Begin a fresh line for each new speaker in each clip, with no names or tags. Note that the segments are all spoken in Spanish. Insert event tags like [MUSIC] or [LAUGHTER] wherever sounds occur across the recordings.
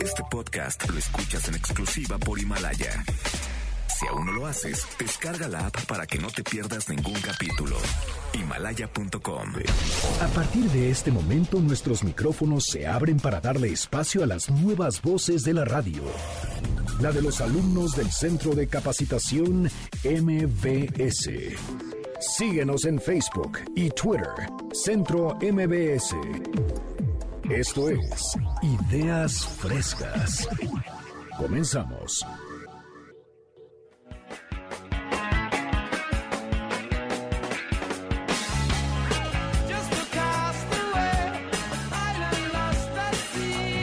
Este podcast lo escuchas en exclusiva por Himalaya. Si aún no lo haces, descarga la app para que no te pierdas ningún capítulo. Himalaya.com.
A partir de este momento nuestros micrófonos se abren para darle espacio a las nuevas voces de la radio. La de los alumnos del Centro de Capacitación MBS. Síguenos en Facebook y Twitter, Centro MBS. Esto es Ideas Frescas. Comenzamos.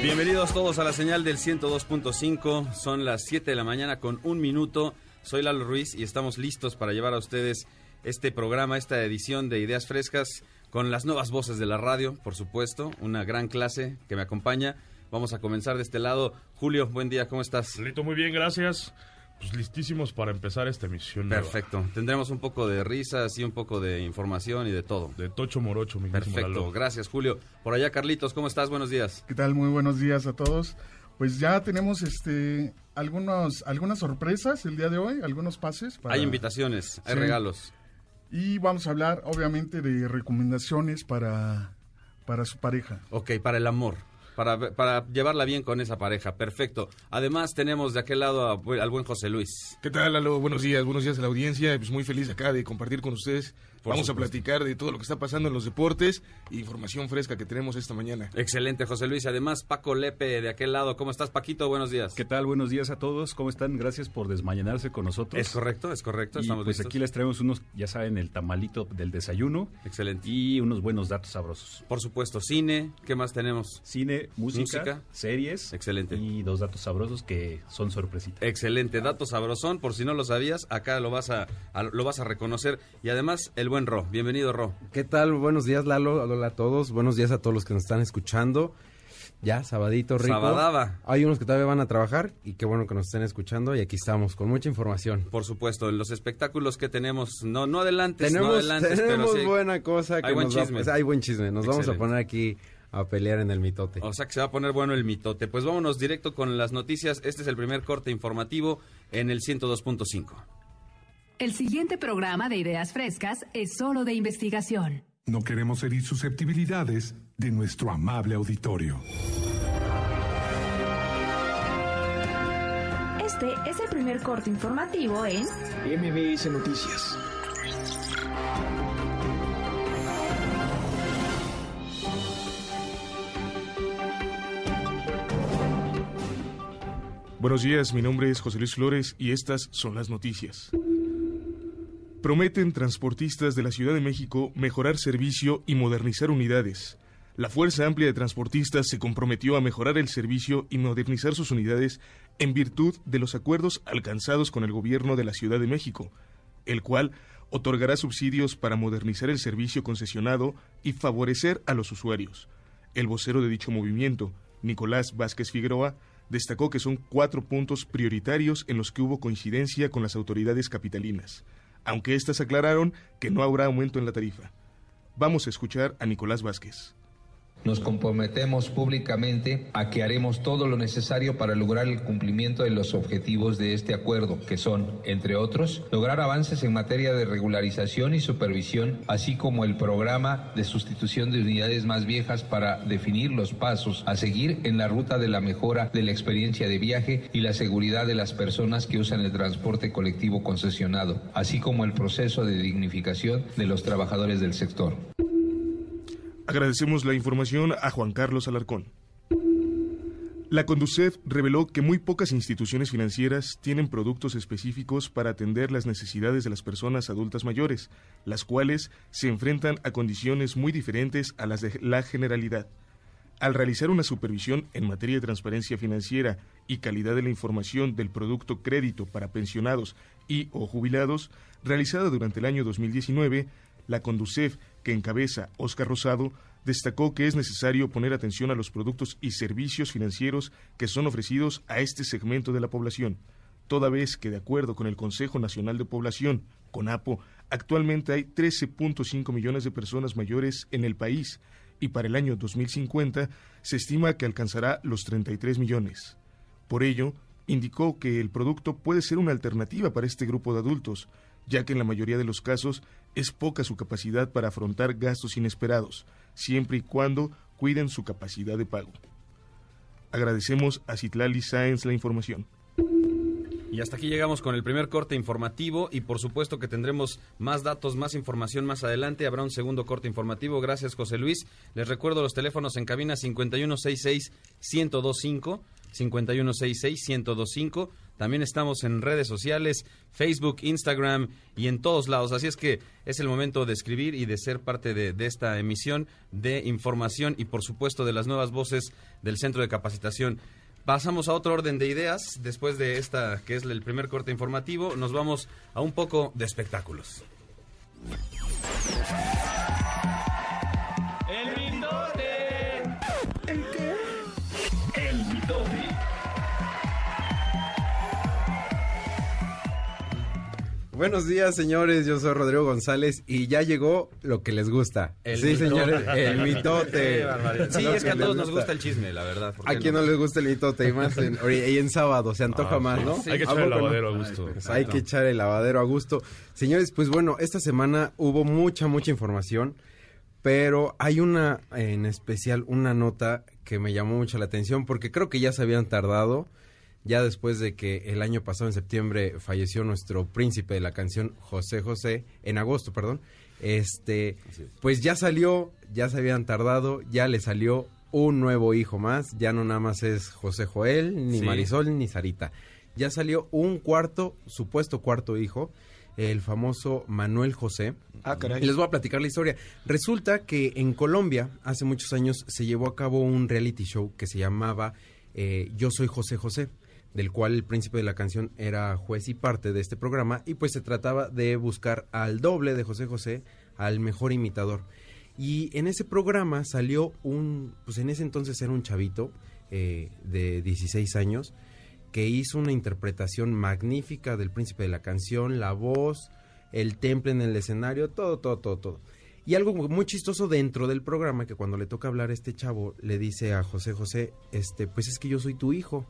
Bienvenidos todos a la señal del 102.5. Son las 7 de la mañana con un minuto. Soy Lalo Ruiz y estamos listos para llevar a ustedes este programa, esta edición de Ideas Frescas con las nuevas voces de la radio, por supuesto. Una gran clase que me acompaña. Vamos a comenzar de este lado. Julio, buen día, ¿cómo estás?
Lito, muy bien, gracias. Pues listísimos para empezar esta emisión. nueva.
Perfecto. Tendremos un poco de risas y un poco de información y de todo.
De Tocho Morocho, mi
Perfecto.
Lalo.
Gracias, Julio. Por allá, Carlitos, ¿cómo estás? Buenos días.
¿Qué tal? Muy buenos días a todos. Pues ya tenemos este algunos algunas sorpresas el día de hoy, algunos pases. para-
Hay invitaciones, hay
Sí.
regalos.
Y vamos a hablar, obviamente, de recomendaciones para, para su pareja.
Ok, para el amor. Para, para llevarla bien con esa pareja. Perfecto. Además, tenemos de aquel lado a al buen José Luis.
¿Qué tal, Lalo? Buenos días, buenos días a la audiencia. Pues muy feliz acá de compartir con ustedes.
Por
Vamos
supuesto.
a platicar de todo lo que está pasando en los deportes e información fresca que tenemos esta mañana.
Excelente, José Luis. Además, Paco Lepe de aquel lado. ¿Cómo estás, Paquito? Buenos días.
¿Qué tal? Buenos días a todos. ¿Cómo están? Gracias por desmañanarse con nosotros.
Es correcto, es correcto.
Y
Estamos
pues
listos.
aquí les traemos unos, ya saben, el tamalito del desayuno
Excelente.
y unos buenos datos sabrosos.
Por supuesto, cine. ¿Qué más tenemos?
Cine, música,
Música.
series.
Excelente.
Y dos datos sabrosos que son sorpresitas.
Excelente, dato sabrosón, por si no lo sabías, acá lo vas a, a- lo vas a reconocer. Y además, el buen Ro. Bienvenido, Ro.
¿Qué tal? Buenos días, Lalo. Hola a todos. Buenos días a todos los que nos están escuchando. Ya, sabadito rico.
Sabadaba.
Hay unos que todavía van a trabajar y qué bueno que nos estén escuchando y aquí estamos con mucha información.
Por supuesto, en los espectáculos que tenemos, no, no adelantes, no adelantes,
tenemos
pero sí.
buena cosa que
Hay buen
nos va-
chisme.
pues, hay buen chisme. Nos vamos a poner aquí a pelear en el mitote.
O sea que se va a poner bueno el mitote. Pues vámonos directo con las noticias. Este es el primer corte informativo en el 102.5.
El siguiente programa de Ideas Frescas es solo de investigación.
No queremos herir susceptibilidades de nuestro amable auditorio.
Este es el primer corte informativo en
MBS Noticias.
Buenos días, mi nombre es José Luis Flores y estas son las noticias. Prometen transportistas de la Ciudad de México mejorar servicio y modernizar unidades. La Fuerza Amplia de Transportistas se comprometió a mejorar el servicio y modernizar sus unidades en virtud de los acuerdos alcanzados con el gobierno de la Ciudad de México, el cual otorgará subsidios para modernizar el servicio concesionado y favorecer a los usuarios. El vocero de dicho movimiento, Nicolás Vázquez Figueroa, destacó que son cuatro puntos prioritarios en los que hubo coincidencia con las autoridades capitalinas, aunque éstas aclararon que no habrá aumento en la tarifa. Vamos a escuchar a Nicolás Vázquez.
Nos comprometemos públicamente a que haremos todo lo necesario para lograr el cumplimiento de los objetivos de este acuerdo, que son, entre otros, lograr avances en materia de regularización y supervisión, así como el programa de sustitución de unidades más viejas para definir los pasos a seguir en la ruta de la mejora de la experiencia de viaje y la seguridad de las personas que usan el transporte colectivo concesionado, así como el proceso de dignificación de los trabajadores del sector.
Agradecemos la información a Juan Carlos Alarcón. La Conducef reveló que muy pocas instituciones financieras tienen productos específicos para atender las necesidades de las personas adultas mayores, las cuales se enfrentan a condiciones muy diferentes a las de la generalidad. Al realizar una supervisión en materia de transparencia financiera y calidad de la información del producto crédito para pensionados y o jubilados, realizada durante el año 2019, la Conducef, que encabeza Óscar Rosado, destacó que es necesario poner atención a los productos y servicios financieros que son ofrecidos a este segmento de la población, toda vez que, de acuerdo con el Consejo Nacional de Población, CONAPO, actualmente hay 13.5 millones de personas mayores en el país y para el año 2050 se estima que alcanzará los 33 millones. Por ello, indicó que el producto puede ser una alternativa para este grupo de adultos, ya que en la mayoría de los casos es poca su capacidad para afrontar gastos inesperados, siempre y cuando cuiden su capacidad de pago. Agradecemos a Citlali Sáenz la información.
Y hasta aquí llegamos con el primer corte informativo y por supuesto que tendremos más datos, más información más adelante. Habrá un segundo corte informativo. Gracias José Luis. Les recuerdo los teléfonos en cabina 5166-1025, 5166-1025. También estamos en redes sociales, Facebook, Instagram y en todos lados. Así es que es el momento de escribir y de ser parte de, esta emisión de información y por supuesto de las nuevas voces del Centro de Capacitación. Pasamos a otro orden de ideas. Después de esta, que es el primer corte informativo, nos vamos a un poco de espectáculos.
Buenos días, señores. Yo soy Rodrigo González y ya llegó lo que les gusta.
El
sí,
mitote.
señores, el [LAUGHS] mitote.
sí, es que a todos nos gusta el chisme, la verdad. ¿por qué
A quien no les gusta el mitote y más en, y en sábado se antoja
Ah,
más,
sí.
¿no?
Sí. Hay que
¿A
echar el
no?
lavadero a gusto.
Pues hay que echar el lavadero a gusto. Señores, pues bueno, esta semana hubo mucha, mucha información, pero hay una en especial, una nota que me llamó mucho la atención porque creo que ya se habían tardado, ya después de que el año pasado, en septiembre, falleció nuestro príncipe de la canción, José José, en agosto, perdón, este, pues ya salió, ya se habían tardado, ya le salió un nuevo hijo más, ya no nada más es José Joel, ni
Sí.
Marisol, ni Sarita. Ya salió un cuarto, supuesto cuarto hijo, el famoso Manuel José.
Ah, caray.
Y les voy a platicar la historia. Resulta que en Colombia, hace muchos años, se llevó a cabo un reality show que se llamaba eh, Yo soy José José, del cual el príncipe de la canción era juez y parte de este programa, y pues se trataba de buscar al doble de José José, al mejor imitador. Y en ese programa salió un, pues en ese entonces era un chavito eh, de 16 años, que hizo una interpretación magnífica del príncipe de la canción, la voz, el temple en el escenario, todo, todo, todo, todo. Y algo muy chistoso dentro del programa, que cuando le toca hablar a este chavo, le dice a José José, este, pues es que yo soy tu hijo.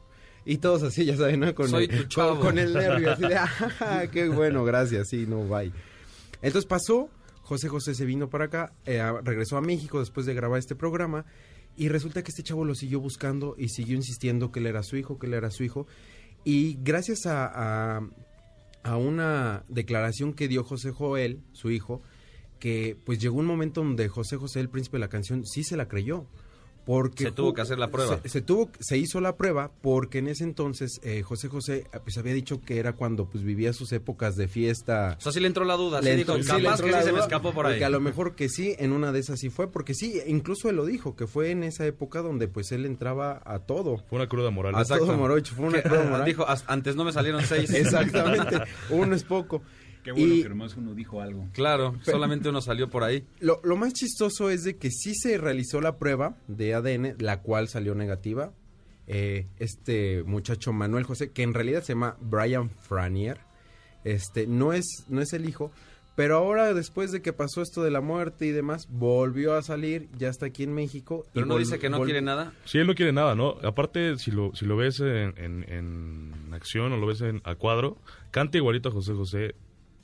Y todos así, ya saben, ¿no? Con,
Soy
el,
tu
con-
chavo.
con el nervio, así de, "Ah, qué bueno, gracias, sí, no, bye. Entonces pasó, José José se vino para acá, eh, regresó a México después de grabar este programa, y resulta que este chavo lo siguió buscando y siguió insistiendo que él era su hijo, que él era su hijo. Y gracias a, a, a una declaración que dio José Joel, su hijo, que pues llegó un momento donde José José, el príncipe de la canción, sí se la creyó. Porque
Se tuvo que hacer la prueba.
Se, se tuvo, se hizo la prueba porque en ese entonces eh, José José eh, pues había dicho que era cuando pues vivía sus épocas de fiesta.
O sea, sí le entró la duda.
Le
sí dijo,
le
capaz
entró
que
la
sí se me escapó por ahí.
porque a lo mejor que sí, en una de esas sí fue, porque sí, incluso él lo dijo, que fue en esa época donde pues él entraba a todo.
Fue una cruda moral.
A todo morocho, fue una
Que,
cruda [LAUGHS] moral.
Dijo, "As- antes no me salieron [LAUGHS] seis.
Exactamente, [LAUGHS] uno es poco.
Qué bueno
Y-
que nomás uno dijo algo.
Claro, [LAUGHS] solamente uno salió por ahí.
Lo, lo más chistoso es de que sí se realizó la prueba de ADN, la cual salió negativa. Eh, este muchacho Manuel José, que en realidad se llama Brian Franier, este, no es, no es el hijo, pero ahora después de que pasó esto de la muerte y demás, volvió a salir, ya está aquí en México.
Pero
y
no dice que no quiere nada.
Sí, él no quiere nada, ¿no? Aparte, si lo, si lo ves en, en- en acción o lo ves en, a cuadro, canta igualito a José José.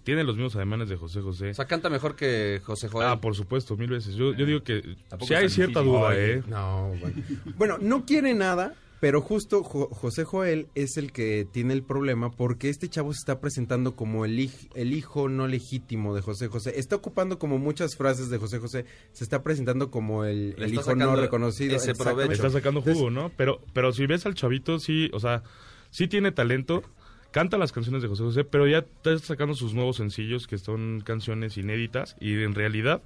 Tiene los mismos ademanes de José José.
O sea, canta mejor que José Joel.
Ah, por supuesto, mil veces. Yo, yo digo que si hay cierta
difícil.
duda,
Oye,
¿eh?
No, bueno. Bueno, no quiere nada, pero justo Jo- José Joel es el que tiene el problema porque este chavo se está presentando como el, hij- el hijo no legítimo de José José. Está ocupando como muchas frases de José José. Se está presentando como el, hijo no reconocido.
ese.
Le está sacando jugo, ¿no? Pero, pero si ves al chavito, sí, o sea, sí tiene talento, canta las canciones de José José, pero ya está sacando sus nuevos sencillos que son canciones inéditas y en realidad,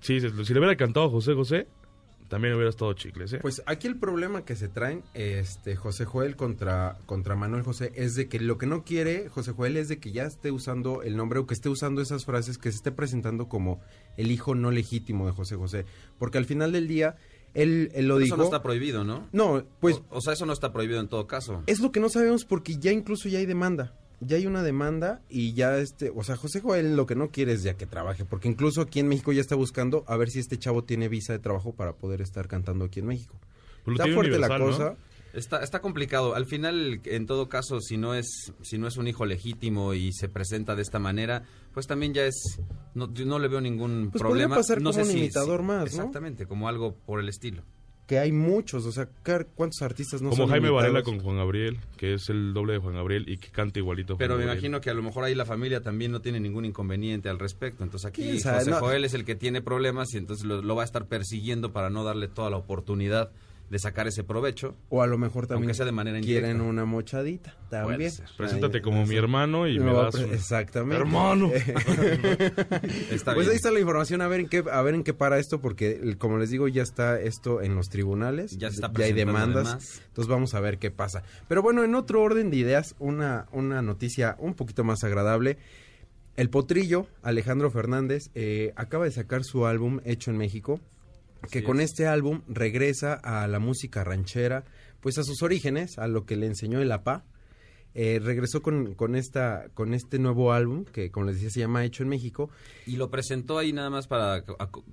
si si le hubiera cantado a José José, también hubiera estado chicles, ¿eh?
Pues aquí el problema que se traen este José Joel contra, contra Manuel José es de que lo que no quiere José Joel es de que ya esté usando el nombre o que esté usando esas frases que se esté presentando como el hijo no legítimo de José José. Porque al final del día, él, él lo
Pero
dijo.
Eso no está prohibido, ¿no?
No, pues
O, o sea, eso no está prohibido en todo caso.
es lo que no sabemos porque ya incluso ya hay demanda. ya hay una demanda y ya este, o sea, José Joel lo que no quiere es ya que trabaje, porque incluso aquí en México ya está buscando a ver si este chavo tiene visa de trabajo para poder estar cantando aquí en México. Está fuerte la
¿no?
Está, está complicado. Al final, en todo caso, si no es si no es un hijo legítimo y se presenta de esta manera, pues también ya es no, no le veo ningún
Pues
problema.
pasar
no
como
sé
un
si-
imitador
si-
más, ¿no?
Exactamente, como algo por el estilo.
Que hay muchos, o sea, car- ¿cuántos artistas no
Como
son
Jaime
imitados?
Varela con Juan Gabriel, que es el doble de Juan Gabriel y que canta igualito. Juan
Pero me
Gabriel.
imagino que a lo mejor ahí la familia también no tiene ningún inconveniente al respecto. Entonces aquí. José
No.
Joel es el que tiene problemas y entonces lo, lo va a estar persiguiendo para no darle toda la oportunidad de sacar ese provecho.
O a lo mejor también
Aunque sea de manera
quieren
indirecta.
una mochadita también.
Puede ser.
Preséntate
Ahí,
como mi hermano y
No,
me das un-
Exactamente.
¡Hermano! [LAUGHS]
Está
pues
bien.
ahí está la información, a ver en qué a ver en qué para esto porque como les digo ya está esto en los tribunales,
Ya se está
hay
presentando
demandas.
además.
Entonces vamos a ver qué pasa. Pero bueno, en otro orden de ideas, una una noticia un poquito más agradable. El Potrillo, Alejandro Fernández, eh, acaba de sacar su álbum Hecho en México, que
Así
con
es.
este álbum regresa a la música ranchera, pues a sus orígenes, a lo que le enseñó el APA. Eh, regresó con, con, esta, con este nuevo álbum, que como les decía se llama Hecho en México.
Y lo presentó ahí nada más para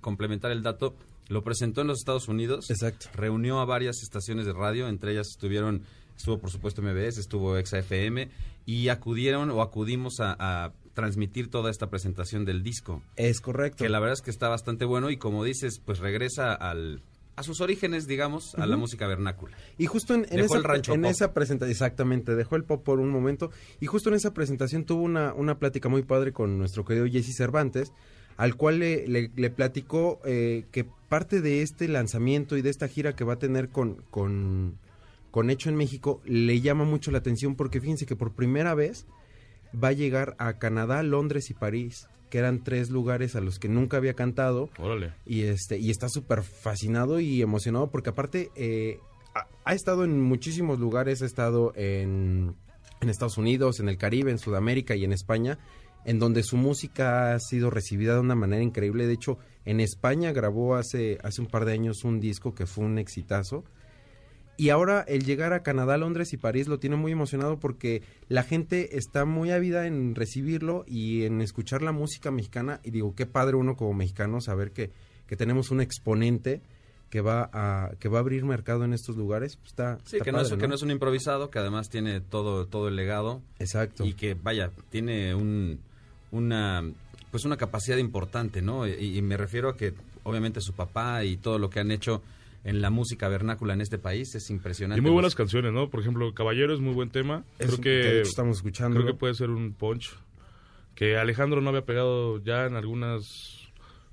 complementar el dato. Lo presentó en los Estados Unidos.
Exacto.
Reunió a varias estaciones de radio, entre ellas estuvieron, estuvo por supuesto MBS, estuvo ExaFM y acudieron o acudimos a, a transmitir toda esta presentación del disco.
Es correcto.
Que la verdad es que está bastante bueno y como dices, pues regresa al a sus orígenes, digamos, a la música vernácula.
Y justo en, en
Dejó
esa,
el rancho
en
pop.
esa presentación, exactamente, dejó el pop por un momento. Y justo en esa presentación tuvo una, una plática muy padre con nuestro querido Jesse Cervantes, al cual le, le, le platicó eh, que parte de este lanzamiento y de esta gira que va a tener con, con, con Hecho en México le llama mucho la atención porque fíjense que por primera vez va a llegar a Canadá, Londres y París, que eran tres lugares a los que nunca había cantado.
Órale.
Y este y está súper fascinado y emocionado porque aparte eh, ha, ha estado en muchísimos lugares, ha estado en, en Estados Unidos, en el Caribe, en Sudamérica y en España, en donde su música ha sido recibida de una manera increíble. De hecho, en España grabó hace, hace un par de años un disco que fue un exitazo. Y ahora el llegar a Canadá, Londres y París lo tiene muy emocionado porque la gente está muy ávida en recibirlo y en escuchar la música mexicana. Y digo, qué padre uno como mexicano saber que, que tenemos un exponente que va a que va a abrir mercado en estos lugares. Pues está,
Sí,
está
que, no es, que no es un improvisado, que además tiene todo, todo el legado.
Exacto.
Y que, vaya, tiene un, una, pues una capacidad importante, ¿no? Y, y me refiero a que, obviamente, su papá y todo lo que han hecho en la música vernácula en este país es impresionante.
Y muy buenas canciones, ¿no? Por ejemplo, Caballero es muy buen tema.
Es
creo
un-
que,
que estamos escuchando.
Creo que puede ser un punch. Que Alejandro no había pegado ya en algunas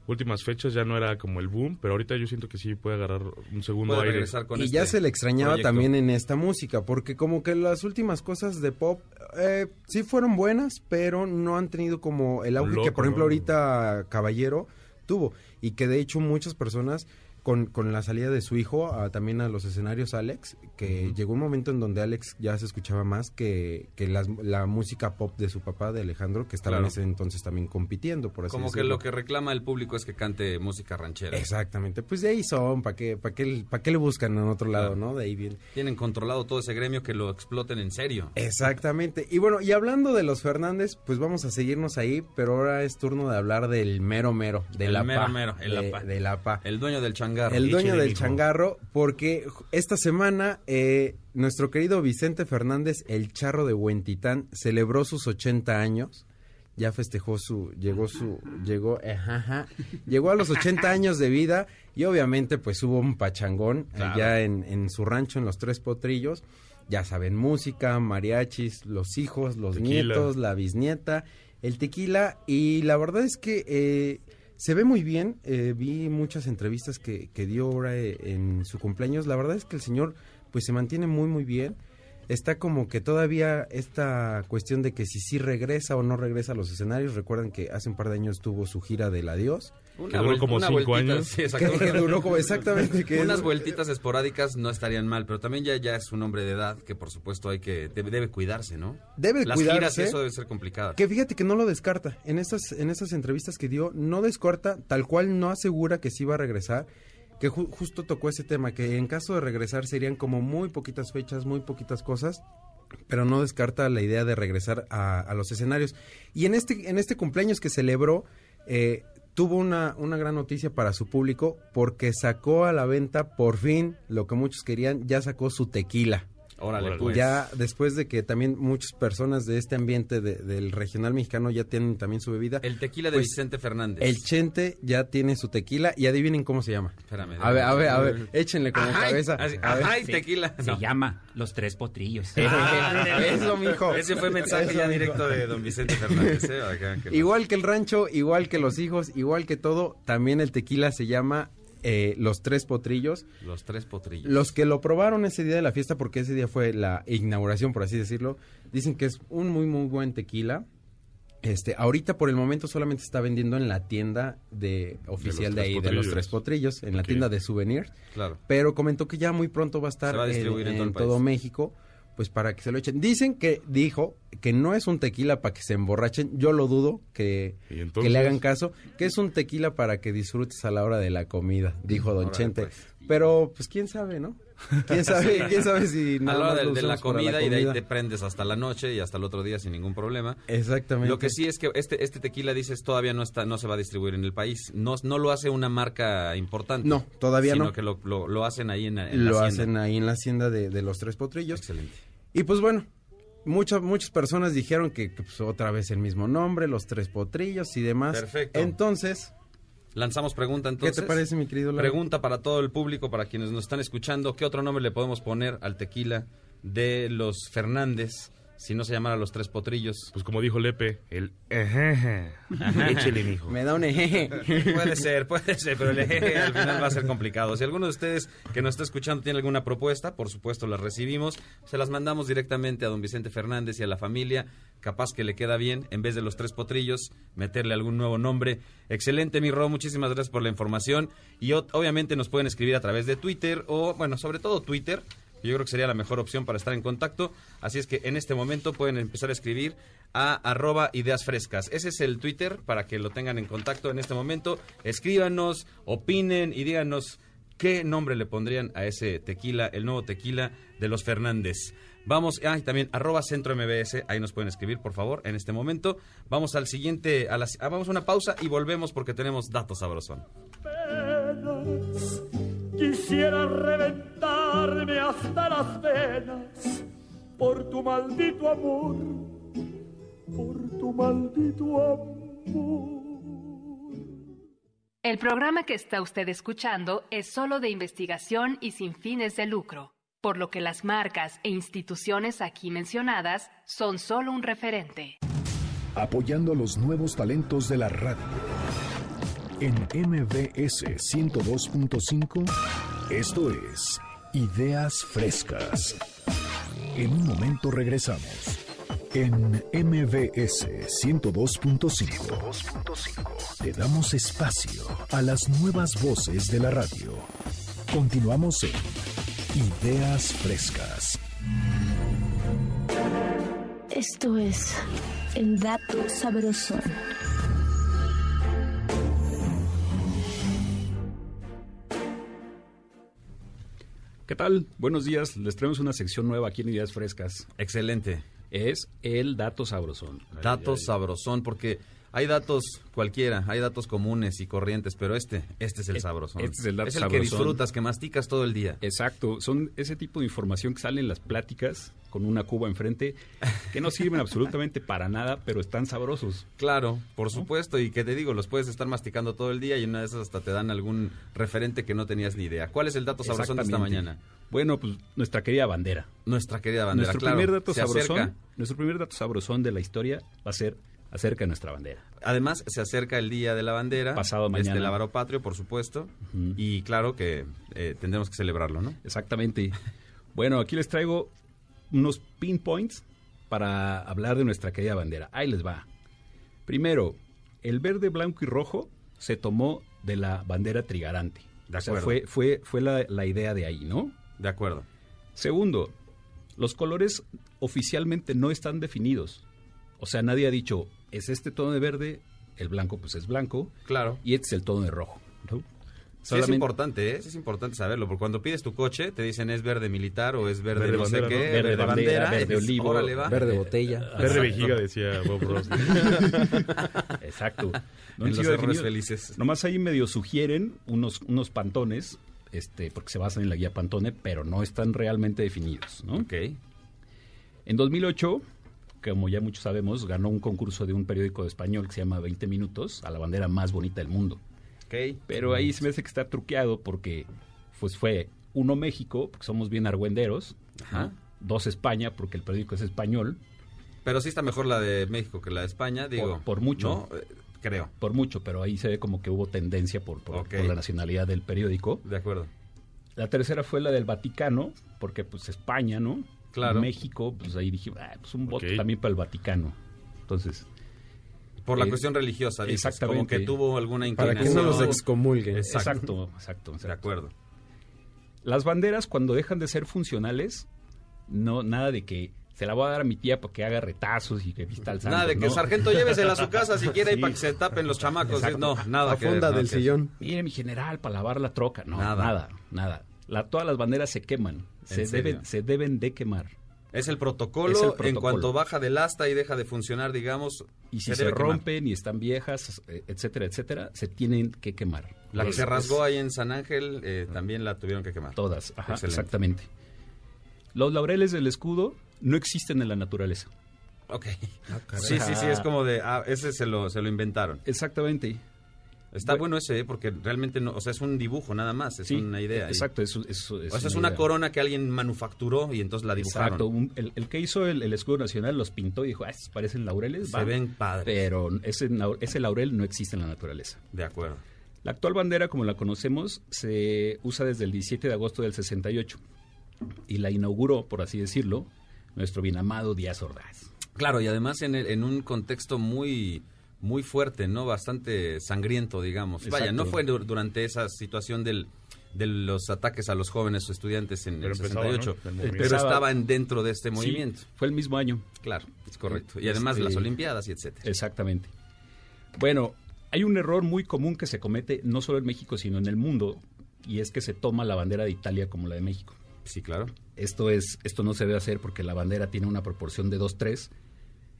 últimas fechas, ya no era como el boom, pero ahorita yo siento que sí puede agarrar un segundo
Puede
aire.
regresar con
y
este
ya se le extrañaba
proyecto.
también en esta música, porque como que las últimas cosas de pop eh, sí fueron buenas, pero no han tenido como el auge que, por ejemplo,
¿no?
ahorita Caballero tuvo. Y que de hecho muchas personas, con, con la salida de su hijo a- también a los escenarios Alex, que llegó un momento en donde Alex ya se escuchaba más que, que las- la música pop de su papá, de Alejandro, que estaba
Claro.
en ese entonces también compitiendo, por así
Como que lo que reclama el público es que cante música ranchera.
Exactamente, pues de ahí son, ¿para qué, para qué, para qué le buscan en otro lado,
Claro.
no? De ahí viene.
Tienen controlado todo ese gremio que lo exploten en serio.
Exactamente. Y bueno, y hablando de los Fernández, pues vamos a seguirnos ahí, pero ahora es turno de hablar del mero mero, de
El
la
mero
PA,
mero, el
de, la PA.
El dueño del changarro.
El dueño del changarro, porque esta semana eh, nuestro querido Vicente Fernández, el charro de Huentitán, celebró sus 80 años. Ya festejó su, llegó su, llegó, eh, llegó a los 80 años de vida y obviamente pues hubo un pachangón
Claro.
allá en, en su rancho en los Tres Potrillos. Ya saben, música, mariachis, los hijos, los
Tequila.
nietos, la bisnieta, el tequila y la verdad es que eh, se ve muy bien. eh, vi muchas entrevistas que, que dio ahora eh, en su cumpleaños. La verdad es que el señor pues se mantiene muy muy bien. Está como que todavía esta cuestión de que si sí regresa o no regresa a los escenarios. Recuerdan que hace un par de años tuvo su gira del adiós.
Que duró como
una
cinco
vueltita,
años.
sí, exacto.
Que duró como exactamente que
Unas
es-
vueltitas esporádicas no estarían mal, pero también ya, ya es un hombre de edad que por supuesto hay que debe, debe cuidarse, ¿no?
Debe
Las giras y
cuidarse.
eso debe ser complicado.
Que fíjate que no lo descarta. En estas, en estas entrevistas que dio, no descarta, tal cual no asegura que sí va a regresar. Que ju- justo tocó ese tema, que en caso de regresar serían como muy poquitas fechas, muy poquitas cosas. pero no descarta la idea de regresar a, a los escenarios. Y en este, en este cumpleaños que celebró, eh, tuvo una, una gran noticia para su público porque sacó a la venta por fin lo que muchos querían, ya sacó su tequila.
Órale, pues.
Ya después de que también muchas personas de este ambiente de- del regional mexicano ya tienen también su bebida.
El tequila de
Pues,
Vicente Fernández.
El Chente ya tiene su tequila y adivinen cómo se llama.
Espérame.
A ver, a ver, a ver, échenle como
Ajá,
cabeza.
así,
A ver.
ajá, y tequila.
Se
No.
llama Los Tres Potrillos. [LAUGHS]
Ah, eso, mijo.
Ese fue mensaje
Eso,
ya directo de don Vicente Fernández. ¿eh? Acá, que [LAUGHS] no.
Igual que el rancho, igual que los hijos, igual que todo, también el tequila se llama eh, Los Tres Potrillos.
Los tres potrillos.
Los que lo probaron ese día de la fiesta, porque ese día fue la inauguración, por así decirlo, dicen que es un muy, muy buen tequila. Este, ahorita por el momento solamente está vendiendo en la tienda de oficial de, ahí, de los. Tres Potrillos, en la tienda de souvenirs.
Claro.
Pero comentó que ya muy pronto va a estar
Se va a
en-
todo.
México, pues para que se lo echen. Dicen que dijo que no es un tequila para que se emborrachen, yo lo dudo que, le hagan caso, que es un tequila para que disfrutes a la hora de la comida, dijo Don Chente.
pues.
Pero pues quién sabe, ¿no? ¿Quién [LAUGHS] sabe, quién sabe si
a
nada
la hora de,
lo
de la comida y de ahí te prendes hasta la noche y hasta el otro día sin ningún problema.
Exactamente.
Lo que sí es que este, este tequila, dices, todavía no está, no se va a distribuir en el país. No, no lo hace una marca importante.
No, todavía
sino
no.
que lo, lo- lo hacen ahí en, en la
lo
hacienda.
hacen ahí en la hacienda de, de los Tres Potrillos.
Excelente.
Y pues bueno, muchas muchas personas dijeron que, que, pues, otra vez el mismo nombre, los Tres Potrillos y demás.
Perfecto.
Entonces,
Lanzamos pregunta entonces.
¿qué te parece, mi querido?
Pregunta para todo el público, para quienes nos están escuchando. ¿Qué otro nombre le podemos poner al tequila de los Fernández si no se llamara los tres potrillos?
Pues como dijo Lepe, el ejeje. Échele, mijo.
Me da un ejeje.
Puede ser, puede ser, pero el ejeje al final va a ser complicado. Si alguno de ustedes que nos está escuchando tiene alguna propuesta, por supuesto las recibimos. Se las mandamos directamente a don Vicente Fernández y a la familia. Capaz que le queda bien, en vez de los tres potrillos, meterle algún nuevo nombre. Excelente, mi Ro, muchísimas gracias por la información. Y obviamente nos pueden escribir a través de Twitter o, bueno, sobre todo Twitter. Yo creo que sería la mejor opción para estar en contacto. Así es que en este momento pueden empezar a escribir a arroba ideas frescas. Ese es el Twitter para que lo tengan en contacto en este momento. Escríbanos, opinen y díganos qué nombre le pondrían a ese tequila, el nuevo tequila de los Fernández. Vamos, ah, también arroba centro MBS, ahí nos pueden escribir, por favor, en este momento. Vamos al siguiente, a las, ah, vamos a una pausa y volvemos porque tenemos datos sabrosón.
Quisiera hasta las venas por tu maldito amor, por tu maldito amor.
El programa que está usted escuchando es solo de investigación y sin fines de lucro, por lo que las marcas e instituciones aquí mencionadas son solo un referente.
Apoyando a los nuevos talentos de la radio. En MBS 102.5, esto es Ideas Frescas. En un momento regresamos. En MBS 102.5, te damos espacio a las nuevas voces de la radio. Continuamos en Ideas Frescas.
Esto es el dato sabrosón.
¿Qué tal? Buenos días. Les traemos una sección nueva aquí en Ideas Frescas.
Excelente.
Es el dato sabrosón.
Datos sabrosón, porque hay datos cualquiera, hay datos comunes y corrientes, pero este, este es el sabrosón.
Este es el dato
que
sabrosón.
disfrutas, que masticas todo el día.
Exacto, son ese tipo de información que sale en las pláticas con una cuba enfrente, que no sirven absolutamente para nada, pero están sabrosos.
Claro, por supuesto, y que te digo, los puedes estar masticando todo el día y una de esas hasta te dan algún referente que no tenías ni idea. ¿Cuál es el dato sabrosón de esta mañana?
Bueno, pues nuestra querida bandera.
Nuestra querida bandera,
nuestro
claro.
primer dato sabrosón,
acerca.
nuestro primer dato sabrosón de la historia va a ser acerca de nuestra bandera.
Además, se acerca el Día de la Bandera.
Pasado mañana.
Este, el Avaro Patrio, por supuesto. Y claro que eh, tendremos que celebrarlo, ¿no?
Exactamente. Bueno, aquí les traigo unos pinpoints para hablar de nuestra querida bandera. Ahí les va. Primero, el verde, blanco y rojo se tomó de la bandera trigarante.
De
O sea,
acuerdo.
fue, fue, fue la, la idea de ahí, ¿no?
De acuerdo.
Segundo, los colores oficialmente no están definidos. O sea, nadie ha dicho, es este tono de verde, el blanco pues es blanco.
Claro.
Y este es el tono de rojo. ¿no?
Sí, es importante, ¿eh? Sí es importante saberlo, porque cuando pides tu coche te dicen es verde militar o es verde,
Verde
no sé
bandera,
qué,
¿no?
verde,
Verde
bandera,
bandera, verde olivo,
órale, va.
Verde botella.
Verde vejiga, decía Bob Ross. [LAUGHS]
Exacto. [LAUGHS] No
En los felices.
Nomás ahí medio sugieren unos, unos pantones, este, porque se basan en la guía Pantone, pero no están realmente definidos. ¿no?
Ok.
En 2008, como ya muchos sabemos, ganó un concurso de un periódico español que se llama 20 Minutos a la bandera más bonita del mundo.
Ok.
Pero ahí se me hace que está truqueado porque pues fue uno México, porque somos bien argüenderos,
Ajá.
dos España, porque el periódico es español,
Pero sí está mejor la de México que la de España, digo.
Por- por mucho.
¿no? Eh, Creo.
por mucho, pero ahí se ve como que hubo tendencia por, por la nacionalidad del periódico.
De acuerdo.
La tercera fue la del Vaticano, porque pues España, ¿no?
Claro.
México, pues ahí dije, ah, pues un voto también para el Vaticano. Entonces,
Por la
Eh,
cuestión religiosa, dices,
exactamente.
Como que tuvo alguna
Para
inclinación.
que no los excomulguen.
exacto, exacto.
De
exacto.
acuerdo.
Las banderas cuando dejan de ser funcionales, no nada de que se la voy a dar a mi tía para que haga retazos y que vista al santo.
Nada de que
¿no?
sargento llévesela a su casa si quiere y para [LAUGHS] que se tapen los chamacos.
Exacto.
No, nada
A
que nada
del
que
sillón.
Mire, mi general, para lavar la troca. No,
Nada.
nada, nada. La, todas las banderas se queman. Se deben, se deben de quemar.
Es el, protocolo,
Es el
en cuanto baja del asta y deja de funcionar, digamos.
Y si se,
quemar.
rompen y están viejas, eh, etcétera, etcétera, se tienen que quemar.
La que
Es-
se rasgó
es-
ahí en San Ángel eh, también la tuvieron que quemar.
Todas, ajá, exactamente. Los laureles del escudo no existen en la naturaleza.
Ok.
Ah,
Sí, sí, sí, es como de, ah, ese se lo, se lo inventaron.
Exactamente.
Está bueno, ese, ¿eh? porque realmente no, o sea, es un dibujo nada más, es
Sí,
una idea.
Exacto, es, es- es
o sea, es
una idea.
corona que alguien manufacturó y entonces la dibujaron.
Exacto, un- el, el que hizo el, el escudo nacional los pintó y dijo, ah, parecen laureles.
Se
va".
ven padres.
Pero ese, laurel no existe en la naturaleza.
De acuerdo.
La actual bandera, como la conocemos, se usa desde el 17 de agosto del 68 y la inauguró, por así decirlo, nuestro bien amado Díaz Ordaz.
Claro, y además en, el- en un contexto muy muy fuerte, ¿no? Bastante sangriento, digamos. Vaya, no fue dur- durante esa situación del de los ataques a los jóvenes o estudiantes en
Pero
el
empezaba,
68,
¿no? El movimiento.
pero
Empezaba.
estaba en- dentro de este
Sí,
movimiento.
fue el mismo año.
Claro, es correcto. Y además
Este-
las Olimpiadas y etcétera.
Exactamente. Bueno, hay un error muy común que se comete no solo en México, sino en el mundo, y es que se toma la bandera de Italia como la de México.
Sí, claro.
Esto es, esto no se debe hacer porque la bandera tiene una proporción de 2-3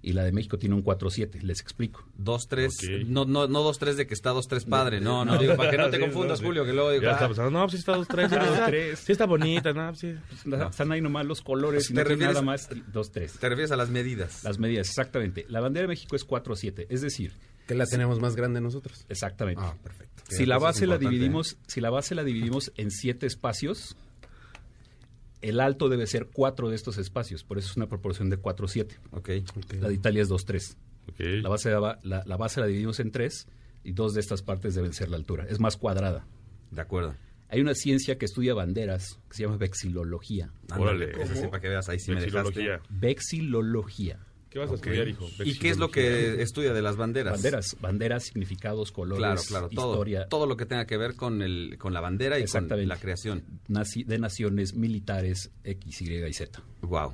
y la de México tiene un 4-7. Les explico.
Dos, tres,
Ok.
no, no, no dos, tres de que está dos, tres padre, no, no, digo, para que no [LAUGHS] te confundas,
no, sí.
Julio, que luego digo,
Ya
ah,
está pensando, no, pues sí está dos, tres. [LAUGHS] Sí,
Dos,
está,
tres.
sí está bonita, no, pues sí.
Están ahí nomás los colores y
¿Te
no
refieres-
nada más 2-3.
te refieres a las medidas.
Las medidas, exactamente. La bandera de México es 4-7, es decir,
Que la tenemos más grande nosotros.
exactamente.
Ah, perfecto.
si la base la
importante,
dividimos, si la base la dividimos en siete espacios, el alto debe ser cuatro de estos espacios, por eso es una proporción de 4-7.
Ok.
La de Italia es 2-3.
Ok.
La base, la, la- la base la dividimos en tres y dos de estas partes deben ser la altura. Es más cuadrada.
De acuerdo.
Hay una ciencia que estudia banderas que se llama vexilología.
Órale.
ese sí, para que veas, ahí sí me dejaste.
Vexilología. ¿Qué vas a estudiar, hijo?
¿Y qué es lo que estudia de las banderas?
Banderas, banderas, significados, colores,
Claro, claro, todo,
historia
todo lo que tenga que ver con el con la bandera y con la creación.
naci- de naciones militares X, Y y Z.
Wow.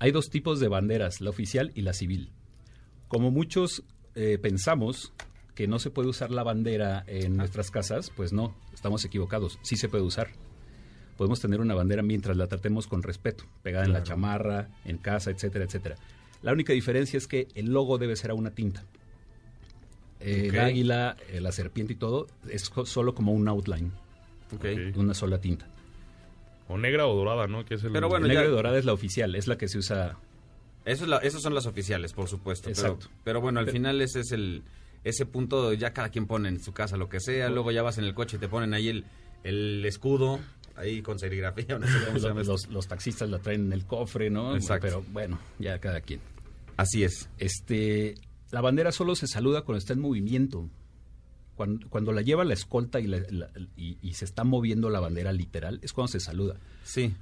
Hay dos tipos de banderas, la oficial y la civil. Como muchos eh, pensamos que no se puede usar la bandera en nuestras casas, pues no, estamos equivocados. Sí se puede usar. Podemos tener una bandera mientras la tratemos con respeto, pegada en la chamarra, en casa, etcétera, etcétera. La única diferencia es que el logo debe ser a una tinta. Eh. El águila, eh, la serpiente y todo es solo como un outline,
Ok.
Ok.
una sola tinta.
O negra o dorada, ¿no? Que es el...
Pero bueno,
Negra
ya-
y dorada es la oficial, es la que se usa
Eso es la- esos son las oficiales, por supuesto. Pero,
Exacto.
pero bueno, al
Pero-
final ese es el ese punto, ya cada quien pone en su casa lo que sea, luego ya vas en el coche y te ponen ahí el, el escudo, ahí con serigrafía, [LAUGHS] no sé cómo se llama
los, taxistas la traen en el cofre, ¿no?
Exacto.
Pero bueno, ya cada quien.
Así es.
Este, la bandera solo se saluda cuando está en movimiento. Cuando, cuando la lleva la escolta y, la- la- y- y se está moviendo la bandera literal, es cuando se saluda.
Sí.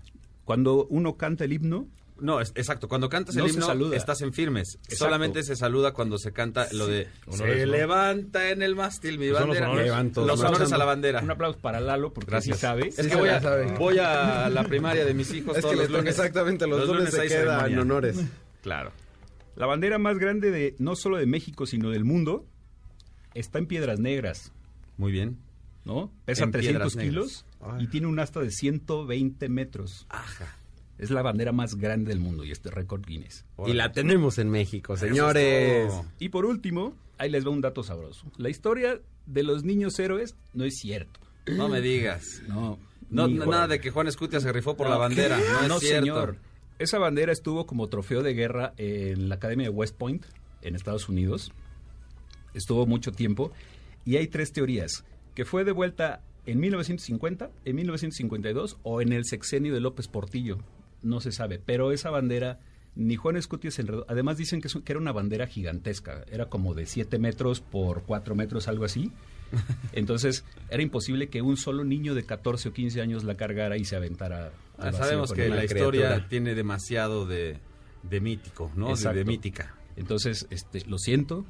Cuando uno canta el himno,
No, es- exacto. Cuando cantas
No
el
se
himno,
saluda.
estás en firmes.
Exacto.
Solamente se saluda cuando se canta lo de Se levanta en el mástil mi
Son los
bandera.
honores.
Levanto,
Los honores a la bandera.
un aplauso para Lalo porque
Gracias.
sí sabe.
Es
Sí
que
se
voy a,
sabe.
voy a la primaria de mis hijos
Es
todos
que
los lunes.
exactamente, los, lunes, se
hay
queda
ceremonia.
en honores.
Claro.
La bandera más grande de no solo de México, sino del mundo, está en Piedras Negras.
Muy bien.
¿no? Pesa
En
300
piedras
kilos y tiene un asta de 120 metros.
Ajá.
Es la bandera más grande del mundo y este récord Guinness.
Y la tenemos en México, señores.
Y por último, ahí les va un dato sabroso. La historia de los niños héroes no es cierto.
No me digas.
No.
Nada de que Juan Escutia se rifó por
No,
la bandera.
¿qué?
No, es cierto.
señor. Esa bandera estuvo como trofeo de guerra en la Academia de West Point, en Estados Unidos. Estuvo mucho tiempo. Y hay tres teorías. Que fue devuelta en 1950, en 1952 o en el sexenio de López Portillo. No se sabe. Pero esa bandera, ni Juan Escutia se enredó. Además dicen que, era una bandera gigantesca. Era como de 7 metros por 4 metros, algo así. [LAUGHS] Entonces, era imposible que un solo niño de 14 o 15 años la cargara y se aventara.
Ah, sabemos que la
criatura.
historia tiene demasiado de, de mítico, ¿no? De- De, mítica.
Entonces, este, lo siento,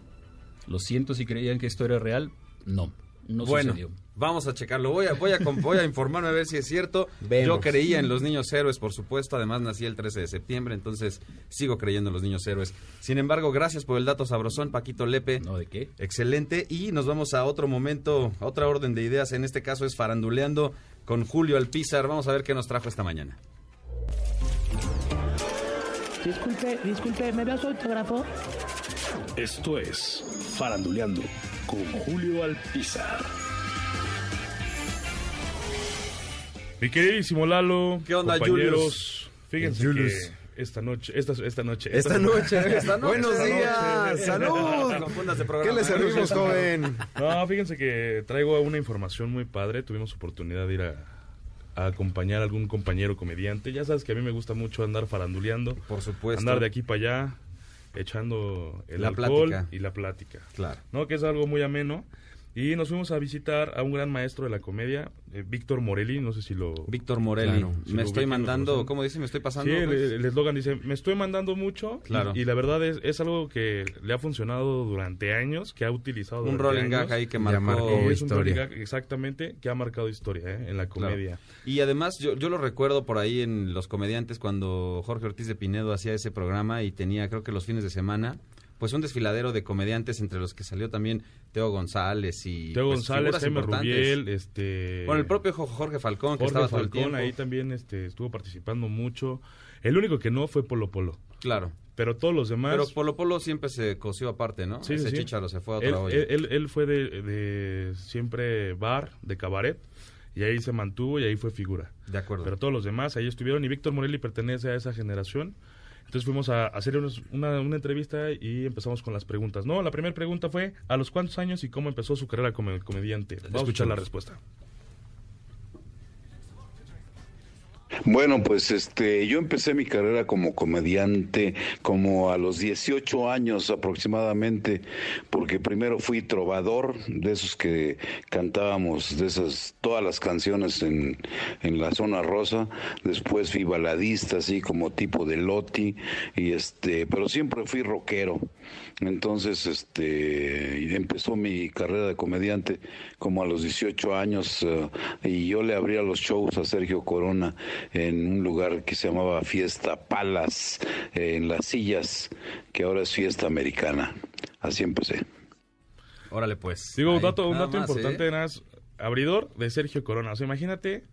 lo siento si creían que esto era real, no, no
bueno,
sucedió.
vamos a checarlo. Voy a, voy, a, voy a informarme a ver si es cierto.
Vemos.
Yo creía en los niños héroes, por supuesto. Además, nací el 13 de septiembre, entonces sigo creyendo en los niños héroes. Sin embargo, gracias por el dato sabrosón, Paquito Lepe.
No, ¿de qué?
Excelente. Y nos vamos a otro momento, a otra orden de ideas. En este caso es faranduleando con Julio Alpizar. Vamos a ver qué nos trajo esta mañana.
Disculpe, disculpe, ¿me su autógrafo?
Esto es Faranduleando con Julio Alpizar.
Mi queridísimo Lalo.
¿Qué onda,
compañeros? Fíjense
Julius.
que esta noche, esta, esta noche.
Esta noche,
Esta noche,
buenos
esta
días,
noche.
salud. ¿Qué
programa.
le servimos, joven? [LAUGHS]
No, fíjense que traigo una información muy padre. Tuvimos oportunidad de ir a, a acompañar a algún compañero comediante. Ya sabes que a mí me gusta mucho andar faranduleando.
Por supuesto.
Andar de aquí para allá, echando el
La
alcohol
plática.
y la plática.
Claro.
¿No? Que es algo muy ameno. Y nos fuimos a visitar a un gran maestro de la comedia, eh, Víctor Morelli, no sé si lo...
Víctor Morelli.
Claro, si
me estoy
ubican,
mandando. ¿cómo dice? Me estoy pasando.
Sí, el-
pues?
el eslogan dice, me estoy mandando mucho. y-
Claro.
Y, la verdad es, es algo que le ha funcionado durante años, que ha utilizado
Un rolling
años.
gag ahí que marcó.
es un
historia.
rolling gag, exactamente, que ha marcado historia ¿eh? en la
Claro.
comedia.
Y además, yo, yo lo recuerdo por ahí en Los Comediantes cuando Jorge Ortiz de Pinedo hacía ese programa y tenía, creo que los fines de semana, pues un desfiladero de comediantes entre los que salió también Teo González y.
Teo
pues,
González, Jaime. Rubiel, este...
Bueno, el propio Jo- Jorge Falcón, que estaba todo el
Falcón
tiempo.
ahí también este, estuvo participando mucho. El único que no fue Polo Polo.
Claro.
Pero todos los demás...
Pero Polo Polo siempre se coció aparte, ¿no?
Sí, sí,
Ese
sí.
chicharo se fue a otra
él,
olla.
él, él- él fue de, de siempre bar, de cabaret, y ahí se mantuvo y ahí fue figura.
De acuerdo.
Pero todos los demás ahí estuvieron y Víctor Morelli pertenece a esa generación. Entonces fuimos a hacer unos- una, una entrevista y empezamos con las preguntas. No, la primera pregunta fue ¿a los cuántos años y cómo empezó su carrera como comediante? Vamos a escuchar la respuesta.
Bueno, pues este, yo empecé mi carrera como comediante como a los 18 años aproximadamente, porque primero fui trovador, de esos que cantábamos, de esas, todas las canciones en, en la zona rosa, después fui baladista, así como tipo de Loti, y este, pero siempre fui rockero. Entonces, este, empezó mi carrera de comediante como a los 18 años, eh, y yo le abría los shows a Sergio Corona en un lugar que se llamaba Fiesta Palas, eh, en las sillas, que ahora es Fiesta Americana. Así empecé.
Órale, pues.
Digo, un dato, un dato
más,
importante,
¿eh?
nada más, abridor de Sergio Corona. O sea, imagínate,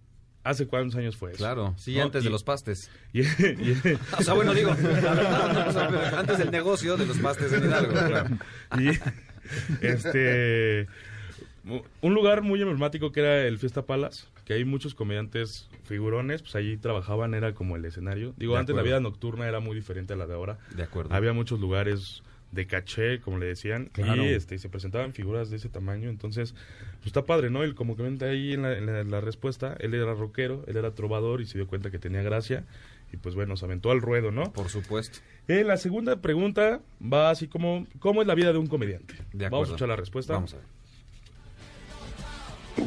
¿hace cuántos años fue eso?
Claro, sí,
¿No?
antes
Y-
de los pastes. [LAUGHS]
y- y-
O sea, bueno, digo, antes del negocio de los pastes en Hidalgo. claro.
y este un lugar muy emblemático que era el Fiesta Palace, que hay muchos comediantes figurones, pues allí trabajaban, era como el escenario. Digo,
De
antes la vida nocturna era muy diferente a la de ahora.
De acuerdo.
Había muchos lugares de caché, como le decían,
Claro.
y este, se presentaban figuras de ese tamaño, entonces, pues está padre, ¿no? Él como comenta ahí en la, en la- en la respuesta, él era rockero, él era trovador y se dio cuenta que tenía gracia, y pues bueno, se aventó al ruedo, ¿no?
Por supuesto.
Eh, la segunda pregunta va así como, ¿cómo es la vida de un comediante?
De
Vamos
acuerdo.
a escuchar la respuesta.
Vamos a ver.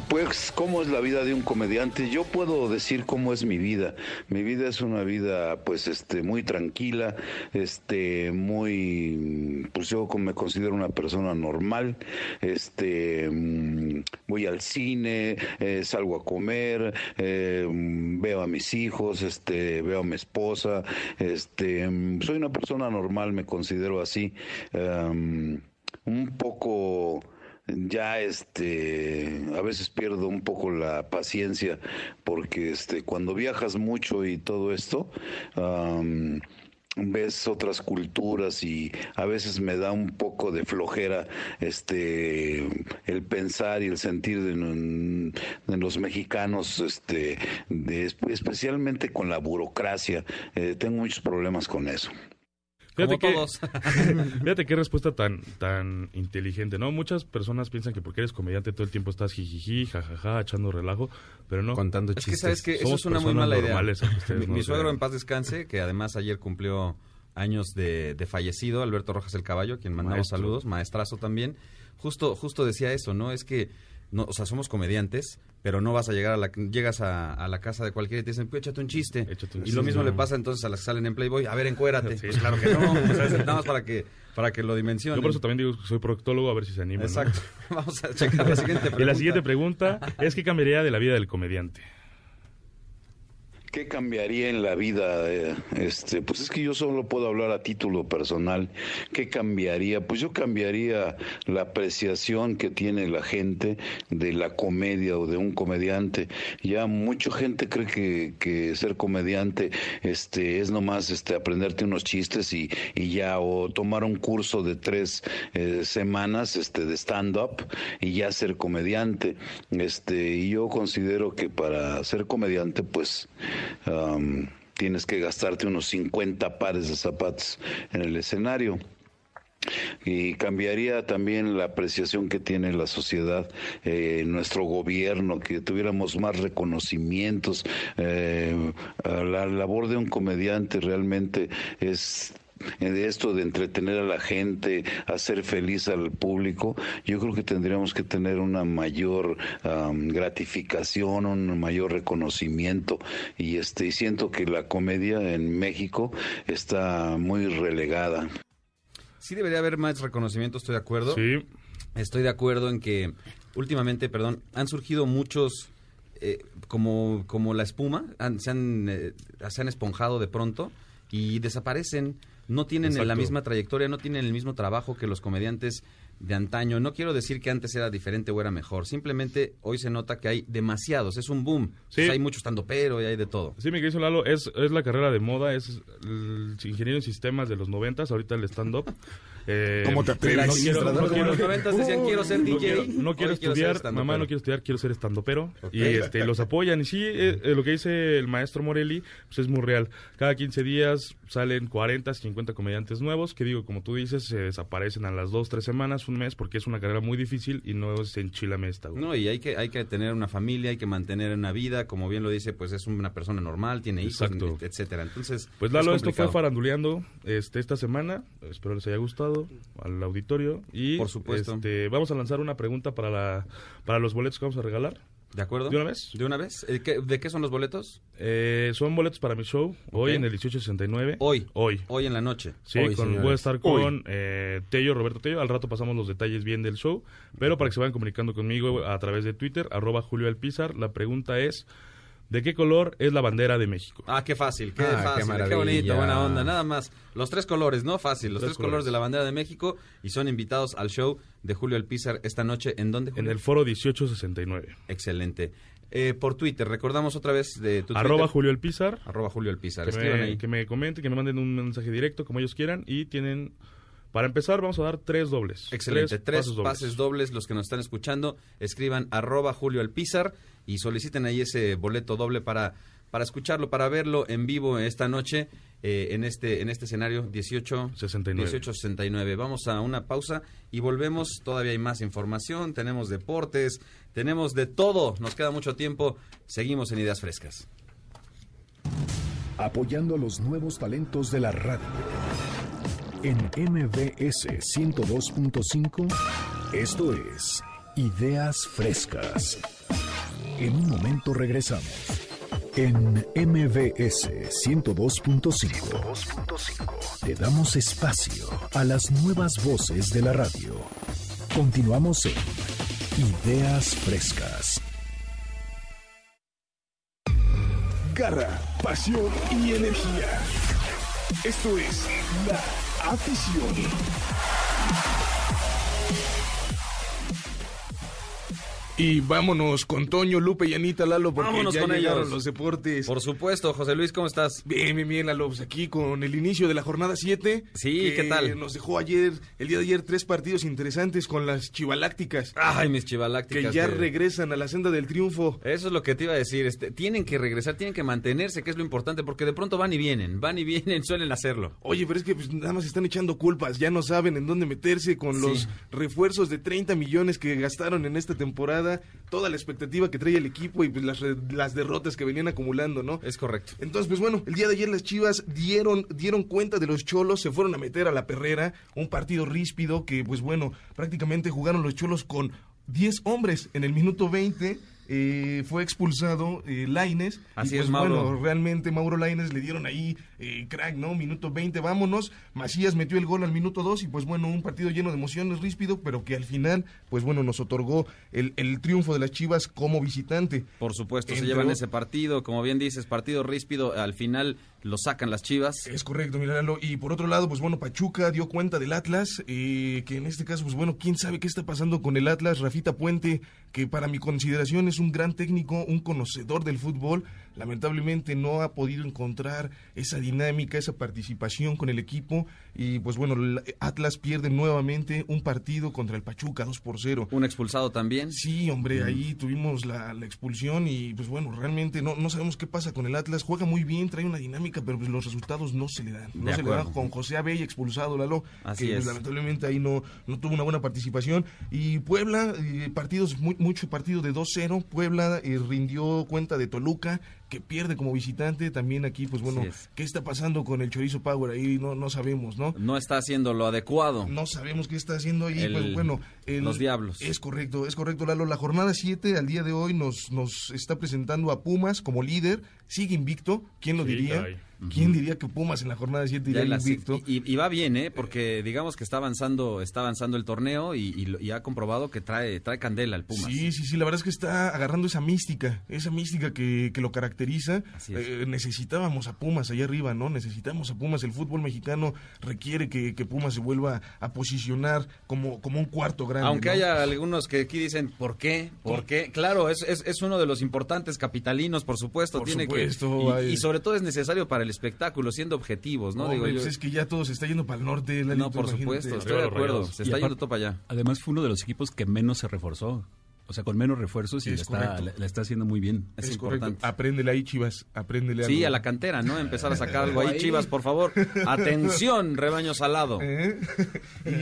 Pues, ¿cómo es la vida de un comediante? Yo puedo decir cómo es mi vida. Mi vida es una vida, pues, este, muy tranquila, este, muy, pues yo me considero una persona normal. Este, mm, voy al cine, eh, salgo a comer, eh, mm, veo a mis hijos, este, veo a mi esposa, este, mm, soy una persona normal, me considero así, Em, un poco ya este a veces pierdo un poco la paciencia porque este cuando viajas mucho y todo esto ves otras culturas y a veces me da un poco de flojera este el pensar y el sentir de los mexicanos este de- especialmente con la burocracia. Eh, tengo muchos problemas con eso
Fíjate
Como
que,
todos. [LAUGHS]
fíjate qué respuesta tan, tan inteligente, ¿no? Muchas personas piensan que porque eres comediante todo el tiempo estás jijiji, jajaja, echando relajo, pero no.
Contando
Es que sabes que eso
Somos
es una muy mala idea. Mi,
no
mi suegro en paz descanse, que además ayer cumplió años de, de fallecido, Alberto Rojas el Caballo, quien mandamos
Maestro.
saludos, maestrazo también. Justo, justo decía eso, ¿no? Es que, no, o sea, somos comediantes, pero no vas a llegar a la, llegas a, a la casa de cualquiera y te dicen, "Pues, échate un chiste.
Échate un
y lo mismo
no.
le pasa entonces a las que salen en Playboy, a ver, encuérate.
Sí.
Pues claro que no, o sea, [LAUGHS] nada más para que, para que lo dimensionen.
Yo por eso también digo que soy proctólogo, a ver si se animan. ¿no?
Exacto. [LAUGHS] Vamos a checar la siguiente pregunta. [LAUGHS]
Y la siguiente pregunta es ¿qué cambiaría de la vida del comediante?
¿Qué cambiaría en la vida? eh, Este, pues es que yo solo puedo hablar a título personal. ¿Qué cambiaría? Pues yo cambiaría la apreciación que tiene la gente de la comedia o de un comediante. Ya mucha gente cree que, que ser comediante este, es nomás este, aprenderte unos chistes y, y ya, o tomar un curso de tres eh, semanas este, de stand-up y ya ser comediante. Este, y yo considero que para ser comediante, pues tienes que gastarte unos 50 pares de zapatos en el escenario. Y cambiaría también la apreciación que tiene la sociedad, eh, nuestro gobierno, que tuviéramos más reconocimientos. Eh, la labor de un comediante realmente es de esto de entretener a la gente, hacer feliz al público, yo creo que tendríamos que tener una mayor gratificación, un mayor reconocimiento y este y siento que la comedia en México está muy relegada.
Sí debería haber más reconocimiento, estoy de acuerdo.
Sí.
Estoy de acuerdo en que últimamente, perdón, han surgido muchos eh, como, como la espuma, han- se, han, eh, se han esponjado de pronto y desaparecen. No tienen la
Exacto.
misma trayectoria, no tienen el mismo trabajo que los comediantes de antaño. No quiero decir que antes era diferente o era mejor. Simplemente hoy se nota que hay demasiados. Es un boom.
Sí.
Hay mucho estando pero y hay de todo.
Sí, mi querido Lalo, es, es la carrera de moda, es el ingeniero en sistemas de los noventas, ahorita el stand-up. [LAUGHS] Eh,
¿Cómo te atreves?
No quiero, no
los 90 decían quiero ser
no
DJ.
quiero, no quiero estudiar, mamá no quiero estudiar, quiero ser estandopero. Y este, los apoyan. Y sí, eh, eh, lo que dice el maestro Morelli, pues es muy real. Cada 15 días salen 40, 50 comediantes nuevos, que digo, como tú dices, se desaparecen a las 2, 3 semanas, un mes, porque es una carrera muy difícil y no es enchilame esta.
No, y hay que, hay que tener una familia, hay que mantener una vida, como bien lo dice, pues es una persona normal, tiene hijos,
Exacto.
etcétera. Entonces,
Pues
es
Lalo, esto fue faranduleando este, esta semana. Espero les haya gustado al auditorio. Y
Por supuesto.
este, vamos a lanzar una pregunta para, la, para los boletos que vamos a regalar.
¿De acuerdo?
¿De una vez?
¿De una vez? Eh, ¿qué- ¿De qué son los boletos?
Eh, son boletos para mi show hoy en el 1869.
Hoy.
Hoy.
Hoy en la noche.
Sí,
Hoy,
con- voy a estar con eh, Tello, Roberto Tello. Al rato pasamos los detalles bien del show. Pero para que se vayan comunicando conmigo a través de Twitter, arroba Julio Alpizar, la pregunta es, ¿de qué color es la bandera de México?
Ah, qué fácil, qué
Ah, qué
fácil, qué, bonito, buena onda. Nada más. Los tres colores, ¿no? Fácil. Los
Tres
tres, colores.
colores.
de la bandera de México y son invitados al show de Julio Alpizar esta noche. ¿En dónde?
En
Julio?
el foro 1869.
Excelente. Eh, por Twitter, recordamos otra vez de tu
Arroba
Twitter.
Julio Alpizar.
Arroba Julio Alpizar.
que
Escriban
me,
ahí.
que me comenten, que me manden un mensaje directo como ellos quieran y tienen para empezar vamos a dar tres dobles.
Excelente, tres,
pases
pases, dobles. Los que nos están escuchando, escriban arroba Julio Alpizar y soliciten ahí ese boleto doble para, para escucharlo, para verlo en vivo esta noche eh, en este en este escenario 18
69.
1869. Vamos a una pausa y volvemos. Todavía hay más información, tenemos deportes, tenemos de todo. Nos queda mucho tiempo. Seguimos en Ideas Frescas.
apoyando a los nuevos talentos de la radio. En MBS 102.5, esto es Ideas Frescas. En un momento regresamos. En MBS 102.5, te damos espacio a las nuevas voces de la radio. Continuamos en Ideas Frescas.
Garra, pasión y energía. Esto es La Afición.
Y vámonos con Toño, Lupe y Anita, Lalo, porque
Vámonos
ya
con
llegaron
ellos.
los deportes.
Por supuesto, José Luis, ¿cómo estás?
Bien, bien, bien, Lalo, pues aquí con el inicio de la jornada 7.
Sí, ¿qué tal?
Nos dejó ayer, el día de ayer, tres partidos interesantes con las chivalácticas.
Ay, mis
Que
chivalácticas.
ya
que-
regresan a la senda del triunfo.
Eso es lo que te iba a decir. Este, tienen que regresar, tienen que mantenerse, que es lo importante, porque de pronto van y vienen, van y vienen, [LAUGHS] suelen hacerlo.
Oye, pero es que pues, nada más están echando culpas, ya no saben en dónde meterse con
Sí.
los refuerzos de 30 millones que gastaron en esta temporada, toda la expectativa que trae el equipo y pues, las derrotas que venían acumulando, ¿no?
Es correcto.
Entonces, pues bueno, el día de ayer las Chivas dieron, dieron cuenta de los cholos, se fueron a meter a la perrera, un partido ríspido que, pues bueno, prácticamente jugaron los cholos con 10 hombres en el minuto 20. Eh, fue expulsado eh, Laines.
Así
y pues
es, Mauro.
bueno, realmente Mauro Laines le dieron ahí eh, crack, ¿no? Minuto 20, vámonos. Macías metió el gol al minuto 2 y pues bueno, un partido lleno de emociones, ríspido, pero que al final, pues bueno, nos otorgó el, el triunfo de las Chivas como visitante.
Por supuesto, se llevan ese partido, como bien dices, partido ríspido, al final lo sacan las chivas.
Es correcto, Milano. Y por otro lado, pues bueno, Pachuca dio cuenta del Atlas, eh, que en este caso, pues bueno, quién sabe qué está pasando con el Atlas. Rafita Puente, que para mi consideración es un gran técnico, un conocedor del fútbol, lamentablemente no ha podido encontrar esa dinámica, esa participación con el equipo. Y pues bueno, Atlas pierde nuevamente un partido contra el Pachuca, 2 por 0.
Un expulsado también.
Sí, hombre, ahí tuvimos la, la expulsión y pues bueno, realmente no, no sabemos qué pasa con el Atlas. Juega muy bien, trae una dinámica, pero pues los resultados no se le dan. No
De
se le dan con José Abella expulsado, Lalo.
Así
que pues,
es.
lamentablemente ahí no, no tuvo una buena participación. Y Puebla, eh, partidos, muy, mucho partido de 2-0. Puebla eh, rindió cuenta de Toluca, que pierde como visitante. También aquí, pues bueno,
es.
¿qué está pasando con el Chorizo Power? Ahí no, no sabemos, ¿no?
No está haciendo lo adecuado.
No sabemos qué está haciendo ahí.
El-
pues bueno, el-
los Diablos.
Es correcto, es correcto, Lalo. La jornada 7 al día de hoy nos, nos está presentando a Pumas como líder. Sigue invicto. ¿Quién lo
Sí,
diría?
caray.
¿Quién diría que Pumas en la jornada 7
Ya
iría invicto?
y, y va bien, ¿eh? Porque digamos que está avanzando, está avanzando el torneo y, y lo- y ha comprobado que trae, trae candela el Pumas.
Sí, sí, sí, la verdad es que está agarrando esa mística, esa mística que, que lo caracteriza.
Así es.
Eh, necesitábamos a Pumas allá arriba, ¿no? Necesitamos a Pumas. El fútbol mexicano requiere que, que Pumas se vuelva a posicionar como, como un cuarto grande.
Aunque
¿no?
haya algunos que aquí dicen, ¿por qué? ¿Por qué? Claro, es, es, es uno de los importantes capitalinos, por supuesto.
Por
tiene
supuesto,
que, y, y sobre todo es necesario para el espectáculo, siendo objetivos, ¿no? Digo yo-
pues es que ya todo se está yendo para el norte. Lalito,
no, por
imagínate.
supuesto, estoy de acuerdo. Se está yendo todo para allá.
Además fue uno de los equipos que menos se reforzó. O sea, con menos refuerzos y
Es
la está,
correcto.
la, la está haciendo muy bien.
Es,
Es, correcto.
importante.
Apréndele ahí, Chivas. Apréndele
Sí,
algo.
a la cantera, ¿no? Empezar a [LAUGHS] sacar algo ahí. Chivas, por favor. [LAUGHS] Atención, rebaño salado.
¿Eh? [LAUGHS]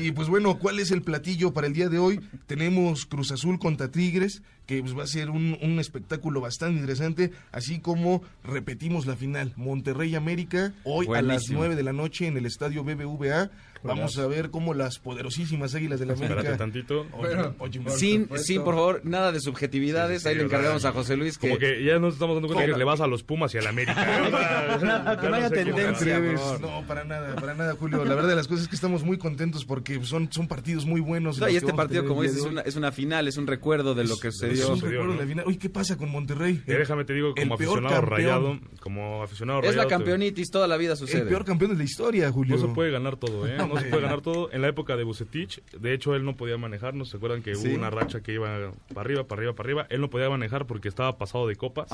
Y pues bueno, ¿cuál es el platillo para el día de hoy? Tenemos Cruz Azul contra Tigres, que pues va a ser un, un espectáculo bastante interesante, así como repetimos la final, Monterrey América, hoy a las
Buenísimo.
9 de la noche en el estadio BBVA. Vamos a ver cómo las poderosísimas Águilas del
Espérate
América...
tantito.
Oye, oye, por
Sin,
supuesto.
sin, por favor, nada de subjetividades.
Sí, sí,
ahí le encargamos
¿verdad?
a José Luis que...
Como que ya nos estamos dando cuenta que le vas a los Pumas y al América.
que [LAUGHS] no haya tendencia.
No, para nada, para nada, Julio. La verdad de las cosas es que estamos muy contentos porque son, son partidos muy buenos.
No, y este partido, como dices,
de
es una, es una final, es un recuerdo de lo que
Es
sucedió.
un
Sucedió,
recuerdo de la final. Oye, ¿qué pasa con Monterrey?
Déjame te digo, como aficionado rayado, como aficionado
Es la
rayado,
campeonitis, toda la vida sucede.
El peor campeón de la historia, Julio.
No se puede ganar todo, ¿eh? No se
Hombre.
puede ganar todo. En la época de Bucetich, de hecho, él no podía manejarnos. ¿Se acuerdan que
Sí.
hubo una racha que iba para arriba, para arriba, para arriba? Él no podía manejar porque estaba pasado de copas.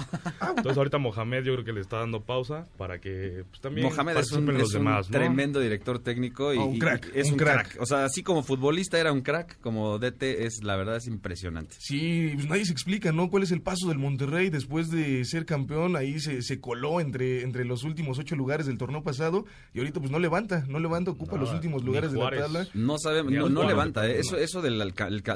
Entonces, ahorita Mohamed yo creo que le está dando pausa para que pues, también
Mohamed es un,
los
es un
demás, ¿no?
tremendo director técnico y,
Ah, un crack,
y es
un
un,
crack.
crack. O sea, así como futbolista era un crack, como DT es la verdad es impresionante.
Sí, pues nadie se explica, ¿no? ¿Cuál es el paso del Monterrey después de ser campeón? Ahí se, se coló entre, entre los últimos ocho lugares del torneo pasado y ahorita pues no levanta, no levanta, ocupa
No,
los últimos
ni
lugares de la
Juárez.
tabla.
No sabemos, no, no levanta, ¿eh? eso eso de la,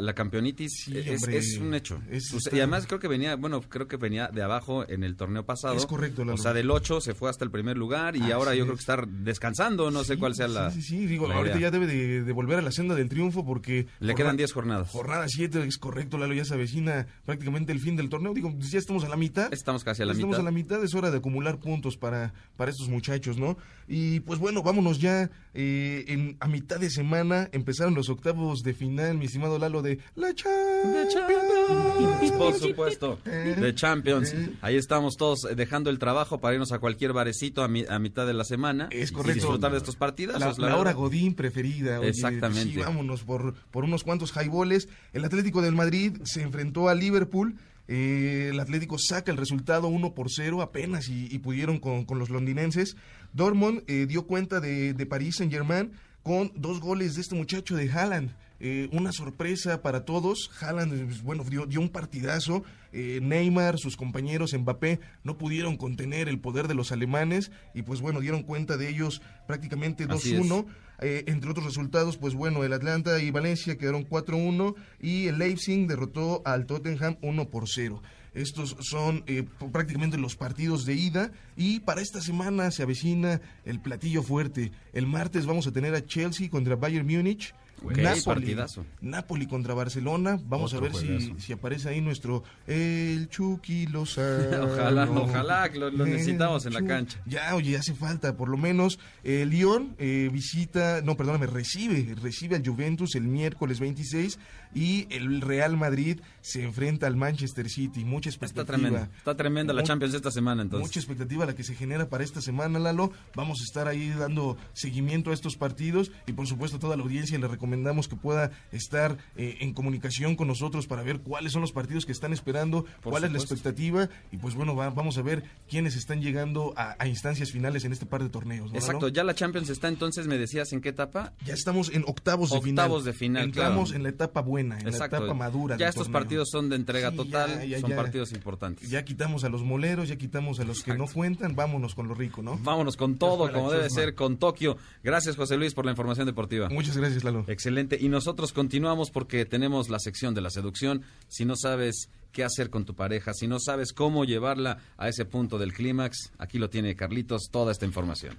la campeonitis
Sí,
es,
hombre.
es un hecho.
Es-
O sea,
está-
Y además creo que venía, bueno, creo que venía de abajo en el torneo pasado.
Es correcto, Lalo.
O sea, del 8 se fue hasta el primer lugar y ahora yo creo que está descansando, no sé cuál sea la
Sí, sí, sí, digo,
la
ahorita
idea.
ya debe de, de volver a la senda del triunfo porque...
Le
jornada-
quedan 10 jornadas.
Jornada 7, es correcto, Lalo, ya se avecina prácticamente el fin del torneo. Digo, pues ya estamos a la mitad.
Estamos casi a la
Estamos
mitad.
a la mitad, es hora de acumular puntos para, para estos muchachos, ¿no? Y pues bueno, vámonos ya eh, en, a mitad de semana. Empezaron los octavos de final, mi estimado Lalo, de la Champions.
Por supuesto, de Champions. Ahí estamos todos eh, dejando el trabajo para irnos a cualquier barecito a, mi- a mitad de la semana.
Es
y
correcto.
disfrutar de estos partidos.
La, la hora Godín preferida. oye,
Exactamente.
Sí, vámonos por, por unos cuantos highballs el Atlético del Madrid se enfrentó a Liverpool. Eh, el Atlético saca el resultado 1 por 0 apenas y, pudieron con, con, los londinenses. Dortmund eh, dio cuenta de, de París Saint Germain con dos goles de este muchacho de Haaland. Eh, una sorpresa para todos. Haaland, pues, bueno, dio, dio un partidazo. Eh, Neymar, sus compañeros Mbappé no pudieron contener el poder de los alemanes y pues bueno, dieron cuenta de ellos prácticamente 2-1. Eh, entre otros resultados, pues bueno, el Atlanta y Valencia quedaron 4-1 y el Leipzig derrotó al Tottenham 1 por 0. Estos son prácticamente los partidos de ida y para esta semana se avecina el platillo fuerte. El martes vamos a tener a Chelsea contra Bayern Múnich. Napoli, Napoli contra Barcelona. Vamos a ver si, si, aparece ahí nuestro el Chucky Lozano. [LAUGHS]
ojalá, ojalá que lo, necesitamos en la cancha.
Ya, oye, hace falta, por lo menos. Eh, Lyon eh, visita, no, perdóname, recibe, recibe al Juventus el miércoles 26 y el Real Madrid se enfrenta al Manchester City. Mucha expectativa.
Está tremenda, está tremenda la Champions esta semana entonces.
Mucha expectativa la que se genera para esta semana, Lalo. Vamos a estar ahí dando seguimiento a estos partidos y por supuesto a toda la audiencia le recomendamos que pueda estar eh, en comunicación con nosotros para ver cuáles son los partidos que están esperando, cuál es la expectativa y pues bueno, vamos a ver quiénes están llegando a, instancias finales en este par de torneos.
Exacto, ya la Champions está entonces, me decías, ¿en qué etapa?
Ya estamos en octavos de final.
Octavos de final,
Entramos en la etapa buena en la etapa madura.
Ya estos partidos son de entrega total, son partidos importantes.
Ya quitamos a los moleros, ya quitamos a los que no cuentan, vámonos con lo rico, ¿no?
Vámonos con todo, como debe ser, con Tokio. Gracias, José Luis, por la información deportiva.
Muchas gracias, Lalo.
Excelente. Y nosotros continuamos porque tenemos la sección de la seducción. Si no sabes qué hacer con tu pareja, si no sabes cómo llevarla a ese punto del clímax, aquí lo tiene Carlitos, toda esta información.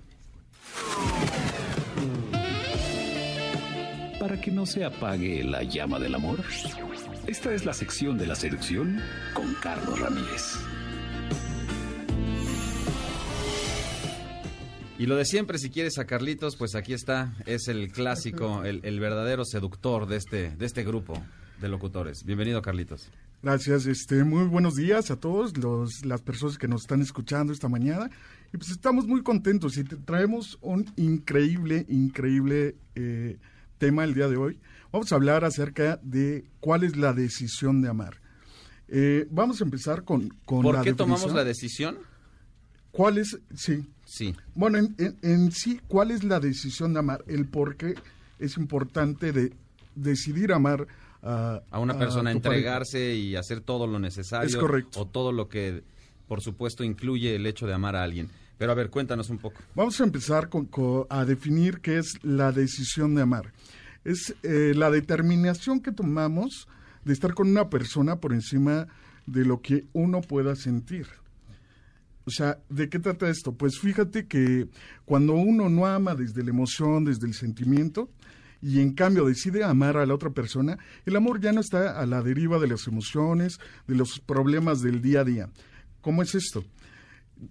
para que no se apague la llama del amor? Esta es la sección de la seducción con Carlos Ramírez.
Y lo de siempre, si quieres a Carlitos, pues aquí está, es el clásico, el, verdadero seductor de este, de este grupo de locutores. Bienvenido, Carlitos.
Gracias, este, muy buenos días a todos los, las personas que nos están escuchando esta mañana. Y pues estamos muy contentos y traemos un increíble, increíble eh, tema el día de hoy. Vamos a hablar acerca de cuál es la decisión de amar. Eh, vamos a empezar con, con
¿Por qué tomamos la decisión?
¿Cuál es? Sí.
Sí.
Bueno, en, sí, ¿cuál es la decisión de amar? El por qué es importante de decidir amar a,
a una persona, entregarse y hacer todo lo necesario.
Es correcto.
O todo lo que, por supuesto, incluye el hecho de amar a alguien. Pero a ver, cuéntanos un poco.
Vamos a empezar con, a definir qué es la decisión de amar. Es eh, la determinación que tomamos de estar con una persona por encima de lo que uno pueda sentir. O sea, ¿de qué trata esto? Pues fíjate que cuando uno no ama desde la emoción, desde el sentimiento, y en cambio decide amar a la otra persona, el amor ya no está a la deriva de las emociones, de los problemas del día a día. ¿Cómo es esto?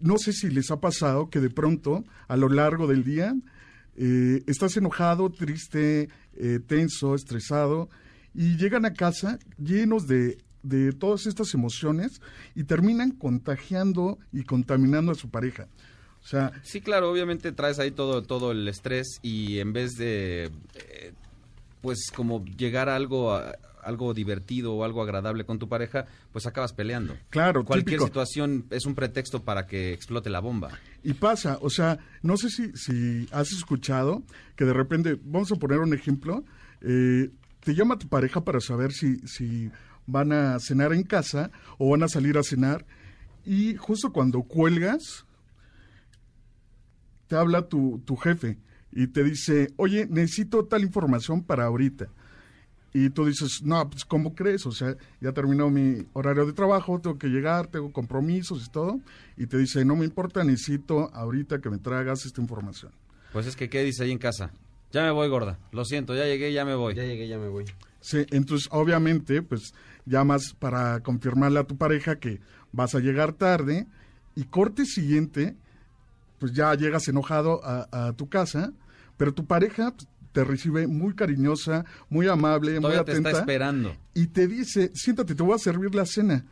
no sé si les ha pasado que de pronto, a lo largo del día, eh, estás enojado, triste, eh, tenso, estresado, y llegan a casa llenos de, de todas estas emociones y terminan contagiando y contaminando a su pareja. O sea,
sí, claro, obviamente traes ahí todo, todo el estrés y en vez de, eh, pues como llegar a algo, algo divertido o algo agradable con tu pareja, pues acabas peleando.
Claro,
Cualquier situación es un pretexto para que explote la bomba.
Y pasa, o sea, no sé si, si has escuchado que de repente, vamos a poner un ejemplo, eh, te llama tu pareja para saber si, si van a cenar en casa o van a salir a cenar y justo cuando cuelgas, te habla tu, tu jefe y te dice, oye, necesito tal información para ahorita. Y tú dices, no, pues ¿cómo crees? O sea, ya terminó mi horario de trabajo, tengo que llegar, tengo compromisos y todo. Y te dice, no me importa, necesito ahorita que me traigas esta información.
Pues es que, ¿qué dice ahí en casa? Ya me voy, gorda. Lo siento, ya llegué, ya me voy.
Ya llegué, ya me voy.
Sí, entonces obviamente, pues llamas para confirmarle a tu pareja que vas a llegar tarde y corte siguiente, pues ya llegas enojado a, a tu casa, pero tu pareja pues, te recibe muy cariñosa, muy amable, muy atenta.
Te está esperando.
Y te dice, siéntate, te voy a servir la cena.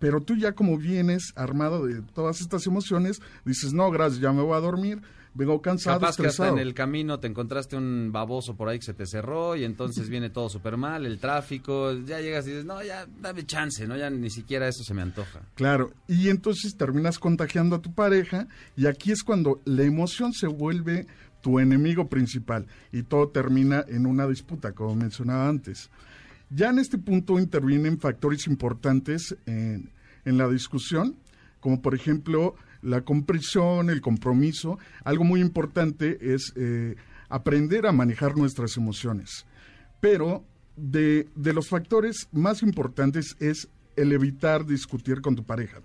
Pero tú ya como vienes armado de todas estas emociones, dices, no, gracias, ya me voy a dormir, vengo cansado,
Capaz que hasta
estresado.
en el camino te encontraste un baboso por ahí que se te cerró y entonces viene todo súper mal, el tráfico, ya llegas y dices, no, ya dame chance, ¿no? Ya ni siquiera eso se me antoja.
Claro, y entonces terminas contagiando a tu pareja y aquí es cuando la emoción se vuelve tu enemigo principal y todo termina en una disputa, como mencionaba antes. Ya en este punto intervienen factores importantes en, en la discusión, como por ejemplo la comprensión, el compromiso. Algo muy importante es eh, aprender a manejar nuestras emociones. Pero de, de los factores más importantes es el evitar discutir con tu pareja.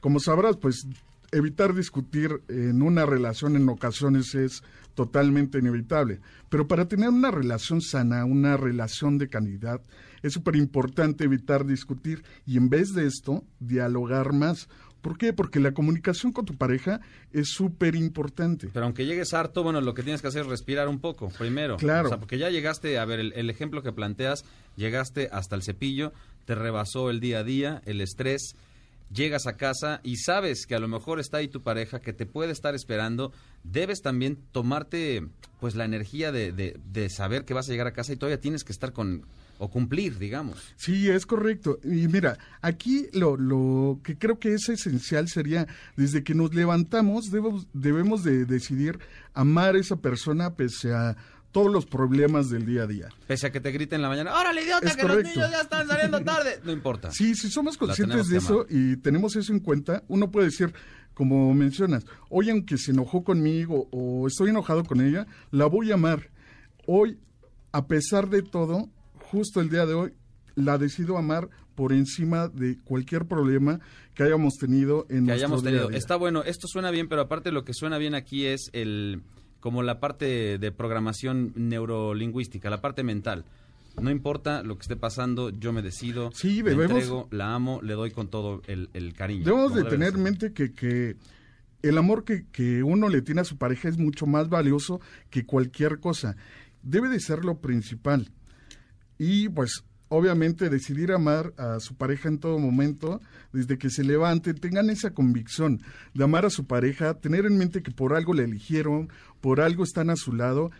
Como sabrás, pues evitar discutir en una relación en ocasiones es totalmente inevitable. Pero para tener una relación sana, una relación de calidad, es súper importante evitar discutir y en vez de esto, dialogar más. ¿Por qué? Porque la comunicación con tu pareja es súper importante.
Pero aunque llegues harto, bueno, lo que tienes que hacer es respirar un poco, primero.
Claro.
O sea, porque ya llegaste, a ver, el, el ejemplo que planteas, llegaste hasta el cepillo, te rebasó el día a día, el estrés, llegas a casa y sabes que a lo mejor está ahí tu pareja, que te puede estar esperando, debes también tomarte pues la energía de, de, de saber que vas a llegar a casa y todavía tienes que estar con o cumplir, digamos.
Sí, es correcto. Y mira, aquí lo, lo que creo que es esencial sería, desde que nos levantamos, debemos, debemos de decidir amar a esa persona pese a todos los problemas del día a día.
Pese a que te griten en la mañana, ¡órale, idiota,
Es
que los
correcto.
niños ya están saliendo [LAUGHS] tarde! No importa.
Sí, si somos conscientes de eso
amar.
y tenemos eso en cuenta, uno puede decir, como mencionas, hoy aunque se enojó conmigo o estoy enojado con ella, la voy a amar. Hoy, a pesar de todo, justo el día de hoy, la decido amar por encima de cualquier problema que hayamos tenido en
que hayamos
día
tenido.
día.
Está bueno, esto suena bien, pero aparte lo que suena bien aquí es el como la parte de programación neurolingüística, la parte mental. No importa lo que esté pasando, yo me decido,
Sí,
me entrego, la amo, le doy con todo el, el cariño.
Debemos de tener en mente que, que el amor que, que uno le tiene a su pareja es mucho más valioso que cualquier cosa. Debe de ser lo principal. Y pues obviamente decidir amar a su pareja en todo momento, desde que se levante, tengan esa convicción de amar a su pareja, tener en mente que por algo le eligieron, por algo están a su lado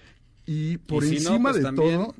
y por
si no,
encima
pues,
de
también
todo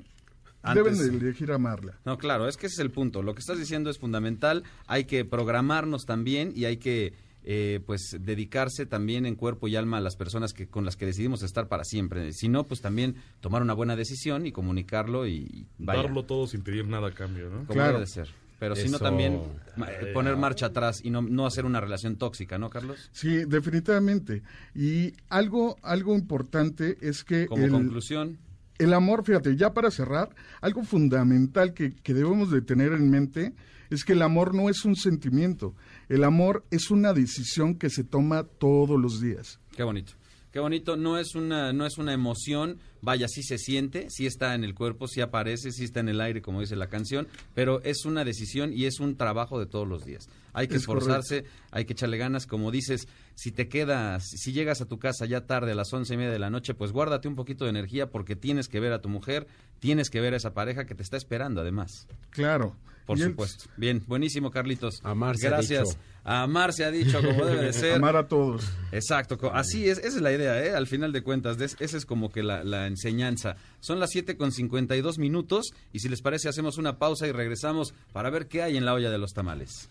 antes-
deben de elegir amarla.
No, claro, es que ese es el punto. Lo que estás diciendo es fundamental. Hay que programarnos también y hay que, eh, pues, dedicarse también en cuerpo y alma a las personas que con las que decidimos estar para siempre. Si no, pues también tomar una buena decisión y comunicarlo y y vaya,
Darlo todo sin pedir nada a cambio, ¿no?
como debe de ser. Pero si no,
Eso.
también ma- poner marcha atrás y no, no hacer una relación tóxica, ¿no, Carlos?
Sí, definitivamente. Y algo, algo importante es que
Como
el,
conclusión,
el amor, fíjate, ya para cerrar, algo fundamental que, que debemos de tener en mente es que el amor no es un sentimiento, el amor es una decisión que se toma todos los días.
Qué bonito. Qué bonito, no es una no es una emoción, vaya, sí se siente, sí está en el cuerpo, sí aparece, sí está en el aire, como dice la canción, pero es una decisión y es un trabajo de todos los días. Hay que
Es
esforzarse, hay que echarle ganas, como dices, si te quedas, si llegas a tu casa ya tarde a las once y media de la noche, pues guárdate un poquito de energía porque tienes que ver a tu mujer, tienes que ver a esa pareja que te está esperando además.
Claro.
Por
Y el-
supuesto. Bien, buenísimo, Carlitos.
Amar se ha
Gracias.
dicho.
A amar se ha dicho, como debe de [LAUGHS] ser.
Amar a todos.
Exacto, así es, esa es la idea, ¿eh? al final de cuentas, esa es como que la, la enseñanza. Son las 7 con 52 minutos y si les parece hacemos una pausa y regresamos para ver qué hay en la olla de los tamales.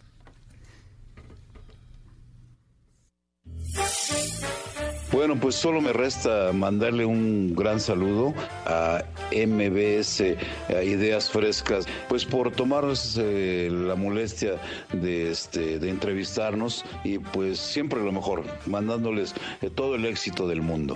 Bueno, pues solo me resta mandarle un gran saludo a MBS, a Ideas Frescas, pues por tomarnos eh, la molestia de, este, de entrevistarnos y pues siempre lo mejor, mandándoles eh, todo el éxito del mundo.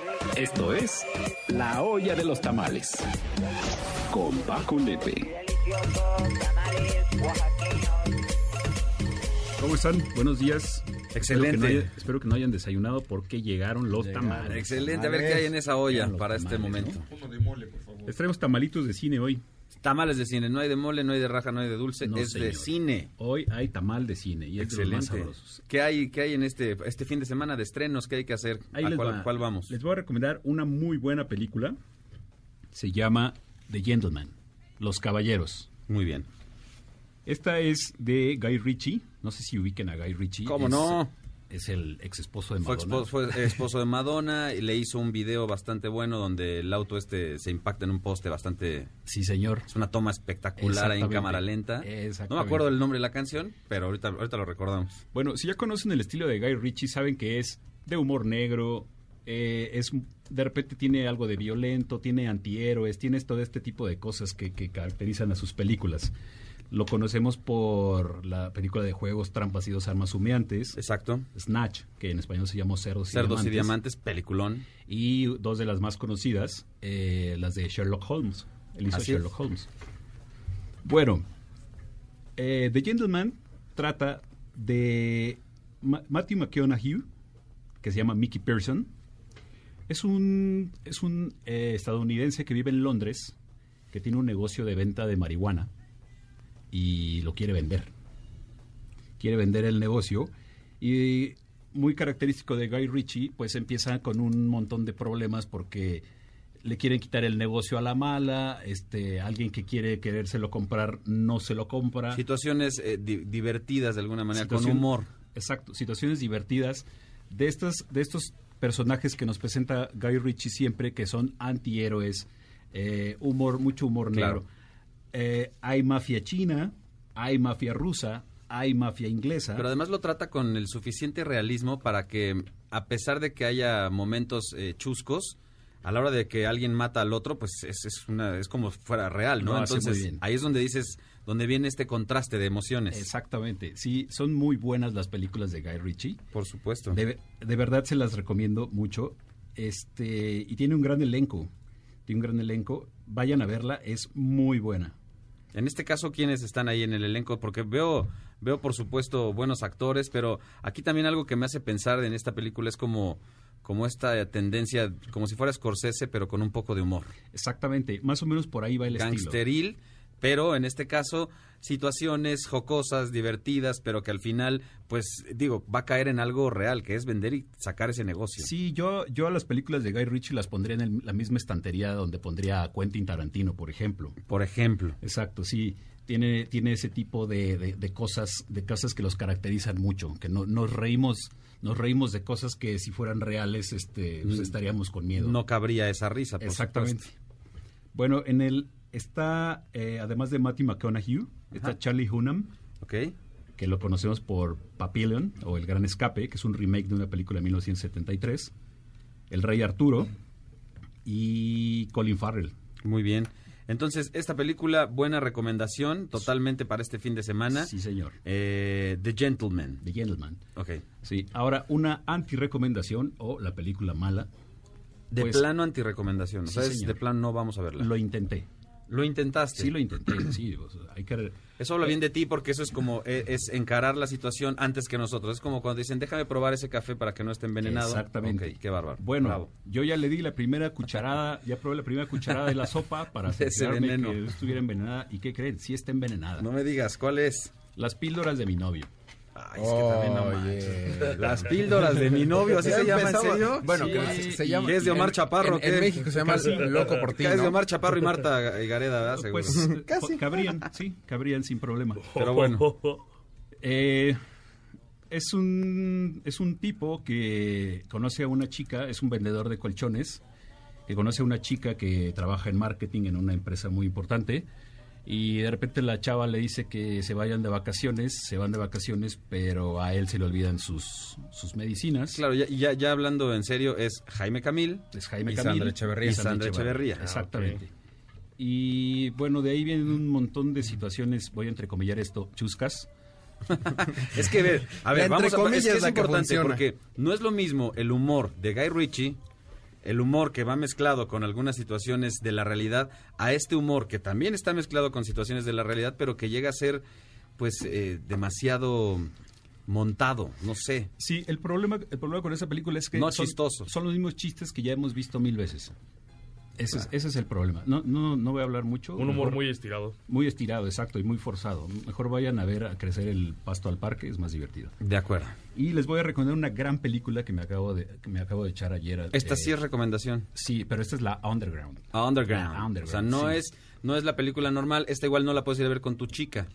Esto es La Olla de los Tamales. Con Paco Lepe.
¿Cómo están? Buenos días.
Excelente.
Espero que, no haya- espero que no hayan desayunado porque llegaron los tamales.
Excelente, a ver qué hay en esa olla para este momento.
¿no? Les traemos tamalitos de cine hoy.
Tamales de cine, no hay de mole, no hay de raja, no hay de dulce,
No,
es de cine.
Hoy hay tamal de cine y es de los más
Excelente.
sabrosos.
¿Qué hay, ¿Qué hay en este, este fin de semana de estrenos? ¿Qué hay que hacer?
Ahí
¿A
les
cuál,
va.
cuál vamos?
Les voy a recomendar una muy buena película. Se llama The Gentleman, Los Caballeros.
Muy bien.
Esta es de Guy Ritchie. No sé si ubiquen a Guy Ritchie.
¿Cómo
Es-
no?
Es el ex esposo de
Fue,
Madonna.
expo- fue [LAUGHS] esposo de Madonna y le hizo un video bastante bueno donde el auto este se impacta en un poste bastante...
Sí, señor.
Es una toma espectacular ahí en cámara lenta. No me acuerdo del nombre de la canción, pero ahorita, ahorita lo recordamos.
Bueno, si ya conocen el estilo de Guy Ritchie, saben que es de humor negro, eh, es de repente tiene algo de violento, tiene antihéroes, tiene todo este tipo de cosas que, que caracterizan a sus películas. Lo conocemos por la película de juegos Trampas y dos armas humeantes.
Exacto.
Snatch, que en español se llamó Cerdos y
Cerdos y
Diamantes.
Diamantes, peliculón.
Y dos de las más conocidas, eh, las de Sherlock Holmes. Él hizo
Así es.
Sherlock Holmes. Bueno, eh, The Gentleman trata de Ma- Matthew McConaughey, que se llama Mickey Pearson. Es un, es un eh, estadounidense que vive en Londres, que tiene un negocio de venta de marihuana y lo quiere vender. Quiere vender el negocio y muy característico de Guy Ritchie, pues empieza con un montón de problemas porque le quieren quitar el negocio a la mala, este, alguien que quiere querérselo comprar no se lo compra.
Situaciones eh, di- divertidas de alguna manera, con humor.
Exacto, situaciones divertidas de estas de estos personajes que nos presenta Guy Ritchie siempre que son antihéroes, eh, humor, mucho humor
Claro.
Eh, hay mafia china, hay mafia rusa, hay mafia inglesa.
Pero además lo trata con el suficiente realismo para que, a pesar de que haya momentos eh, chuscos, a la hora de que alguien mata al otro, pues es, es, una, es como fuera real, ¿no? Entonces, ahí es donde dices, donde viene este contraste de emociones.
Exactamente, sí, son muy buenas las películas de Guy Ritchie.
Por supuesto.
De, de verdad se las recomiendo mucho. Este, y tiene un gran elenco. Tiene un gran elenco. Vayan a verla, es muy buena.
En este caso, ¿quiénes están ahí en el elenco? Porque veo, veo por supuesto buenos actores, pero aquí también algo que me hace pensar en esta película es como, como esta tendencia, como si fuera Scorsese, pero con un poco de humor.
Exactamente, más o menos por ahí va el estilo.
Pero en este caso situaciones jocosas, divertidas, pero que al final, pues digo, va a caer en algo real, que es vender y sacar ese negocio.
Sí, yo, yo a las películas de Guy Ritchie las pondría en el- la misma estantería donde pondría a Quentin Tarantino, por ejemplo.
Por ejemplo.
Exacto, sí. Tiene, tiene ese tipo de, de- de cosas, de cosas que los caracterizan mucho, que no, nos reímos, nos reímos de cosas que si fueran reales, este, pues,
Mm.
estaríamos con miedo.
No cabría esa risa, por
Exactamente.
supuesto.
Bueno, en el está, eh, además de Matthew McConaughey, está. Charlie Hunnam,
Ok.
que lo conocemos por Papillon o El Gran Escape, que es un remake de una película de 1973, El Rey Arturo y Colin Farrell.
Muy bien. Entonces, esta película, buena recomendación, totalmente para este fin de semana.
Sí, señor.
Eh, The Gentleman.
The Gentleman.
Ok.
Sí, ahora una anti-recomendación o la película mala.
De
Pues,
plano anti-recomendación. o sea, de plano no vamos a verla.
Lo intenté.
Lo intentaste.
Sí, lo intenté. [CLEARS THROAT] sí, o sea, hay que...
Eso habla bien de ti porque eso es como e- es, encarar la situación antes que nosotros. Es como cuando dicen, déjame probar ese café para que no esté envenenado.
Exactamente.
Ok, qué bárbaro.
Bueno,
Bravo.
yo ya le di la primera cucharada, ya probé la primera cucharada de la sopa para [LAUGHS] asegurarme que estuviera envenenada. ¿Y qué creen? Sí está envenenada.
No me digas, ¿cuál es?
Las píldoras de mi novio.
Ay, es que también no
Oye.
manches. [LAUGHS] Las [LAUGHS] píldoras de mi novio, ¿así se llama en serio?
Bueno,
Sí.
que se llama-
¿Qué es de Omar
en-
Chaparro?
en-
¿qué?
en México se llama Loco por ti,
¿Qué es de
¿no?
Omar Chaparro y Marta [LAUGHS] Gareda, ¿verdad? Seguro.
Pues po- cabrían, sí, cabrían sin problema.
Pero bueno.
Eh, es un es un tipo que conoce a una chica, es un vendedor de colchones, que conoce a una chica que trabaja en marketing en una empresa muy importante y de repente la chava le dice que se vayan de vacaciones, se van de vacaciones, pero a él se le olvidan sus sus medicinas.
Claro, ya, ya, ya hablando en serio, es Jaime Camil.
Es Jaime
y
Camil
Sandra Echeverría. Y Sandra Echeverría.
Exactamente. Y bueno, de ahí vienen un montón de situaciones, voy a entrecomillar esto, chuscas. [LAUGHS]
Es que, ver, a ver,
La
vamos a es, que
es
importante
funciona.
porque no es lo mismo el humor de Guy Ritchie, el humor que va mezclado con algunas situaciones de la realidad, a este humor que también está mezclado con situaciones de la realidad, pero que llega a ser, pues, eh, demasiado montado, no sé.
Sí, el problema, el problema con esa película es que
No
son,
chistoso.
son los mismos chistes que ya hemos visto mil veces. Ese, es, ese es el problema. No, no, no voy a hablar mucho.
Un humor
Mejor-
muy estirado.
Muy estirado, exacto, y muy forzado. Mejor vayan a ver a crecer el pasto al parque, es más divertido.
De acuerdo.
Y les voy a recomendar una gran película que me acabo de, que me acabo de echar ayer.
Esta
eh,
sí es recomendación.
Sí, pero esta es la Underground.
Underground.
La Underground,
o sea, no
sí.
es no es la película normal. Esta igual no la puedes ir a ver con tu chica.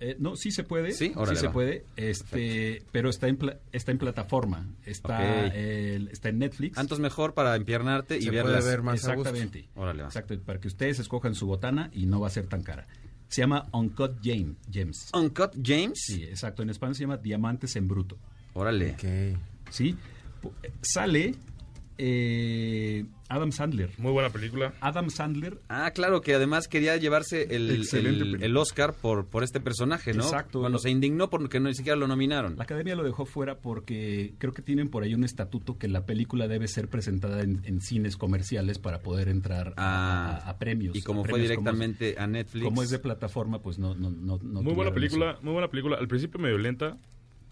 Eh, no, sí se puede.
Sí, órale,
se
va.
puede. Este, pero está en pla- está en plataforma. Está, está en Netflix.
Antes mejor para empiernarte y
Se
verlas.
puede ver más a gusto.
Exactamente.
Órale, va.
Exacto, para que ustedes escojan su botana y no va a ser tan cara. Se llama Uncut James. James.
Uncut James.
Sí, exacto. En español se llama Diamantes en Bruto.
Órale.
Sí. Pu- Sale eh, Adam Sandler.
Muy buena película.
Adam Sandler.
Ah, claro, que además quería llevarse el, el- Oscar por, por este personaje, ¿no?
Exacto.
Cuando se indignó porque no, ni siquiera lo nominaron.
La academia lo dejó fuera porque creo que tienen por ahí un estatuto que la película debe ser presentada en, en cines comerciales para poder entrar a, a- a premios.
Ah, Y como fue
premios
directamente a Netflix.
Como es de plataforma, pues no. no, no, no
muy buena película,
eso.
muy buena película. Al principio medio lenta,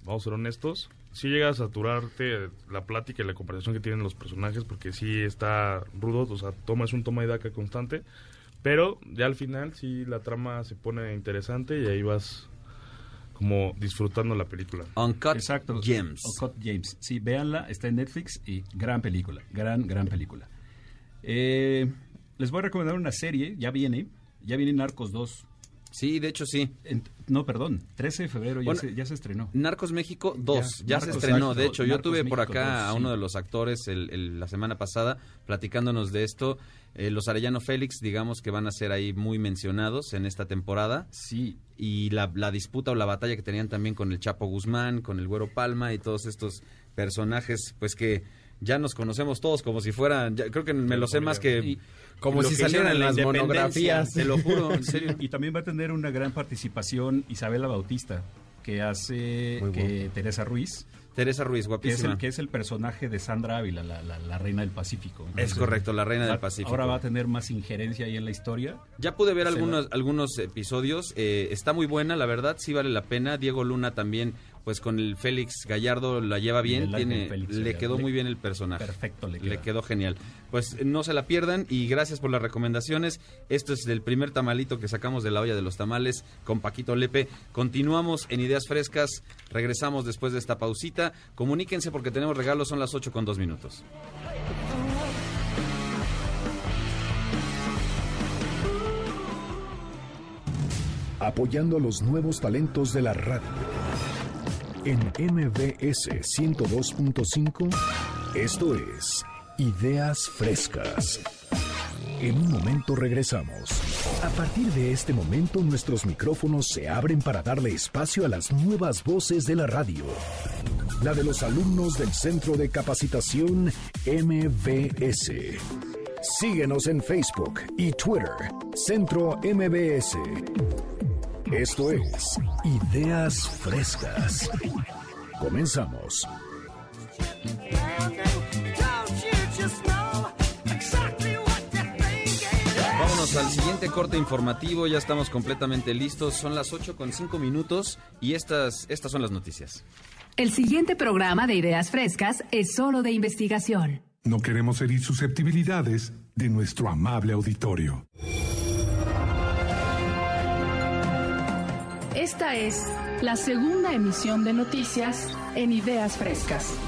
vamos a ser honestos. Sí llega a saturarte la plática y la conversación que tienen los personajes porque sí está rudo, o sea, toma es un toma y daca constante. Pero ya al final sí la trama se pone interesante y ahí vas como disfrutando la película.
Uncut
Exacto.
Gems.
Uncut James. Sí, véanla, está en Netflix y gran película, gran, gran película. Eh, les voy a recomendar una serie, ya viene, ya viene Narcos 2.
Sí, de hecho sí.
no, perdón, 13 de febrero ya, se, ya se estrenó.
Narcos México 2, ya,
Ya,
se estrenó. De hecho, yo tuve por acá
2,
a uno
sí.
de los actores el- el- la semana pasada platicándonos de esto. Eh, los Arellano Félix, digamos que van a ser ahí muy mencionados en esta temporada.
Sí.
Y la, la disputa o la batalla que tenían también con el Chapo Guzmán, con el Güero Palma y todos estos personajes, pues que ya nos conocemos todos como si fueran, ya- creo que me lo sé más que...
Y-
Como si salieran
en la
las monografías.
Te lo juro, en [LAUGHS] serio.
Y también va a tener una gran participación Isabela Bautista, que hace
Muy
que
bueno.
Teresa Ruiz.
Teresa Ruiz,
Que es,
guapísima.
el, que es el personaje de Sandra Ávila, la, la- la reina del Pacífico.
Es correcto, la reina del Pacífico.
Ahora va a tener más injerencia ahí en la historia.
Ya pude ver algunos, algunos episodios. eh, está muy buena, la verdad, sí vale la pena. Diego Luna también, pues con el Félix Gallardo la lleva bien. Tiene,
Félix
le
Gallardo.
quedó muy bien el personaje.
Perfecto, le
Le quedó genial. Pues eh, no se la pierdan y gracias por las recomendaciones. Esto es del primer tamalito que sacamos de la olla de los tamales con Paquito Lepe. Continuamos en Ideas Frescas. Regresamos después de esta pausita. Comuníquense porque tenemos regalos, son las 8 con 2 minutos.
apoyando a los nuevos talentos de la radio. En MBS 102.5, esto es Ideas Frescas. En un momento regresamos. A partir de este momento nuestros micrófonos se abren para darle espacio a las nuevas voces de la radio. La de los alumnos del Centro de Capacitación MBS. Síguenos en Facebook y Twitter, Centro MBS. Esto es Ideas Frescas. Comenzamos.
Vámonos al siguiente corte informativo, ya estamos completamente listos, son las 8 con 5 minutos y estas, estas son las noticias.
El siguiente programa de Ideas Frescas es solo de investigación.
No queremos herir susceptibilidades de nuestro amable auditorio.
Esta es la segunda emisión de noticias en Ideas Frescas.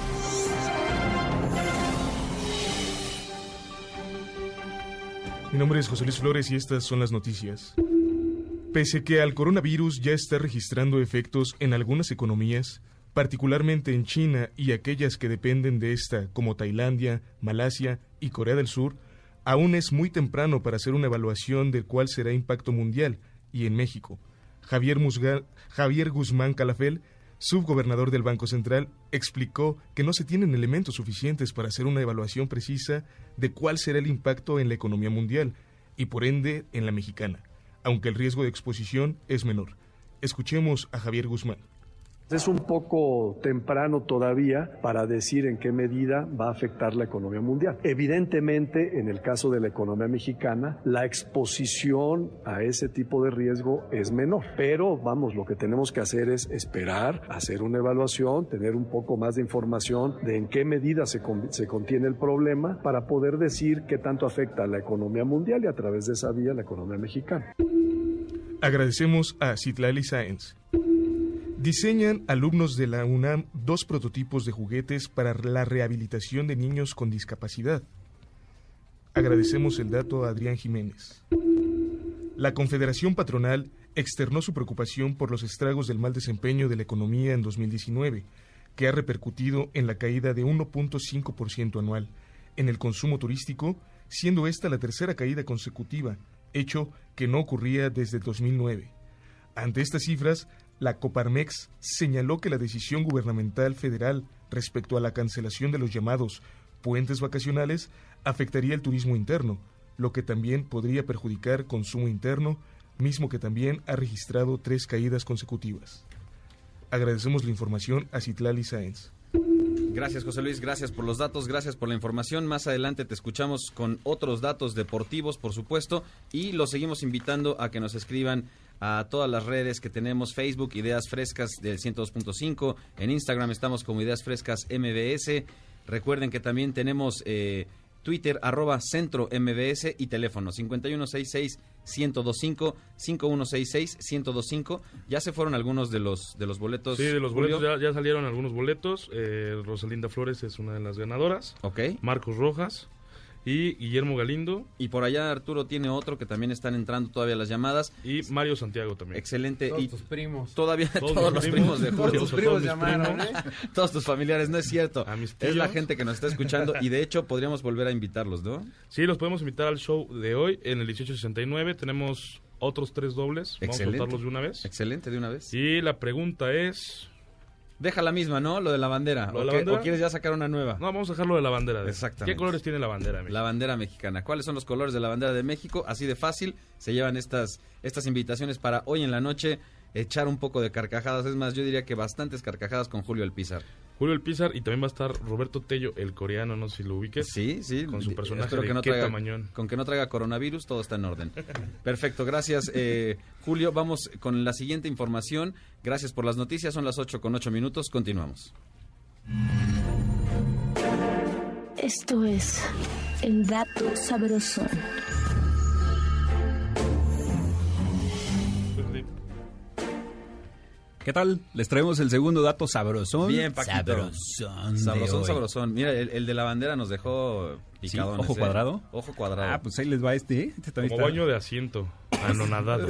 Mi nombre es José Luis Flores y estas son las noticias. Pese que al coronavirus ya está registrando efectos en algunas economías, particularmente en China y aquellas que dependen de esta, como Tailandia, Malasia y Corea del Sur, aún es muy temprano para hacer una evaluación de cuál será impacto mundial y en México. Javier, Musga- Javier Guzmán Calafel, subgobernador del Banco Central, explicó que no se tienen elementos suficientes para hacer una evaluación precisa de cuál será el impacto en la economía mundial y por ende en la mexicana, aunque el riesgo de exposición es menor. Escuchemos a Javier Guzmán.
Es un poco temprano todavía para decir en qué medida va a afectar la economía mundial. Evidentemente, en el caso de la economía mexicana, la exposición a ese tipo de riesgo es menor. Pero vamos, lo que tenemos que hacer es esperar, hacer una evaluación, tener un poco más de información de en qué medida se, con- se contiene el problema para poder decir qué tanto afecta a la economía mundial y a través de esa vía la economía mexicana.
Agradecemos a Citlali Science. Diseñan alumnos de la UNAM dos prototipos de juguetes para la rehabilitación de niños con discapacidad. Agradecemos el dato a Adrián Jiménez. La Confederación Patronal externó su preocupación por los estragos del mal desempeño de la economía en 2019, que ha repercutido en la caída de 1.5% anual en el consumo turístico, siendo esta la tercera caída consecutiva, hecho que no ocurría desde 2009. Ante estas cifras, la Coparmex señaló que la decisión gubernamental federal respecto a la cancelación de los llamados puentes vacacionales afectaría el turismo interno, lo que también podría perjudicar consumo interno, mismo que también ha registrado tres caídas consecutivas. Agradecemos la información a Citlali Sáenz.
Gracias, José Luis. Gracias por los datos, gracias por la información. Más adelante te escuchamos con otros datos deportivos, por supuesto, y los seguimos invitando a que nos escriban a todas las redes que tenemos, Facebook, Ideas Frescas del 102.5, en Instagram estamos como Ideas Frescas MBS. Recuerden que también tenemos eh, Twitter, arroba Centro MBS y teléfono 5166-1025, 5166-1025. Ya se fueron algunos de los, de los boletos.
Sí, de los
Julio?
boletos ya, ya salieron algunos boletos. Eh, Rosalinda Flores es una de las ganadoras.
Ok.
Marcos Rojas y Guillermo Galindo.
Y por allá Arturo tiene otro que también están entrando todavía las llamadas.
Y Mario Santiago también.
Excelente.
Todos
y
tus primos.
Todavía todos,
Todos
los primos,
primos.
de
Todos
Julio.
tus primos llamaron, ¿eh? [LAUGHS]
todos tus familiares, no es cierto.
mis
Es la gente que nos está escuchando y de hecho podríamos volver a invitarlos, ¿no?
Sí, los podemos invitar al show de hoy en el 1869. Tenemos otros tres dobles. Vamos a soltarlos de una vez.
Excelente, de una vez.
Y la pregunta es...
Deja la misma, ¿no? Lo de la bandera.
¿Lo de
¿O,
la
qué-
bandera?
o quieres ya sacar una nueva?
No, vamos a dejarlo de la bandera. de-
Exactamente.
¿Qué colores tiene la bandera?
La bandera mexicana. ¿Cuáles son los colores de la bandera de México? Así de fácil. Se llevan estas, estas invitaciones para hoy en la noche echar un poco de carcajadas. Es más, yo diría que bastantes carcajadas con Julio El Pizar.
Julio El Pizar y también va a estar Roberto Tello, el coreano, no sé si lo ubiques.
Sí, sí.
Con su personaje
Espero
de
que no
qué
traiga,
tamañón.
Con que no traiga coronavirus, todo está en orden. Perfecto, gracias eh, Julio. Vamos con la siguiente información. Gracias por las noticias. Son las 8 con 8 minutos. Continuamos.
Esto es el dato sabrosón.
¿Qué tal? Les traemos el segundo dato sabrosón.
Bien, Paquito.
Sabrosón.
Sabrosón, sabrosón. Mira, el, el de la bandera nos dejó
Sí,
picadones.
¿Ojo
¿eh?
cuadrado?
Ojo cuadrado.
Ah, pues ahí les va este. ¿eh? Este también
Como
está-
baño de asiento, anonadado.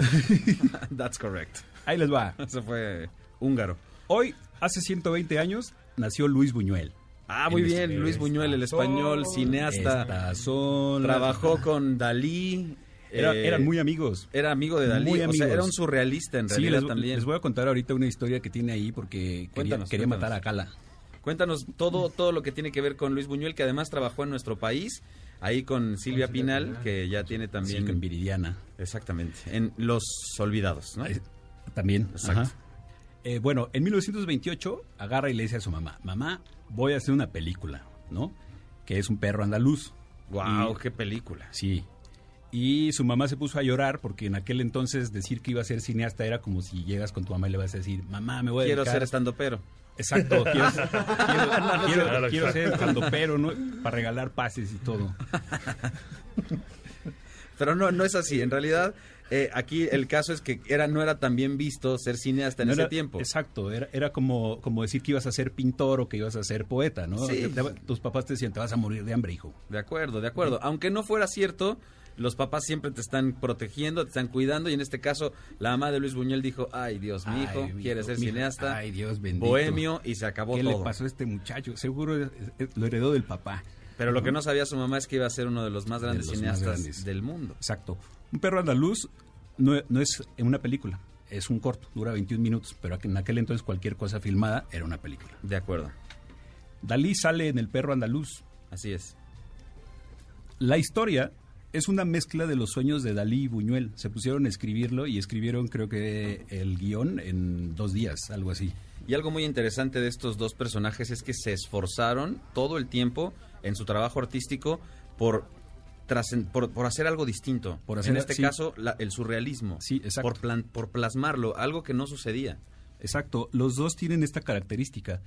[LAUGHS]
That's correct.
Ahí les va. [LAUGHS]
Eso fue húngaro.
Hoy, hace 120 años, nació Luis Buñuel.
Ah, muy bien,
es-
Luis Buñuel, el español, cineasta.
Estas son las-
Trabajó con Dalí.
Era-
eh,
eran muy amigos.
Era amigo de Dalí.
Muy
O sea,
amigos.
era un surrealista en
Sí,
realidad
les,
también.
les voy a contar ahorita una historia que tiene ahí porque quería,
Cuéntanos,
quería
cuéntanos.
matar a Cala.
Cuéntanos todo, todo lo que tiene que ver con Luis Buñuel, que además trabajó en nuestro país, ahí con Silvia Pinal, que ya tiene también...
Sí, con Viridiana.
Exactamente, en Los Olvidados, ¿no?
También.
Exacto.
ajá. Eh, bueno, en 1928 agarra y le dice a su mamá, mamá, voy a hacer una película, ¿no? Que es un perro andaluz.
Wow,
Y-
qué película.
Sí. Y su mamá se puso a llorar porque en aquel entonces decir que iba a ser cineasta era como si llegas con tu mamá y le vas a decir, mamá, me voy a
Quiero
dedicar-
ser estando pero.
Exacto, [LAUGHS] quiero, quiero, quiero-
Claro,
quiero ser
exacto.
pero ¿no? Para regalar pases y todo. [LAUGHS]
Pero no, no es así. En realidad, eh, aquí el caso es que era, no era tan bien visto ser cineasta en
No
ese
era-
tiempo.
Exacto, era, era como, como decir que ibas a ser pintor o que ibas a ser poeta, ¿no?
Sí.
Te- te- tus papás te decían, te vas a morir de hambre, hijo.
De acuerdo, de acuerdo. Aunque no fuera cierto, los papás siempre te están protegiendo, te están cuidando. Y en este caso, la mamá de Luis Buñuel dijo: Ay, Dios, mi hijo quiere ser cineasta.
Ay, Dios bendito.
Bohemio, y se acabó
¿Qué
todo.
le pasó a este muchacho? Seguro es- es- lo heredó del papá.
Pero lo que no sabía su mamá es que iba a ser uno de los más grandes
los más
cineastas
grandes.
del mundo.
Exacto. Un perro andaluz no, no es una película, es un corto, dura 21 minutos, pero en aquel entonces cualquier cosa filmada era una película.
De acuerdo.
Dalí sale en El perro andaluz.
Así es.
La historia Es una mezcla de los sueños de Dalí y Buñuel. Se pusieron a escribirlo y escribieron creo que el guion en dos días, algo así.
Y algo muy interesante de estos dos personajes es que se esforzaron todo el tiempo en su trabajo artístico por trasen- por, por hacer algo distinto.
Por hacer-
en este
sí.
caso, la- el surrealismo.
Sí, exacto.
Por, plan- por plasmarlo, algo que no sucedía.
Exacto, los dos tienen esta característica.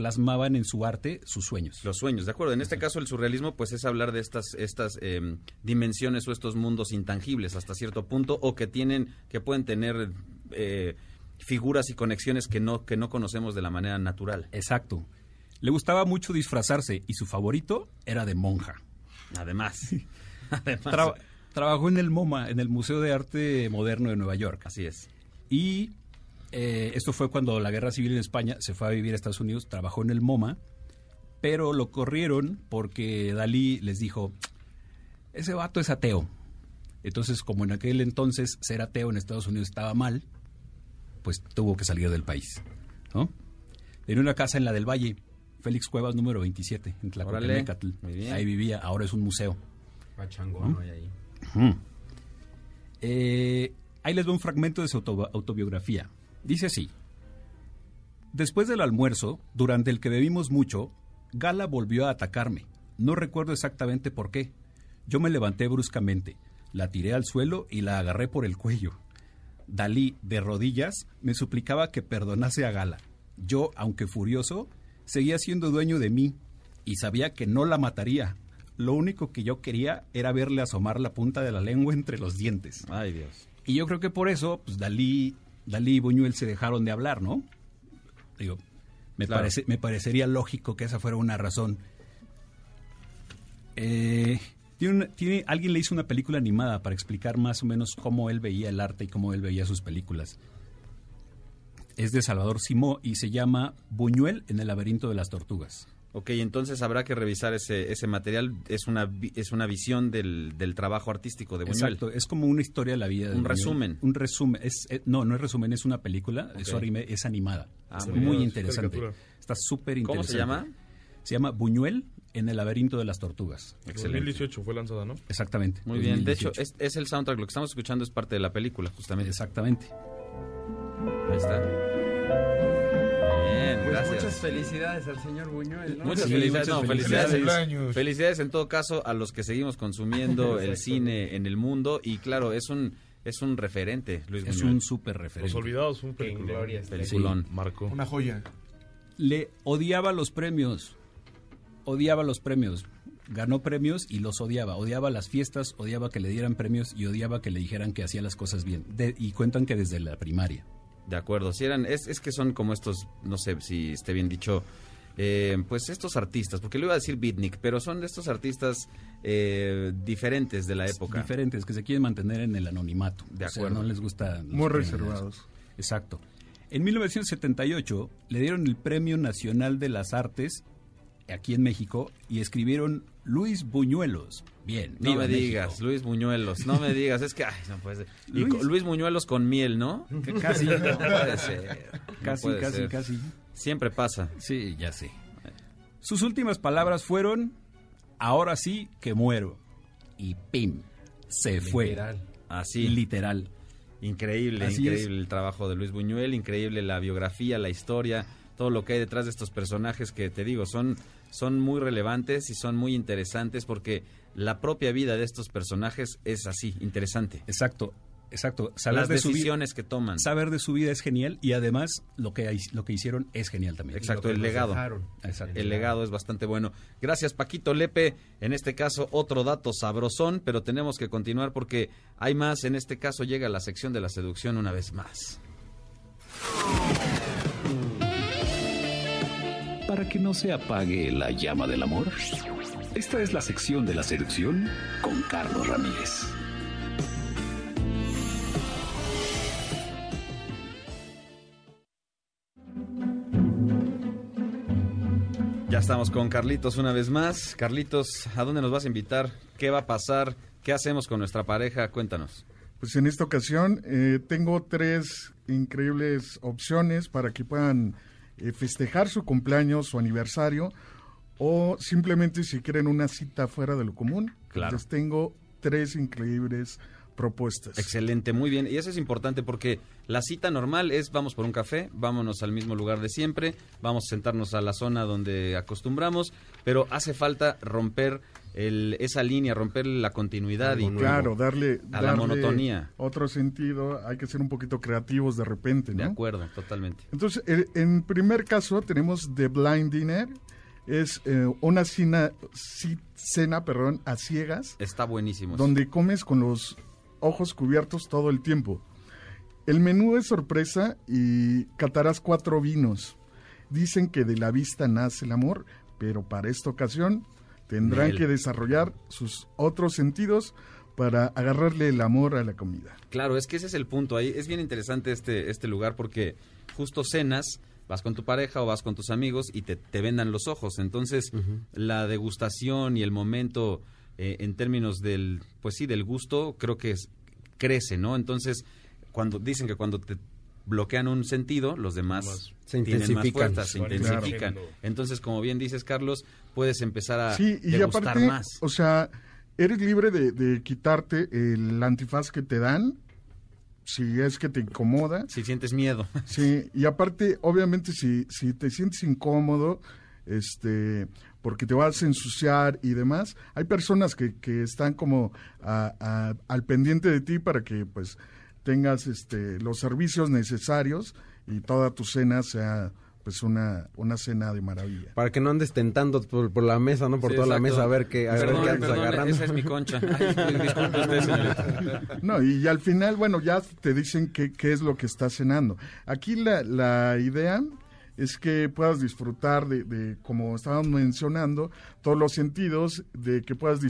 Plasmaban en su arte sus sueños.
Los sueños, de acuerdo. En este caso, el surrealismo, pues es hablar de estas, estas eh, dimensiones o estos mundos intangibles hasta cierto punto, o que tienen, que pueden tener eh, figuras y conexiones que no, que no conocemos de la manera natural.
Exacto. Le gustaba mucho disfrazarse y su favorito era de monja.
Además. [LAUGHS] [LAUGHS] Además.
Tra- trabajó en el MoMA, en el Museo de Arte Moderno de Nueva York.
Así es.
Y eh, esto fue cuando la guerra civil en España se fue a vivir a Estados Unidos, trabajó en el MoMA, pero lo corrieron porque Dalí les dijo, ese vato es ateo. Entonces, como en aquel entonces ser ateo en Estados Unidos estaba mal, pues tuvo que salir del país. ¿no? Tenía una casa en la del Valle, Félix Cuevas número 27, en
bien.
Ahí vivía, ahora es un museo.
Pachangón, ahí.
Eh, ahí les doy un fragmento de su auto- autobiografía. Dice así. Después del almuerzo, durante el que bebimos mucho, Gala volvió a atacarme. No recuerdo exactamente por qué. Yo me levanté bruscamente, la tiré al suelo y la agarré por el cuello. Dalí, de rodillas, me suplicaba que perdonase a Gala. Yo, aunque furioso, seguía siendo dueño de mí y sabía que no la mataría. Lo único que yo quería era verle asomar la punta de la lengua entre los dientes.
Ay, Dios.
Y yo creo que por eso, pues Dalí, Dalí y Buñuel se dejaron de hablar, ¿no? Digo, me,
Claro.
parece, me parecería lógico que esa fuera una razón. Eh, tiene una- tiene, alguien le hizo una película animada para explicar más o menos cómo él veía el arte y cómo él veía sus películas. Es de Salvador Simó y se llama Buñuel en el laberinto de las tortugas.
Ok, entonces habrá que revisar ese, ese material. Es una, vi- es una visión del, del trabajo artístico de Buñuel.
Exacto, es como una historia de la vida. de
Un
Buñuel.
resumen.
Un resumen. Es, eh, no, no es resumen, es una película. Es,
Ok.
anime- es animada.
Ah, muy
interesante.
Caricatura.
Está súper
¿Cómo
interesante.
se llama?
Se llama Buñuel en el laberinto de las tortugas.
2018 fue lanzada, ¿no?
Exactamente.
Muy bien. De hecho,
2018.
es, es el soundtrack. Lo que estamos escuchando es parte de la película, justamente.
Exactamente.
Ahí está.
Pues
gracias.
muchas felicidades al señor Buñuel. ¿no?
Muchas
Sí,
felicidades,
muchas
no,
felicidades.
felicidades. Felicidades en todo caso a los que seguimos consumiendo [LAUGHS] el cine en el mundo y claro, es un es un referente, Luis
Es
Buñuel.
un súper referente.
Los Olvidados, un
gloria esté.
Peliculón.
Marco.
Una joya.
Le odiaba los premios. Odiaba los premios. Ganó premios y los odiaba. Odiaba las fiestas, odiaba que le dieran premios y odiaba que le dijeran que hacía las cosas bien. De- y cuentan que desde la primaria.
De acuerdo, si eran, es, es que son como estos, no sé si esté bien dicho, eh, pues estos artistas, porque le iba a decir beatnik, pero son de estos artistas eh, diferentes de la época.
Diferentes, que se quieren mantener en el anonimato.
De
O sea,
acuerdo.
no les gusta...
Muy reservados.
Exacto. En 1978 le dieron el Premio Nacional de las Artes aquí en México y escribieron Luis Buñuelos. Bien,
No me
México.
digas, Luis Buñuelos, no me digas, es que, ay, no puede ser. [LAUGHS] Y
Luis-
co- Luis Buñuelos con miel, ¿no?
Que casi.
No puede ser. no
Casi,
puede
casi,
ser.
casi.
Siempre pasa.
Sí, ya sé. Sus últimas palabras fueron, ahora sí que muero. Y pim, se fue.
Literal.
Así.
Literal.
Increíble,
Así
increíble el trabajo de Luis Buñuel, increíble la biografía, la historia, todo lo que hay detrás de estos personajes que te digo, son, son muy relevantes y son muy interesantes porque la propia vida de estos personajes es así, interesante.
Exacto, exacto. Saber
Las
de su vida-
decisiones que toman.
Saber de su vida es genial y además lo que, lo que hicieron es genial también.
Exacto, el legado.
Exacto.
El legado es bastante bueno. Gracias, Paquito Lepe. En este caso, otro dato sabrosón, pero tenemos que continuar porque hay más. En este caso, llega la sección de la seducción una vez más.
Para que no se apague la llama del amor, esta es la sección de la seducción con Carlos Ramírez.
Ya estamos con Carlitos una vez más. Carlitos, ¿a dónde nos vas a invitar? ¿Qué va a pasar? ¿Qué hacemos con nuestra pareja? Cuéntanos.
Pues en esta ocasión eh, tengo tres increíbles opciones para que puedan eh, festejar su cumpleaños, su aniversario, o simplemente si quieren una cita fuera de lo común.
Claro.
Les tengo tres increíbles propuestas.
Excelente, muy bien. Y eso es importante porque la cita normal es vamos por un café, vámonos al mismo lugar de siempre, vamos a sentarnos a la zona donde acostumbramos, pero hace falta romper el, esa línea, romper la continuidad y
claro, darle
a la monotonía.
Otro sentido, hay que ser un poquito creativos de repente, ¿no?
De acuerdo, totalmente.
Entonces, el- en primer caso tenemos The Blind Dinner, es eh, una cena, cena, perdón, a ciegas,
Está buenísimo.
donde comes con los ojos cubiertos todo el tiempo. El menú es sorpresa y catarás cuatro vinos. Dicen que de la vista nace el amor, pero para esta ocasión tendrán que desarrollar sus otros sentidos para agarrarle el amor a la comida.
Claro, es que ese es el punto ahí. Es bien interesante este, este lugar porque justo cenas, vas con tu pareja o vas con tus amigos y te, te vendan los ojos. Entonces, la degustación y el momento eh, en términos del, pues sí, del gusto, creo que es- crece, ¿no? Entonces, cuando dicen que cuando te bloquean un sentido, los demás
Se
tienen más
intensifican.
fuerzas, se
Claro.
intensifican. Entonces, como bien dices, Carlos, puedes empezar a
Sí, y
degustar
aparte,
más.
o sea, eres libre de, de quitarte el antifaz que te dan, si es que te incomoda.
Si sientes miedo. [LAUGHS]
Sí, y aparte, obviamente, si, si te sientes incómodo, este, porque te vas a ensuciar y demás, hay personas que, que están como a- a- al pendiente de ti para que, pues, tengas este, los servicios necesarios y toda tu cena sea, pues, una, una cena de maravilla.
Para que no andes tentando por, por la mesa, ¿no? Por
Sí,
toda la mesa a ver qué, a ver qué andas
perdón,
agarrando.
esa es mi concha. [LAUGHS] Ay, disculpe usted, señorita. [LAUGHS]
No, y al final, bueno, ya te dicen qué, qué es lo que estás cenando. Aquí la, la idea es que puedas disfrutar de, de, como estábamos mencionando, todos los sentidos, de que puedas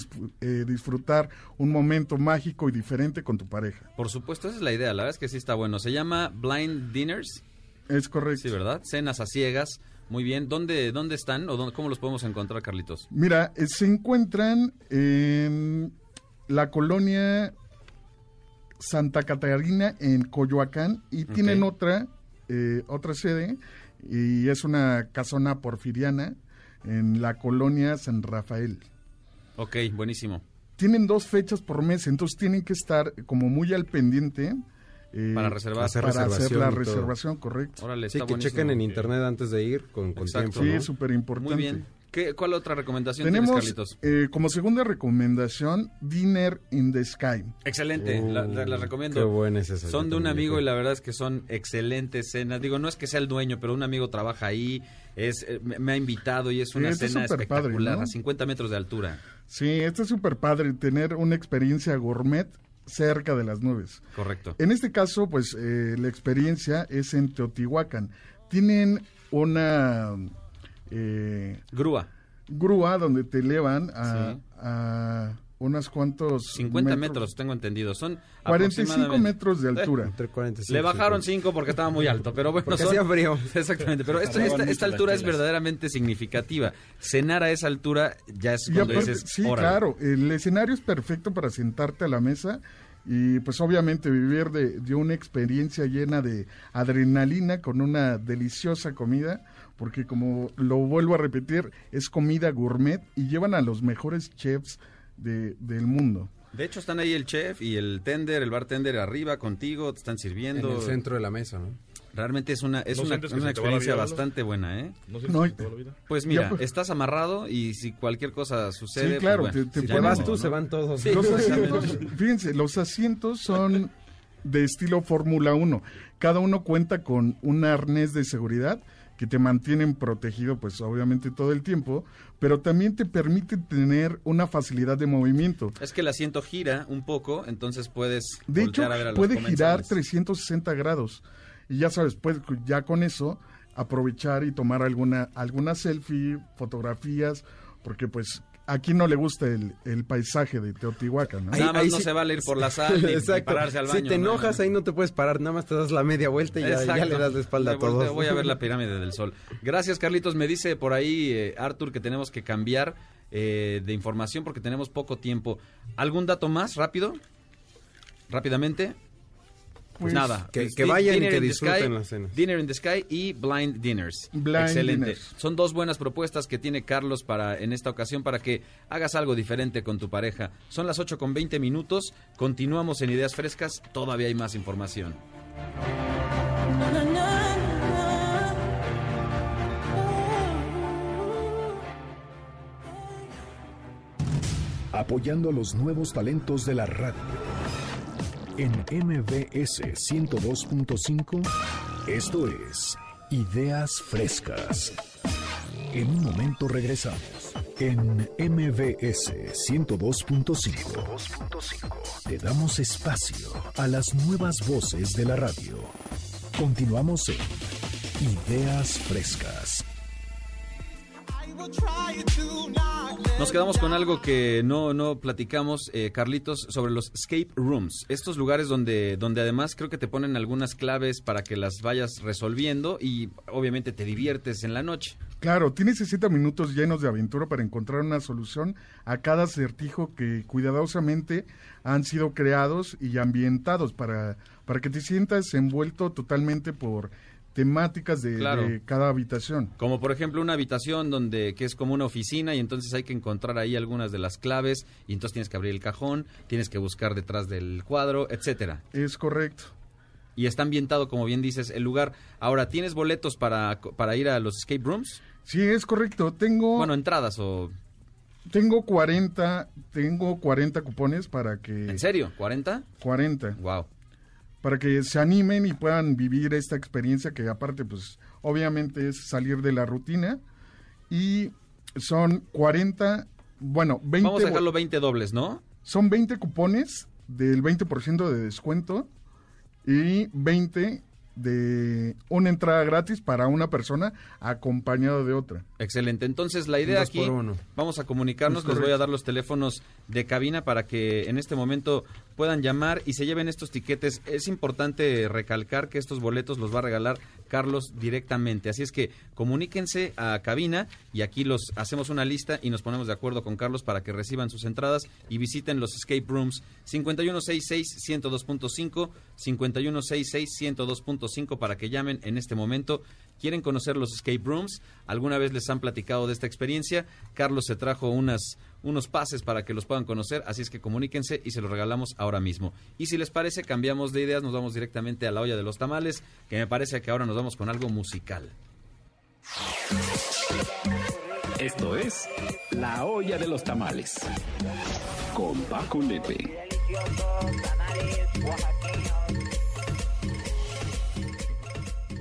eh, disfrutar un momento mágico y diferente con tu pareja.
Por supuesto, esa es la idea. La verdad es que sí está bueno. Se llama Blind Dinners.
Es correcto.
Sí, ¿verdad? Cenas a ciegas. Muy bien. ¿Dónde, dónde están o dónde- cómo los podemos encontrar, Carlitos?
Mira, eh, se encuentran en la colonia Santa Catarina en Coyoacán y tienen otra eh, otra sede y es una casona porfiriana en la colonia San Rafael.
Ok, buenísimo.
Tienen dos fechas por mes, entonces tienen que estar como muy al pendiente eh,
Para reservar.
Hacer
para hacer
reservación
la reservación, correcto.
Órale,
Sí, que
buenísimo.
chequen en internet antes de ir con, con
Exacto.
tiempo,
Sí, súper importante.
Muy bien. ¿Qué, ¿Cuál otra recomendación
Tenemos
tienes, Carlitos?
eh, como segunda recomendación Dinner in the Sky.
Excelente, la, la- la recomiendo.
Qué buena es esa.
Son de un amigo y la verdad es que son excelentes cenas. Digo, no es que sea el dueño, pero un amigo trabaja ahí, es eh, me, me ha invitado y es una
es
cena
súper padre,
espectacular,
¿no?
a 50 metros de altura.
Sí, esto es súper padre, tener una experiencia gourmet cerca de las nubes.
Correcto.
En este caso, pues eh, la experiencia es en Teotihuacán. Tienen una eh,
Grúa,
grúa donde te elevan a,
Sí.
a unos cuantos
50 metros, tengo entendido. Son
45
aproximadamente-
metros de altura.
Entre 45
Le bajaron
50.
5 porque estaba muy alto, pero bueno,
Porque
son-
hacía frío. [LAUGHS]
Exactamente, pero esto- esta, esta altura es verdaderamente significativa. Cenar a esa altura ya es cuando
aparte,
dices,
sí,
"Órale".
claro, el escenario es perfecto para sentarte a la mesa y pues obviamente vivir de, de una experiencia llena de adrenalina con una deliciosa comida, porque como lo vuelvo a repetir, es comida gourmet y llevan a los mejores chefs de- del mundo.
De hecho, están ahí el chef y el tender, el bartender arriba contigo, te están
En
sirviendo.
el centro de la mesa, ¿no?
Realmente es una, es
¿No
una, una
la
experiencia
vida,
bastante buena, ¿eh?
¿No
No,
que la vida?
Pues
Ya,
mira,
pues.
estás amarrado y si cualquier cosa sucede,
Sí, claro,
pues, bueno,
te- te
ni
vas tú,
¿no?
se van todos.
Sí.
Los
exactamente.
asientos, fíjense, los asientos son de estilo Fórmula 1. Cada uno cuenta con un arnés de seguridad que te mantienen protegido, pues obviamente todo el tiempo, pero también te permite tener una facilidad de movimiento.
Es que el asiento gira un poco, entonces puedes
De hecho,
voltear a ver a los
puede girar
comensales.
360 grados. Y ya sabes, puedes ya con eso aprovechar y tomar alguna, alguna selfie, fotografías, porque pues aquí no le gusta el, el paisaje de Teotihuacán, ¿no?
Nada más
Ahí
no
sí-
se vale ir por la sal [LAUGHS] ni, pararse al baño.
si te
¿no?
enojas, ahí no te puedes parar, nada más te das la media vuelta y ya, le das la espalda
Me
a todos.
Voy a ver la [LAUGHS] pirámide del sol. Gracias, Carlitos. Me dice por ahí eh, Arthur que tenemos que cambiar eh, de información porque tenemos poco tiempo. ¿Algún dato más rápido? Rápidamente. Pues nada,
que,
pues,
que
Di-
vayan y que disfruten
Sky,
las cenas.
Dinner in the Sky y Blind Dinners.
Blind
Excelente.
Dinners.
Son dos buenas propuestas que tiene Carlos para en esta ocasión para que hagas algo diferente con tu pareja. Son las 8 con 20 minutos. Continuamos en Ideas Frescas. Todavía hay más información.
apoyando a los nuevos talentos de la radio. En MBS 102.5, esto es Ideas Frescas. En un momento regresamos. En MBS 102.5, te damos espacio a las nuevas voces de la radio. Continuamos en Ideas Frescas.
Nos quedamos con algo que no, no platicamos, eh, Carlitos, sobre los escape rooms. Estos lugares donde, donde además creo que te ponen algunas claves para que las vayas resolviendo y obviamente te diviertes en la noche.
Claro, tienes 60 minutos llenos de aventura para encontrar una solución a cada acertijo que cuidadosamente han sido creados y ambientados para, para que te sientas envuelto totalmente por temáticas de,
Claro.
de cada habitación.
Como por ejemplo una habitación donde que es como una oficina y entonces hay que encontrar ahí algunas de las claves y entonces tienes que abrir el cajón, tienes que buscar detrás del cuadro, etcétera.
Es correcto.
Y está ambientado, como bien dices, el lugar. Ahora, ¿tienes boletos para, para ir a los escape rooms?
Sí, es correcto. Tengo
Bueno, entradas o...
tengo 40, tengo 40 cupones para que
¿En serio? ¿40?
40.
Wow.
Para que se animen y puedan vivir esta experiencia que aparte pues obviamente es salir de la rutina y son 40, bueno, 20
Vamos a dejarlo 20 dobles, ¿no?
Son 20 cupones del 20% de descuento y 20 de una entrada gratis para una persona acompañada de otra.
Excelente. Entonces, la idea aquí, vamos a comunicarnos,
Es
les voy a dar los teléfonos de cabina para que en este momento puedan llamar y se lleven estos tiquetes. Es importante recalcar que estos boletos los va a regalar Carlos directamente. Así es que comuníquense a cabina y aquí los hacemos una lista y nos ponemos de acuerdo con Carlos para que reciban sus entradas y visiten los escape rooms 5166-102.5, 5166-102.5 para que llamen en este momento. ¿Quieren conocer los escape rooms? ¿Alguna vez les han platicado de esta experiencia? Carlos se trajo unas, unos pases para que los puedan conocer, así es que comuníquense y se los regalamos ahora mismo. Y si les parece, cambiamos de ideas, nos vamos directamente a la olla de los tamales, que me parece que ahora nos vamos con algo musical.
Esto es La Olla de los Tamales. Con Paco Lepe.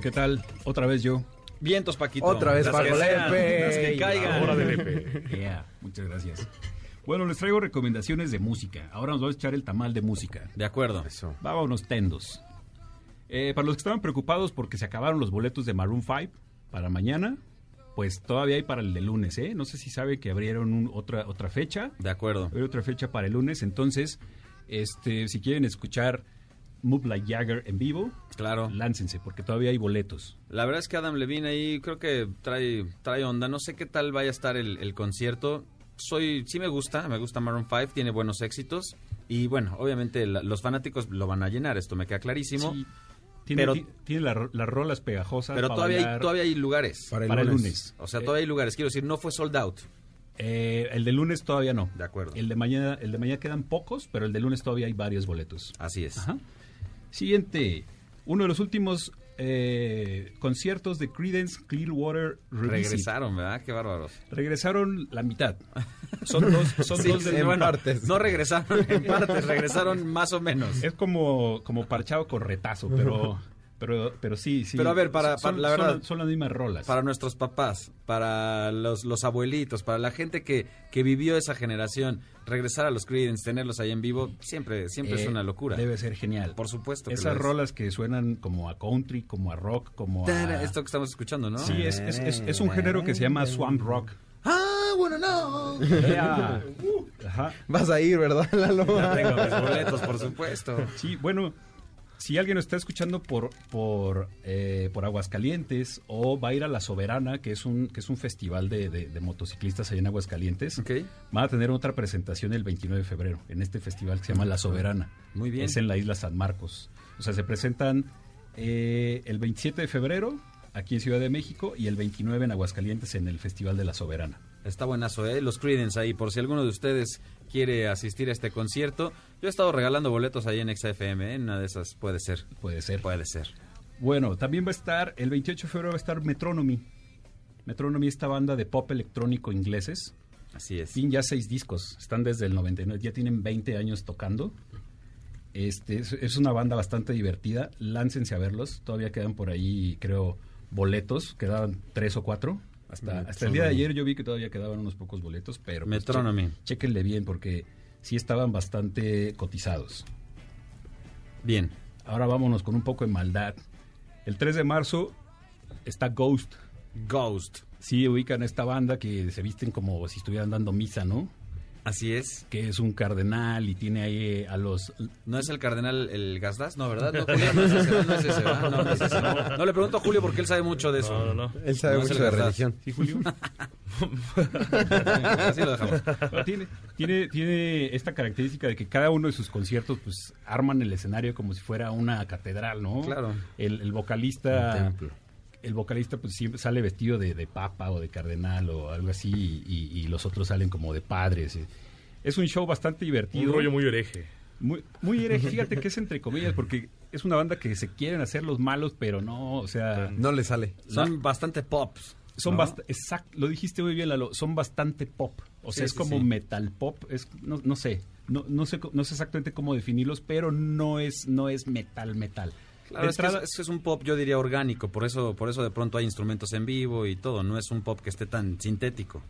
¿Qué tal? Otra vez yo.
Vientos, Paquito.
Otra vez Paco Lepe.
las que caigan.
Ahora de Lepe. Yeah, muchas gracias. Bueno, les traigo recomendaciones de música. Ahora nos vamos a echar el tamal de música.
De acuerdo.
Vámonos tendos. Eh, para los que estaban preocupados porque se acabaron los boletos de Maroon 5 para mañana, pues todavía hay para el de lunes, ¿eh? No sé si sabe que abrieron un- otra, otra fecha.
De acuerdo.
Hay otra fecha para el lunes, entonces, este, si quieren escuchar Move Like Jagger en vivo,
claro.
láncense, porque todavía hay boletos.
La verdad es que Adam Levine ahí creo que trae, trae onda. No sé qué tal vaya a estar el, el concierto. Soy, sí me gusta, me gusta Maroon 5, tiene buenos éxitos. Y bueno, obviamente la- los fanáticos lo van a llenar, esto me queda clarísimo.
Sí, Tiene,
pero
tiene la las rolas pegajosas.
pero
para
todavía hay, todavía hay lugares.
Para el lunes.
O sea,
Eh,
todavía hay lugares. Quiero decir, no fue sold out.
Eh, el de lunes todavía no.
De acuerdo.
El de mañana, el de mañana quedan pocos, pero el de lunes todavía hay varios boletos.
Así es.
Ajá. Siguiente, uno de los últimos eh, conciertos de Creedence Clearwater Revisit.
Regresaron, ¿verdad? Qué bárbaros.
Regresaron la mitad. [LAUGHS] Son dos, son
Sí,
dos
sí,
del-
bueno, No regresaron en partes, regresaron más o menos.
Es como, como parchado con retazo, pero, [LAUGHS] pero, pero sí, sí.
Pero a ver, para,
Son-
la verdad.
Son, las mismas rolas.
Para nuestros papás, para los, los abuelitos, para la gente que, que vivió esa generación, regresar a los Creedence, tenerlos ahí en vivo, siempre, siempre es
Eh,
una locura.
Debe ser genial.
Por supuesto. que
Esas rolas que suenan como a country, como a rock, como a...
Esto que estamos escuchando, ¿no?
Sí, es, es, es, es un género que se llama swamp rock.
Ah, bueno, no.
Yeah. [LAUGHS] Ajá.
Vas a ir, ¿verdad, Lalo?
Ya tengo mis [LAUGHS] boletos, por supuesto.
Sí, bueno, si alguien está escuchando por por eh, por Aguascalientes o va a ir a La Soberana, que es un que es un festival de, de- de motociclistas allá en Aguascalientes, van a tener otra presentación el 29 de febrero en este festival que se llama La Soberana.
Muy bien.
Es en la isla San Marcos. O sea, se presentan eh, el 27 de febrero aquí en Ciudad de México y el 29 en Aguascalientes en el Festival de La Soberana.
Está buenazo, ¿eh? Los Creedence ahí, por si alguno de ustedes quiere asistir a este concierto. Yo he estado regalando boletos ahí en XFM, ¿eh? Una de esas puede ser.
Puede ser.
Puede ser.
Bueno, también va a estar, el 28 de febrero va a estar Metronomy. Metronomy, esta banda de pop electrónico ingleses.
Así es.
Tienen ya seis discos, están desde el 99, ya tienen 20 años tocando. Este, es, es una banda bastante divertida, láncense a verlos, todavía quedan por ahí, creo, boletos, quedaban tres o cuatro. Hasta, hasta el día de ayer yo vi que todavía quedaban unos pocos boletos, pero pues,
Metronomy.
che- chéquenle bien porque sí estaban bastante cotizados.
Bien.
Ahora vámonos con un poco de maldad. El 3 de marzo está Ghost.
Ghost.
Sí, ubican a esta banda que se visten como si estuvieran dando misa, ¿no?
Así es.
Que es un cardenal y tiene ahí a los...
¿No es el cardenal el Gasdas? No, ¿verdad? No, [LAUGHS] Julio, no es ese, no es ese, ¿verdad? No, no es ese. No, No, le pregunto a Julio porque él sabe mucho de eso.
No, no, no.
Él sabe mucho de religión.
¿Sí, Julio? [LAUGHS] [LAUGHS]
Así lo dejamos.
tiene, tiene, tiene esta característica de que cada uno de sus conciertos pues arman el escenario como si fuera una catedral, ¿no?
Claro.
El, el vocalista... El vocalista pues siempre sale vestido de, de papa o de cardenal o algo así y, y los otros salen como de padres. Es un show bastante divertido.
Un rollo muy hereje.
Muy, muy hereje. Fíjate que es entre comillas porque es una banda que se quieren hacer los malos, pero no, o sea...
No le sale.
Son bastante pops.
Son
¿no?
bast- exact- lo dijiste muy bien, Lalo, son bastante pop. O sea,
Sí,
es
sí,
como
sí.
metal pop, es no, no sé, no, no sé no sé exactamente cómo definirlos, pero no es no es metal metal.
Claro, es, que
entrada-
es, es un pop, yo diría, orgánico. Por eso, por eso de pronto hay instrumentos en vivo y todo. No es un pop que esté tan sintético.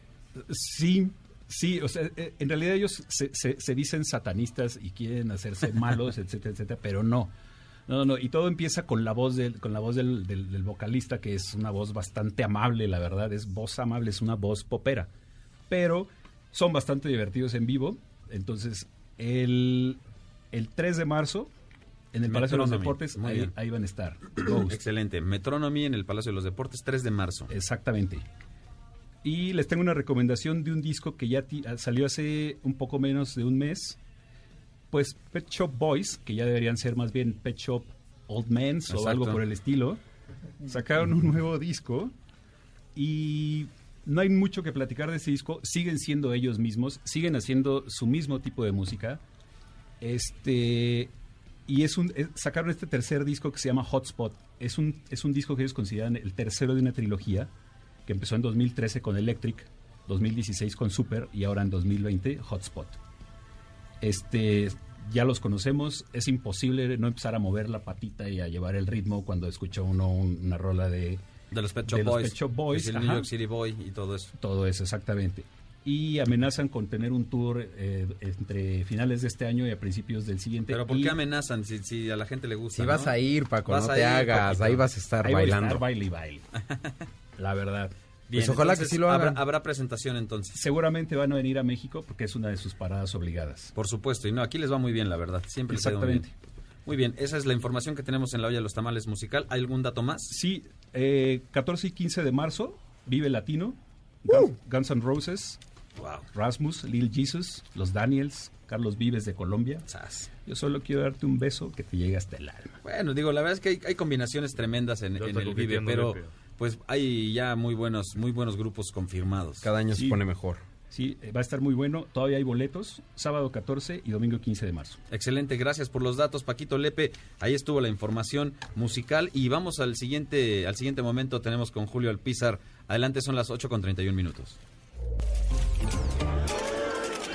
Sí, sí, o sea, eh, en realidad ellos se, se- se dicen satanistas y quieren hacerse [LAUGHS] malos, etcétera, etcétera, pero no. No, no, y todo empieza con la voz del, con la voz del, del- del vocalista, que es una voz bastante amable, la verdad, es voz amable, es una voz popera. Pero son bastante divertidos en vivo. Entonces, el, el 3 de marzo, en el Palacio de los
Metronomy.
Deportes,
Muy
ahí,
bien.
ahí van a estar. [CLEARS THROAT] Ghost.
Excelente. Metronomy en el Palacio de los Deportes, 3 de marzo.
Exactamente. Y les tengo una recomendación de un disco que ya ti- salió hace un poco menos de un mes. Pues Pet Shop Boys, que ya deberían ser más bien Pet Shop Old Men o algo por el estilo, sacaron un nuevo disco y no hay mucho que platicar de ese disco. Siguen siendo ellos mismos, siguen haciendo su mismo tipo de música. Este y es un es- sacaron este tercer disco que se llama Hotspot. Es un es un disco que ellos consideran el tercero de una trilogía que empezó en 2013 con Electric, 2016 con Super y ahora en 2020 Hotspot. Este ya los conocemos, es imposible no empezar a mover la patita y a llevar el ritmo cuando escucha uno un- una rola de
De los Pet Shop
de los
Boys.
Pet Shop Boys,
Es el. New York City Boy y todo eso.
todo eso, exactamente. Y amenazan con tener un tour eh, entre finales de este año y a principios del siguiente.
Pero ¿por
Y
qué amenazan si, si a la gente le gusta?
Si vas a ir, Paco,
Vas
no
a
te
ir,
hagas,
Paquito.
ahí vas a estar
ahí a
bailando.
estar baile y baile. [LAUGHS] La verdad.
Bien,
Pues ojalá que sí lo hagan.
Habrá, habrá presentación entonces.
Seguramente van a venir a México porque es una de sus paradas obligadas.
Por supuesto, y no, aquí les va muy bien, la verdad. Siempre les ido muy bien.
Exactamente.
Muy bien, esa es la información que tenemos en la olla de los tamales musical. ¿Hay algún dato más?
Sí, eh, 14 y 15 de marzo, Vive Latino, Guns, Guns N' Roses,
Wow.
Rasmus, Lil Jesus, Los Daniels, Carlos Vives de Colombia. Yo solo quiero darte un beso que te llegue hasta el alma.
Bueno, digo, la verdad es que hay, hay combinaciones tremendas en, el Vive, pero pues hay ya muy buenos, muy buenos grupos confirmados.
Cada año
Sí.
se pone mejor.
Sí, eh, va a estar muy bueno. Todavía hay boletos, sábado 14 y domingo 15 de marzo.
Excelente, gracias por los datos, Paquito Lepe. Ahí estuvo la información musical y vamos al siguiente, al siguiente momento. Tenemos con Julio Alpizar. Adelante, son las 8 con 31 minutos.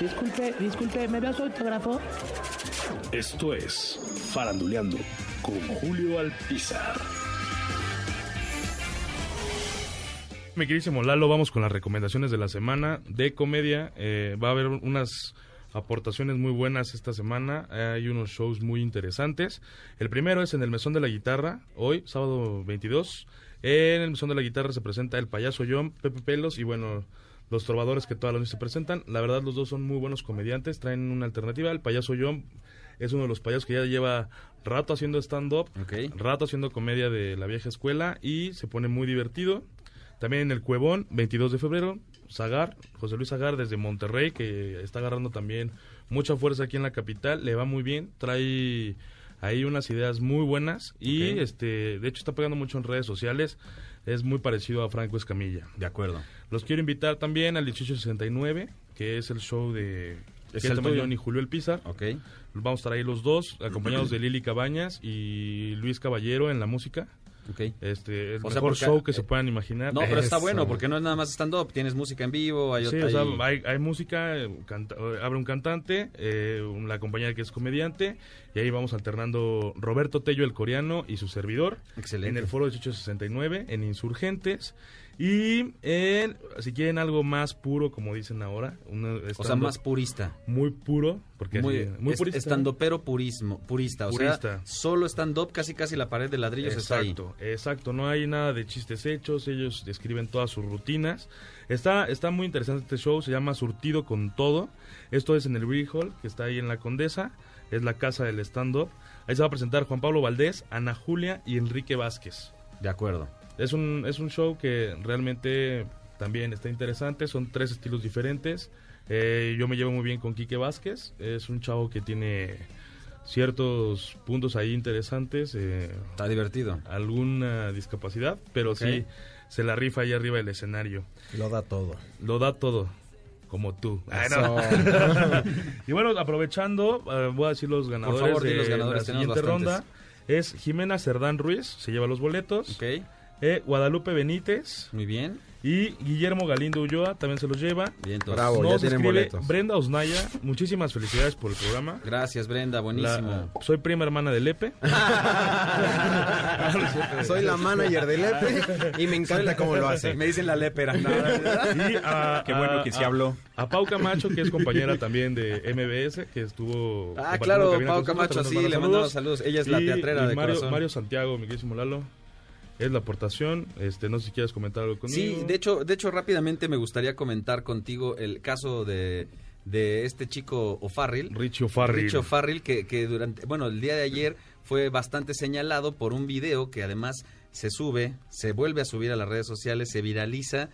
Disculpe, disculpe, ¿me da su autógrafo?
Esto es Faranduleando con Julio Alpizar.
Mi queridísimo Lalo, vamos con las recomendaciones de la semana de comedia. Eh, va a haber unas aportaciones muy buenas esta semana. Hay unos shows muy interesantes. El primero es en el Mesón de la Guitarra, hoy, sábado 22. En el Mesón de la Guitarra se presenta el payaso John, Pepe Pelos y bueno, los trovadores que todas las noches se presentan. La verdad, los dos son muy buenos comediantes, traen una alternativa. El payaso John Es uno de los payasos que ya lleva rato haciendo stand-up, rato haciendo comedia de la vieja escuela y se pone muy divertido. También en el Cuevón, 22 de febrero, Zagar, José Luis Zagar desde Monterrey, que está agarrando también mucha fuerza aquí en la capital, le va muy bien, trae ahí unas ideas muy buenas y este de hecho está pegando mucho en redes sociales es muy parecido a Franco Escamilla
De acuerdo.
los quiero invitar también al 1869 que es el show de
Es el.
Mañón y Julio El Pizar
Ok.
vamos a estar ahí los dos acompañados de Lili Cabañas y Luis Caballero en la música este el
O sea,
mejor
porque-
show que se puedan imaginar
No, pero está bueno porque no es nada más stand-up. Tienes música en vivo, hay
Sí,
otra.
o sea,
hay-
música, eh, canta- eh, abre un cantante, eh, la compañera que es comediante, y ahí vamos alternando Roberto Tello, el coreano, y su servidor.
Excelente.
En el foro 1869, en Insurgentes. Y en, si quieren algo más puro, como dicen ahora. una-
O sea, más purista.
Muy puro, porque
muy,
así, muy
es-
purista.
Estandopero purismo, purista. O
Purista.
sea, solo stand-up, casi casi la pared de ladrillos está ahí.
Exacto, exacto. No hay nada de chistes hechos. Ellos describen todas sus rutinas. Está, está muy interesante este show. Se llama Surtido con Todo. Esto es en el Bridge Hall, que está ahí en la Condesa. Es la casa del stand-up. Ahí se va a presentar Juan Pablo Valdés, Ana Julia y Enrique Vázquez.
De acuerdo.
Es un, es un show que realmente también está interesante. Son tres estilos diferentes. Eh, yo me llevo muy bien con Quique Vázquez. Es un chavo que tiene ciertos puntos ahí interesantes. eh,
Está divertido.
Alguna discapacidad, pero sí se la rifa ahí arriba del escenario.
Lo da todo.
Lo da todo. Como tú. Ay, no.
Eso. [LAUGHS]
y bueno, aprovechando, eh, voy a decir los ganadores
favor,
de
los ganadores,
la siguiente
bastantes.
ronda. Es Jimena Cerdán Ruiz, se lleva los boletos. Eh, Guadalupe Benítez.
Muy bien.
Y Guillermo Galindo Ulloa también se los lleva.
Bien, entonces.
Bravo, ya
Nos
tienen
escribe
boletos.
Brenda Osnaya, muchísimas felicidades por el programa.
Gracias, Brenda, buenísimo.
La- soy prima hermana de Lepe. [LAUGHS]
Soy la manager del EPE y me encanta cómo lo hace.
Me dicen la lépera.
Y a,
Qué bueno que sí
a-
habló.
A Pau Camacho, que es compañera también de MBS, que estuvo.
Ah, claro, Pau Camacho, sí, le
manda
mandamos saludos. Ella es la teatrera
y
de
Mario,
corazón.
Mario Santiago, mi queridísimo Lalo, es la aportación. Este, no sé si quieres comentar algo conmigo.
Sí, de hecho, de hecho rápidamente me gustaría comentar contigo el caso de, de este chico O'Farrill.
Richie O'Farrill.
Richie O'Farrill, que, que durante, bueno, el día de ayer fue bastante señalado por un video que además se sube, se vuelve a subir a las redes sociales, se viraliza.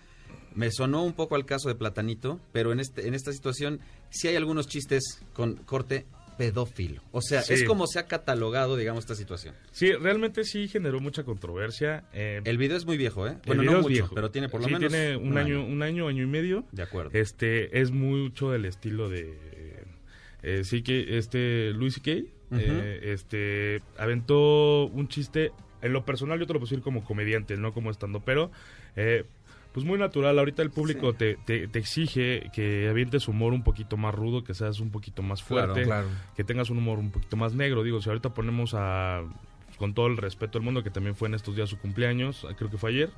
Me sonó un poco al caso de Platanito, pero en este, en esta situación sí hay algunos chistes con corte pedófilo. O sea,
Sí.
es como se ha catalogado, digamos, esta situación.
Sí, realmente sí generó mucha controversia. eh,
El video es muy viejo, ¿eh? Bueno, no mucho,
viejo.
pero tiene por lo
Sí,
menos
tiene un, año, un año, año y medio.
De acuerdo.
Este, es mucho del estilo de... eh, sí que este Luis C.K. Eh, este, aventó un chiste, en lo personal yo te lo puedo decir como comediante, no como estando, pero... pues muy natural, ahorita el público te, te, te exige que avientes humor un poquito más rudo, que seas un poquito más
Claro,
fuerte,
claro.
que tengas un humor un poquito más negro. Digo, si ahorita ponemos a, con todo el respeto del mundo, que también fue en estos días su cumpleaños, creo que fue ayer,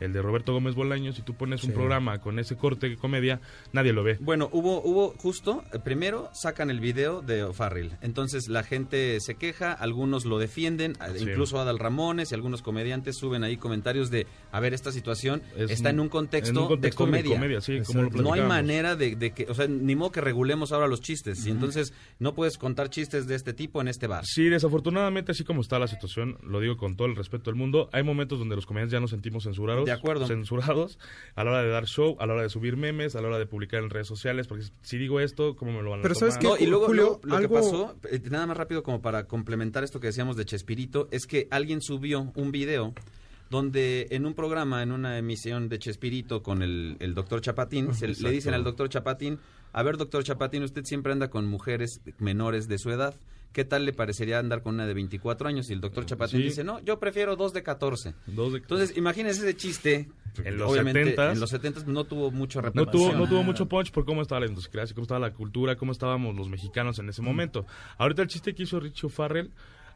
el de Roberto Gómez Bolaños, si tú pones un
Sí.
programa con ese corte de comedia, nadie lo ve.
Bueno, hubo, hubo justo, eh, primero sacan el video de O'Farrill. Entonces la gente se queja, algunos lo defienden,
Sí.
incluso Adal Ramones y algunos comediantes suben ahí comentarios de, a ver, esta situación
Es
está en
un-
contexto,
en un contexto
de
de
comedia.
comedia, sí, como lo
no hay manera de, de que, o sea, ni modo que regulemos ahora los chistes. Y entonces no puedes contar chistes de este tipo en este bar.
Sí, desafortunadamente, así como está la situación, lo digo con todo el respeto del mundo, hay momentos donde los comediantes ya nos sentimos censurados.
De acuerdo.
Censurados a la hora de dar show, a la hora de subir memes, a la hora de publicar en redes sociales, porque si digo esto, ¿cómo me lo van a
Pero
tomar?
¿sabes qué?
No, y luego,
Julio,
lo
algo-
que pasó, eh, nada más rápido como para complementar esto que decíamos de Chespirito, es que alguien subió un video donde en un programa, en una emisión de Chespirito con el, el doctor Chapatín, se, le dicen al doctor Chapatín, a ver doctor Chapatín, usted siempre anda con mujeres menores de su edad, ¿qué tal le parecería andar con una de 24 años? Y el doctor Chapatín
Sí.
dice, no, yo prefiero dos de 14.
Dos de-
Entonces, imagínense ese chiste.
En los
Obviamente,
70s.
en los 70 no tuvo mucho
No tuvo, no tuvo mucho punch por cómo estaba la idiosincrasia, cómo estaba la cultura, cómo estábamos los mexicanos en ese momento. Ahorita el chiste que hizo Richie Farrell,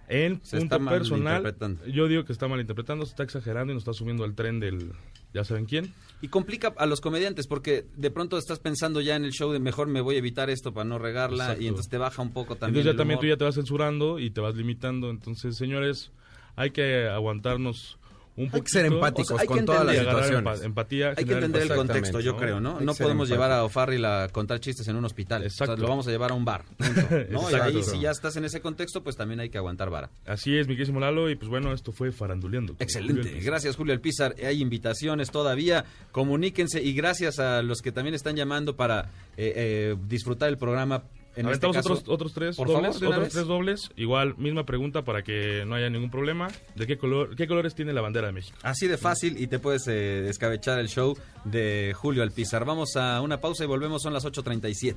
en punto personal, yo digo que está malinterpretando, se está exagerando y nos está subiendo al tren del ya saben quién.
Y complica a los comediantes porque de pronto estás pensando ya en el show de mejor me voy a evitar esto para no regarla
Exacto.
y entonces te baja un poco también.
Entonces ya
el
también tú ya te vas censurando y te vas limitando. Entonces, señores, hay que aguantarnos un
Hay que ser empáticos
O sea, hay
con
que
todas las situaciones.
empa- empatía.
Hay que entender el contexto, yo creo, ¿no? No podemos
empático.
llevar a O'Farrill a contar chistes en un hospital. O sea, lo vamos a llevar a un bar. punto, ¿no? [LAUGHS] Y ahí, si ya estás en ese contexto, pues también hay que aguantar vara.
Así es, mi querísimo Lalo, y pues bueno, esto fue Faranduleando.
Excelente.
Julio.
Gracias, Julio Alpizar. Hay invitaciones todavía. Comuníquense y gracias a los que también están llamando para eh, eh, disfrutar el programa. En este caso,
otros, otros tres
por
dobles,
favor,
otros tres dobles. Igual, misma pregunta para que no haya ningún problema. ¿De qué color, qué colores tiene la bandera de México?
Así de fácil y te puedes eh, escabechar el show de Julio Alpizar. Vamos a una pausa y volvemos, son las 8.37.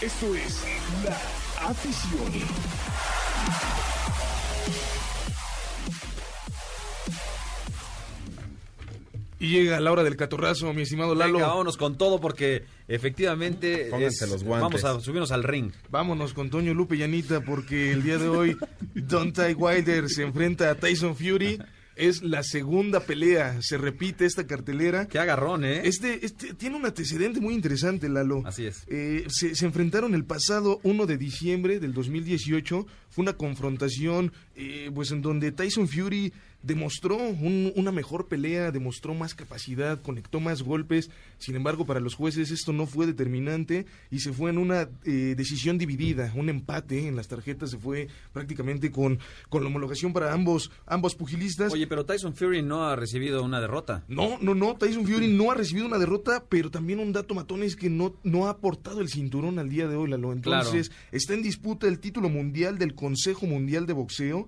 Esto es La Afición.
Y llega la hora del catorrazo, mi estimado Lalo.
Venga, vámonos con todo porque efectivamente
Pónganse
es-
los guantes.
vamos a subirnos al ring.
Vámonos con Toño Lupe y Anita porque el día de hoy Deontay Wilder se enfrenta a Tyson Fury. Es la segunda pelea, se repite esta cartelera.
Qué agarrón, ¿eh?
Este, este tiene un antecedente muy interesante, Lalo.
Así es.
Eh, se, se enfrentaron el pasado 1 de diciembre del 2018. Fue una confrontación eh, pues en donde Tyson Fury demostró un- una mejor pelea, demostró más capacidad, conectó más golpes. Sin embargo, para los jueces esto no fue determinante y se fue en una eh, decisión dividida, un empate en las tarjetas. Se fue prácticamente con, con la homologación para ambos, ambos pugilistas.
Oye, pero Tyson Fury no ha recibido una derrota.
No, no, no. Tyson Fury no ha recibido una derrota, pero también un dato matón es que no, no ha aportado el cinturón al día de hoy, Lalo. Entonces, está en disputa el título mundial del Consejo Mundial de Boxeo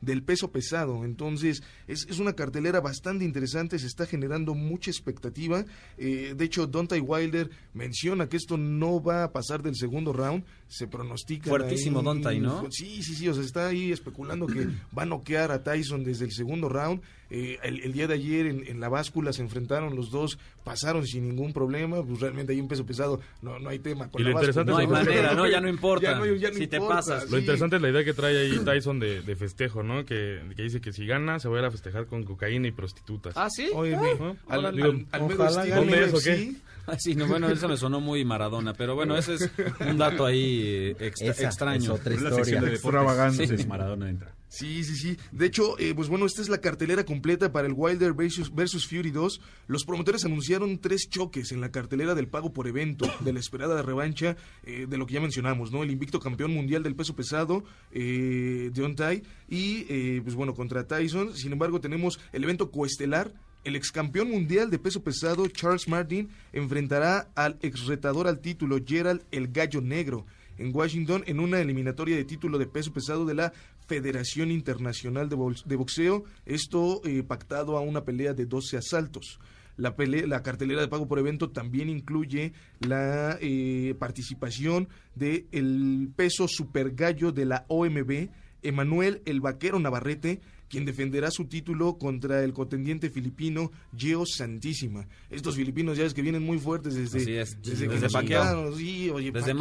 del peso pesado. Entonces, es, es una cartelera bastante interesante, se está generando mucha expectativa. Eh, de hecho, Dontai Wilder menciona que esto no va a pasar del segundo round. Se pronostica.
Fuertísimo Dontai, ¿no?
Sí, sí, sí. O sea, está ahí especulando que [CLEARS THROAT] va a noquear a Tyson desde el segundo round. Eh, el, el día de ayer en, en la báscula se enfrentaron los dos, pasaron sin ningún problema. Pues realmente ahí un peso pesado, no, no hay tema. Con
Y
la
lo interesante
báscula.
No hay manera, ¿no? Ya no [LAUGHS] importa.
Ya no, ya no
Si te pasas.
Lo
sí.
interesante es la idea que trae ahí Tyson de, de festejo, ¿no? Que, que dice que si gana se va a ir a festejar con cocaína y prostitutas.
Ah, sí.
Oye,
Ah,
ve, al,
órale.
al, al medio
Ojalá
estilo
gane. ¿Dónde es o qué?
Ah, sí, no, bueno, eso me sonó muy Maradona, pero bueno, [LAUGHS] ese es un dato ahí extra-
Esa
extraño.
es otra historia.
de.
Extravagante.
Sí, Maradona entra.
Sí, sí, sí. De hecho, eh, pues bueno, esta es la cartelera completa para el Wilder versus, versus Fury 2. Los promotores anunciaron tres choques en la cartelera del pago por evento, [CLEARS THROAT] de la esperada revancha eh, de lo que ya mencionamos, ¿no? El invicto campeón mundial del peso pesado, eh, Deontay, y eh, pues bueno, contra Tyson. Sin embargo, tenemos el evento coestelar. El ex campeón mundial de peso pesado, Charles Martin, enfrentará al ex retador al título, Gerald el Gallo Negro en Washington en una eliminatoria de título de peso pesado de la Federación Internacional de, de Boxeo, esto eh, pactado a una pelea de 12 asaltos. La, la cartelera de pago por evento también incluye la eh, participación del el peso super gallo de la OMB, Emanuel el Vaquero Navarrete, quien defenderá su título contra el contendiente filipino Geo Santísima. Estos filipinos ya es que vienen muy fuertes desde,
es,
desde, que
desde
invitaron, sí, oye,
Desde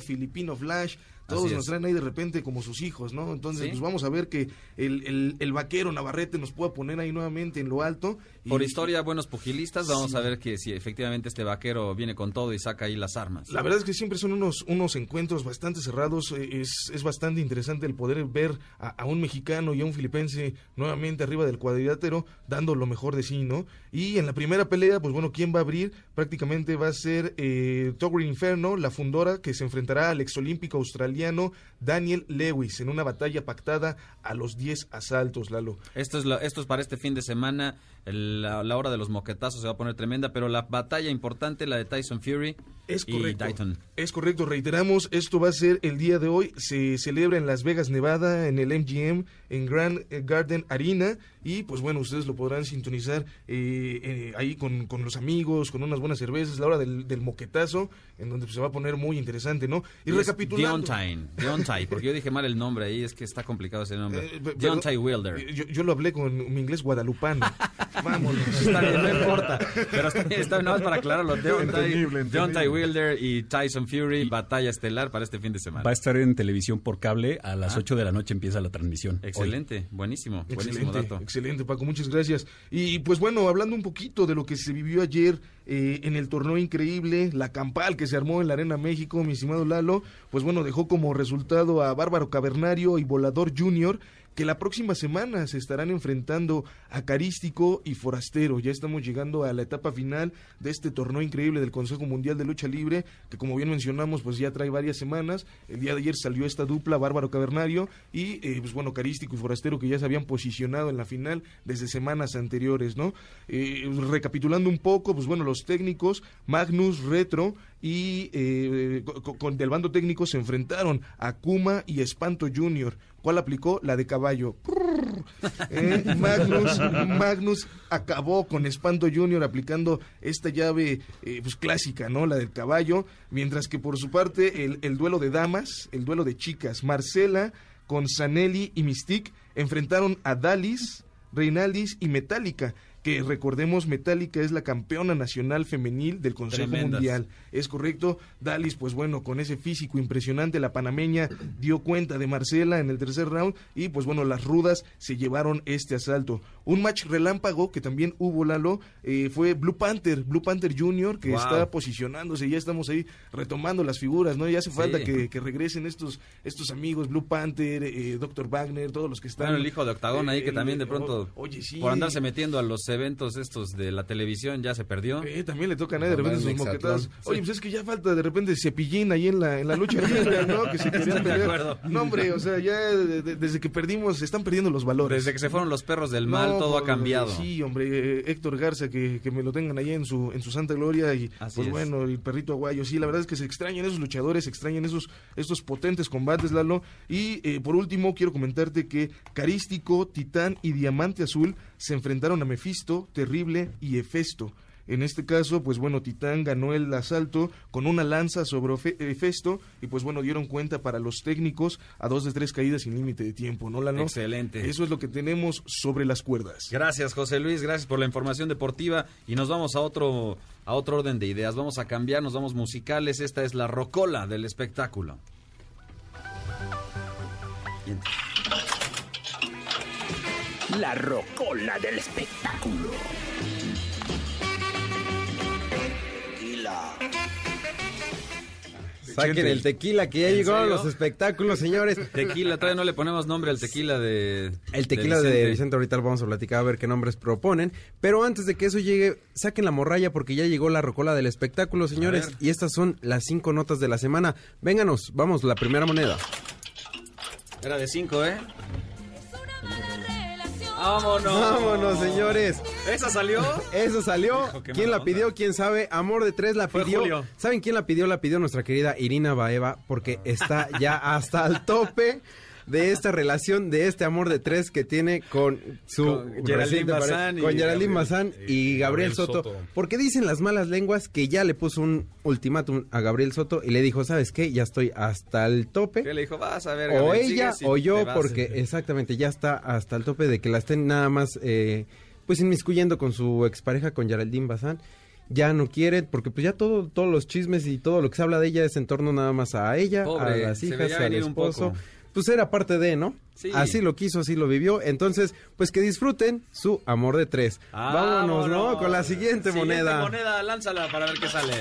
Filipino Flash, todos nos traen ahí de repente como sus hijos, ¿no? Entonces,
Sí.
pues vamos a ver que el, el, el vaquero Navarrete nos pueda poner ahí nuevamente en lo alto. Y-
Por historia, buenos pugilistas, vamos
Sí.
a ver que si efectivamente este vaquero viene con todo y saca ahí las armas.
La verdad es que siempre son unos, unos encuentros bastante cerrados. eh, Es, es bastante interesante el poder ver a, a un mexicano y a un filipense nuevamente arriba del cuadrilátero dando lo mejor de sí, ¿no? Y en la primera pelea, pues bueno, ¿quién va a abrir? Prácticamente va a ser eh, Togri Inferno, la fundora, que se enfrentará al exolímpico australiano Daniel Lewis en una batalla pactada a los 10 asaltos, Lalo.
Esto es, lo- esto es para este fin de semana. La, la hora de los moquetazos se va a poner tremenda, pero la batalla importante, la de Tyson Fury
Es
y
correcto.
Dayton.
Es correcto, reiteramos, esto va a ser el día de hoy, se celebra en Las Vegas, Nevada, en el MGM, en Grand Garden Arena, y pues bueno, ustedes lo podrán sintonizar eh, eh, ahí con, con los amigos, con unas buenas cervezas, la hora del, del moquetazo, en donde pues, se va a poner muy interesante, ¿no? Y,
Y
recapitulando...
Deontay, Deontay, porque yo dije mal el nombre ahí, es que está complicado ese nombre.
Eh,
Deontay Wilder.
eh, Yo, yo lo hablé con mi inglés guadalupano. [LAUGHS] Vámonos.
Está bien, no importa. Pero está bien, está bien, nada más para aclararlo. Deontay,
Entendible, entendible.
Deontay Wilder y Tyson Fury, batalla estelar para este fin de semana.
Va a estar en televisión por cable. A las
Ah.
8 de la noche empieza la transmisión. hoy.
Excelente, buenísimo, buenísimo
Excelente,
dato.
excelente Paco, muchas gracias. Y pues bueno, hablando un poquito de lo que se vivió ayer eh, en el torneo increíble, la campal que se armó en la Arena México, mi estimado Lalo, pues bueno, dejó como resultado a Bárbaro Cavernario y Volador Junior, que la próxima semana se estarán enfrentando a Carístico y Forastero. Ya estamos llegando a la etapa final de este torneo increíble del Consejo Mundial de Lucha Libre, que como bien mencionamos, pues ya trae varias semanas. El día de ayer salió esta dupla, Bárbaro Cavernario y, eh, pues bueno, Carístico y Forastero, que ya se habían posicionado en la final desde semanas anteriores, ¿no? Eh, recapitulando un poco, pues bueno, los técnicos, Magnus, Retro y eh, co- con, del bando técnico se enfrentaron a Kuma y Espanto Junior. ¿Cuál aplicó? La de caballo. Eh, [LAUGHS] Magnus, Magnus acabó con Espanto Junior aplicando esta llave eh, pues clásica, ¿no? La del caballo. Mientras que por su parte el, el duelo de damas, el duelo de chicas, Marcela con Sanelli y Mystique enfrentaron a Dalis, Reinaldis y Metallica. Que recordemos, Metallica es la campeona nacional femenil del Consejo
Tremendas.
Mundial. Es correcto. Dalis, pues bueno, con ese físico impresionante, la panameña dio cuenta de Marcela en el tercer round y pues bueno, las rudas se llevaron este asalto. Un match relámpago que también hubo, Lalo, eh, fue Blue Panther, Blue Panther Jr., que
Wow.
está posicionándose, ya estamos ahí retomando las figuras, ¿no? Ya hace falta
Sí.
que, que regresen estos, estos amigos, Blue Panther, eh, Dr. Wagner, todos los que están...
Bueno, el hijo de Octagón ahí que también de
o-
pronto,
oye, sí.
por andarse metiendo a los eventos estos de la televisión, ya se perdió.
Eh, también le tocan de repente sus moquetadas. Oye, pues es que ya falta de repente cepillín ahí en la, en la lucha libre, [LAUGHS] ¿no? Que se querían pelear. No, hombre, o sea, ya de- de- desde que perdimos, se están perdiendo los valores.
Desde que se fueron los perros del mal,
No,
todo ha
pues,
cambiado.
Sí, hombre, eh, Héctor Garza, que, que me lo tengan ahí en su, en su santa gloria. Y
Así
pues
es.
bueno, el perrito aguayo. Sí, la verdad es que se extrañan esos luchadores, se extrañan esos, estos potentes combates, Lalo. Y eh, por último, quiero comentarte que Carístico, Titán y Diamante Azul se enfrentaron a Terrible y Hefesto. En este caso, pues bueno, Titán ganó el asalto con una lanza sobre Hefesto y pues bueno, dieron cuenta para los técnicos a dos de tres caídas sin límite de tiempo, ¿no, Lalo?
Excelente.
Eso es lo que tenemos sobre las cuerdas.
Gracias, José Luis, gracias por la información deportiva y nos vamos a otro a otro orden de ideas. Vamos a cambiar, nos vamos musicales. Esta es la rocola del espectáculo.
La rocola del espectáculo.
Saquen el tequila que ya
¿En
llegó a los espectáculos, señores.
Tequila, todavía no le ponemos nombre al tequila de
El tequila de Vicente. ahorita lo vamos a platicar a ver qué nombres proponen. Pero antes de que eso llegue, saquen la morralla porque ya llegó la rocola del espectáculo, señores. Y estas son las cinco notas de la semana. Vénganos, vamos, la primera moneda.
Era de 5, ¿eh? ¡Vámonos!
Vámonos, señores.
¿Esa salió?
Eso salió.
Hijo,
¿Quién la pidió? ¿Quién sabe? Amor de tres la
Fue
pidió.
Julio.
¿Saben quién la pidió? La pidió nuestra querida Irina Baeva porque está ya hasta el tope de esta relación, de este amor de tres que tiene con su
Con Geraldine Bazán y
con Geraldine
Gabriel-
Bazán y Gabriel, Soto,
Soto.
Porque dicen las malas lenguas que ya le puso un ultimátum a Gabriel Soto y le dijo, ¿sabes qué? Ya estoy hasta el tope.
¿Qué le dijo? Vas a ver,
O
Gabriel,
ella
sigues y
o yo, porque [LAUGHS] exactamente ya está hasta el tope de que la estén nada más, eh, pues inmiscuyendo con su expareja, con Geraldine Bazán. Ya no quiere, porque pues ya todo, todos los chismes y todo lo que se habla de ella es en torno nada más a ella,
Pobre,
a las hijas, al esposo. Pues era parte de, ¿no?
Sí.
Así lo quiso, así lo vivió. Entonces, pues que disfruten su amor de tres. Vámonos, ¿no? Con la siguiente, moneda.
moneda, lánzala para ver qué sale.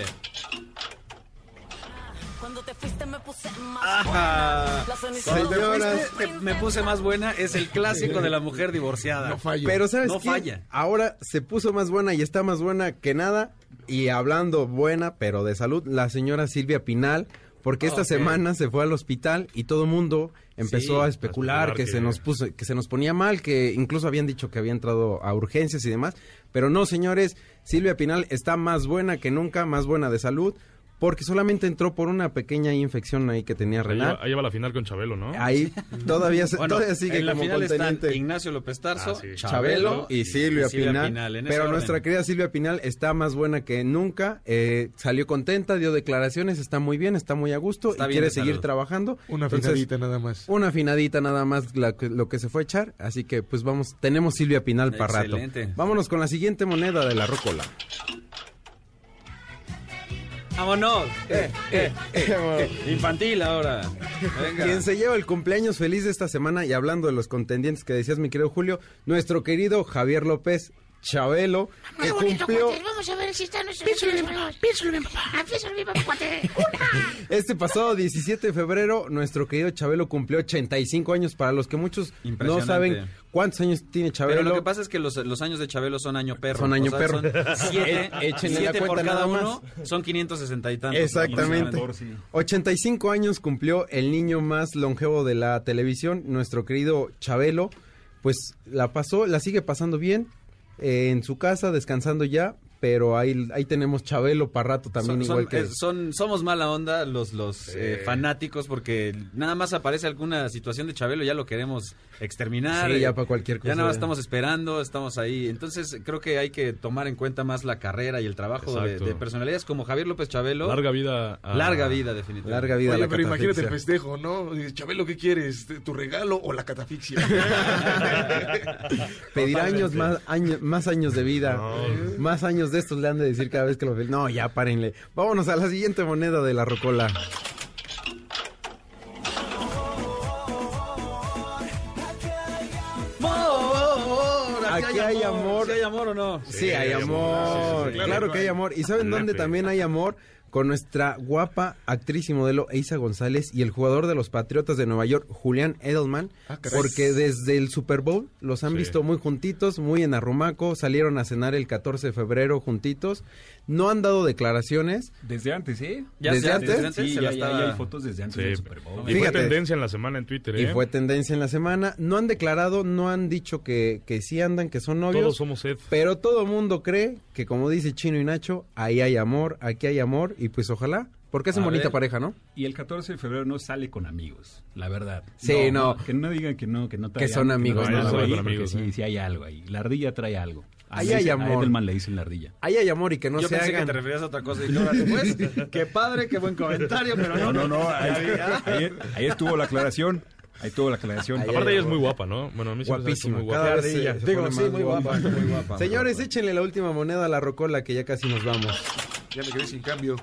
Cuando te fuiste me puse más
te
Señoras.
fuiste, me, me puse más buena, es el clásico de la mujer divorciada.
Pero ¿sabes
No
quién?
falla.
Ahora se puso más buena y está más buena que nada. Y hablando buena, pero de salud, la señora Silvia Pinal, porque esta semana se fue al hospital y todo el mundo empezó
Sí,
a
a
especular
especular
que,
que-
se nos puso, que se nos ponía mal, que incluso habían dicho que había entrado a urgencias y demás, pero no, señores, Silvia Pinal está más buena que nunca, más buena de salud, porque solamente entró por una pequeña infección ahí que tenía renal.
ahí va la final con Chabelo, ¿no?
Ahí todavía, se-
Bueno,
todavía sigue
en la
como
final están. Ignacio López Tarso,
Ah, sí.
Chabelo y Silvia, Pinal, pero
orden.
nuestra querida Silvia Pinal está más buena que nunca, eh, salió contenta, dio declaraciones, está muy bien, está muy a gusto
Está
y quiere seguir
salud.
trabajando.
Una
Entonces,
finalita nada más.
Una afinadita nada más la lo que se fue a echar, así que pues vamos, tenemos Silvia Pinal para rato.
Excelente.
Vámonos con la siguiente moneda de la rócola.
¡Vámonos!
Eh, eh, eh.
Infantil ahora. Venga.
Quien se lleva el cumpleaños feliz de esta semana y hablando de los contendientes que decías mi querido Julio, nuestro querido Javier López Chabelo, que cumplió
Vamos a ver si está nuestro... Piénsalo bien. Piénsalo bien, papá. Piénsalo bien, papá, cuate. [LAUGHS]
Este pasado 17 de febrero, nuestro querido Chabelo cumplió 85 años. Para los que muchos no saben cuántos años tiene Chabelo.
Pero lo que pasa es que los, los años de Chabelo son año perro.
Son año
O sea,
perro.
Son siete, [LAUGHS]
Eh, échenle la
siete por
cuenta
cada
nada
uno, son 560 y tantos.
Exactamente.
aproximadamente.
85 años cumplió el niño más longevo de la televisión, nuestro querido Chabelo. Pues la pasó, la sigue pasando bien eh, en su casa, descansando ya. Pero ahí, ahí tenemos Chabelo para rato también,
Son-
igual
son-
que...
eh, son- somos mala onda los, los eh, fanáticos porque nada más aparece alguna situación de Chabelo ya lo queremos exterminar.
Sí, ya
eh,
para cualquier cosa.
Ya nada más estamos esperando, estamos ahí. Entonces creo que hay que tomar en cuenta más la carrera y el trabajo de, personalidades como Javier López Chabelo.
Larga vida. a-
Larga vida, definitivamente.
Larga vida a
Oye,
la
pero imagínate el festejo, ¿no? Dices, Chabelo, ¿qué quieres? ¿Tu regalo o la catafixia? [LAUGHS]
Pedir años más, años más años de vida. Más años de estos le han de decir cada vez que lo ven. No, ya párenle. Vámonos a la siguiente moneda de la rocola. Aquí hay amor.
¿Sí hay amor o no?
Sí, hay amor. claro, que hay amor. ¿Y saben dónde también hay amor? Con nuestra guapa actriz y modelo Eisa González y el jugador de los Patriotas de Nueva York, Julián Edelman, porque desde el Super Bowl los han
Sí.
visto muy juntitos, muy en arrumaco, salieron a cenar el 14 de febrero juntitos, no han dado declaraciones.
Desde antes, ¿eh?
Ya
¿Desde antes?
desde antes
Sí,
se
ya,
estaba-
ya hay fotos desde antes
Sí.
del Super Bowl.
Y
Fíjate.
fue tendencia en la semana en Twitter, ¿eh?
Y fue tendencia en la semana. No han declarado, no han dicho que, que sí andan, que son novios.
Todos somos Ed.
Pero todo mundo cree que, como dice Chino y Nacho, ahí hay amor, aquí hay amor, y pues ojalá, porque es una bonita
ver.
pareja, ¿no?
Y el 14 de febrero no sale con amigos, la verdad.
Sí, no.
Que no digan que no, que no trae
Que son
algo,
amigos,
no,
no,
no,
no,
ahí,
amigos,
sí, sí hay algo ahí. La ardilla trae algo.
Ahí hay amor.
A Edelman le dicen la ardilla.
Ahí hay amor y que no
Yo
se
pensé que
hagan.
te referías a otra cosa. Y pues, qué padre, qué buen comentario, pero no.
No, no, no. [LAUGHS] Ahí estuvo la aclaración. Ahí estuvo la aclaración.
Ahí
Aparte ella es muy guapa, ¿no? Bueno, a mí
Guapísima,
muy
cada
guapa.
vez se- se
Digo,
pone
sí,
más
muy guapa, muy guapa.
Señores, échenle la última moneda a la rocola que ya casi nos vamos.
ya me quedé sin cambio.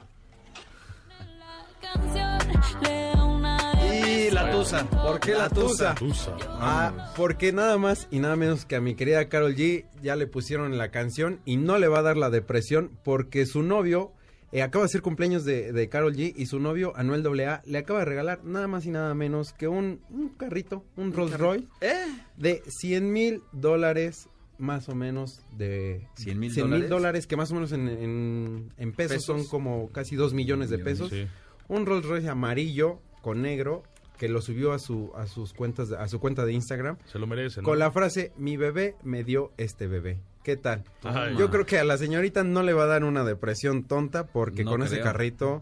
Y la tusa. ¿Por qué la tusa?
Tusa.
Ah, porque nada más y nada menos que a mi querida Carol G ya le pusieron la canción y no le va a dar la depresión porque su novio eh, acaba de ser cumpleaños de, de Carol G y su novio Anuel AA le acaba de regalar nada más y nada menos que un, un carrito, un Rolls Royce
¿Eh?
de 100 mil dólares más o menos de
100 mil
100
dólares.
dólares que más o menos en, en- en pesos,
Pesos.
son como casi 2 millones de pesos
Sí.
un Rolls Royce amarillo con negro que lo subió a su a sus cuentas a su cuenta de Instagram
Se lo merece, ¿no?
con la frase mi bebé me dio este bebé. ¿Qué tal?
Ay.
Yo creo que a la señorita no le va a dar una depresión tonta porque
No
con ese carrito,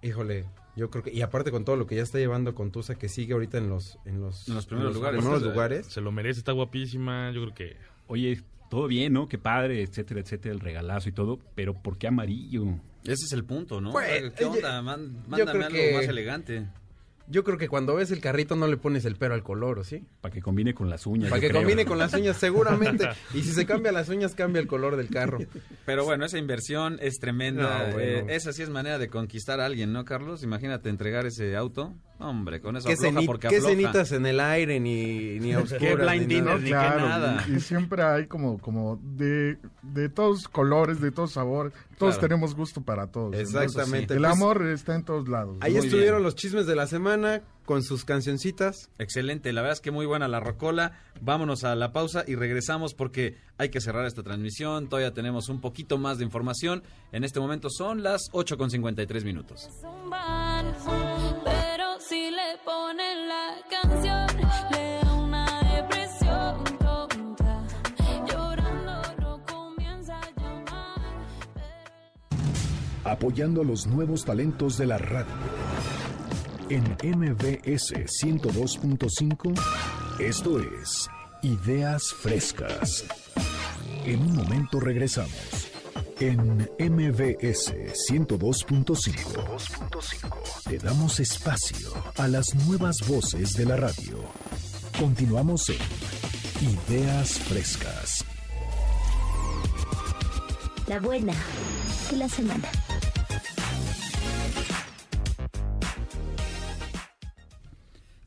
híjole, yo creo que y aparte con todo lo que ya está llevando con Tusa que sigue ahorita en los en los,
En los primeros lugares.
primeros lugares.
Se lo merece, está guapísima. Yo creo que.
Oye, todo bien, ¿no? Qué padre, etcétera, etcétera, el regalazo y todo. Pero ¿por qué amarillo?
Ese es el punto, ¿no?
Pues,
¿Qué onda? Man- mándame algo
que-
más elegante.
Yo creo que cuando ves el carrito no le pones el pero al color, ¿o sí?
Para que combine con las uñas.
Para que
creo.
combine con las uñas seguramente. [LAUGHS] y si se cambia las uñas cambia el color del carro.
Pero bueno, esa inversión es tremenda.
No, bueno.
Eh, esa sí es manera de conquistar a alguien, ¿no, Carlos? Imagínate entregar ese auto. Hombre, con eso
¿Qué,
afloja
ceni-
porque
qué
afloja.
cenitas en el aire, ni, ni a [LAUGHS]
Qué
oscuras,
blind
ni
dinner,
nada?
ni qué
Claro,
nada.
y, y siempre hay como, como de, de todos colores, de todos sabores, todos
Claro.
tenemos gusto para todos.
Exactamente.
Entonces, el
Pues,
amor está en todos lados.
Ahí
Muy
estuvieron
bien.
los chismes de la semana con sus cancioncitas.
Excelente, la verdad es que muy buena la rocola. Vámonos a la pausa y regresamos porque hay que cerrar esta transmisión. Todavía tenemos un poquito más de información. En este momento son las 8 con 53 minutos.
Pero si le ponen la canción, le da una depresión tonta. Llorando no comienza a llamar.
apoyando a los nuevos talentos de la radio. En MBS 102.5, esto es Ideas Frescas. En un momento regresamos. En MBS 102.5, te damos espacio a las nuevas voces de la radio. Continuamos en Ideas Frescas.
La buena de la semana.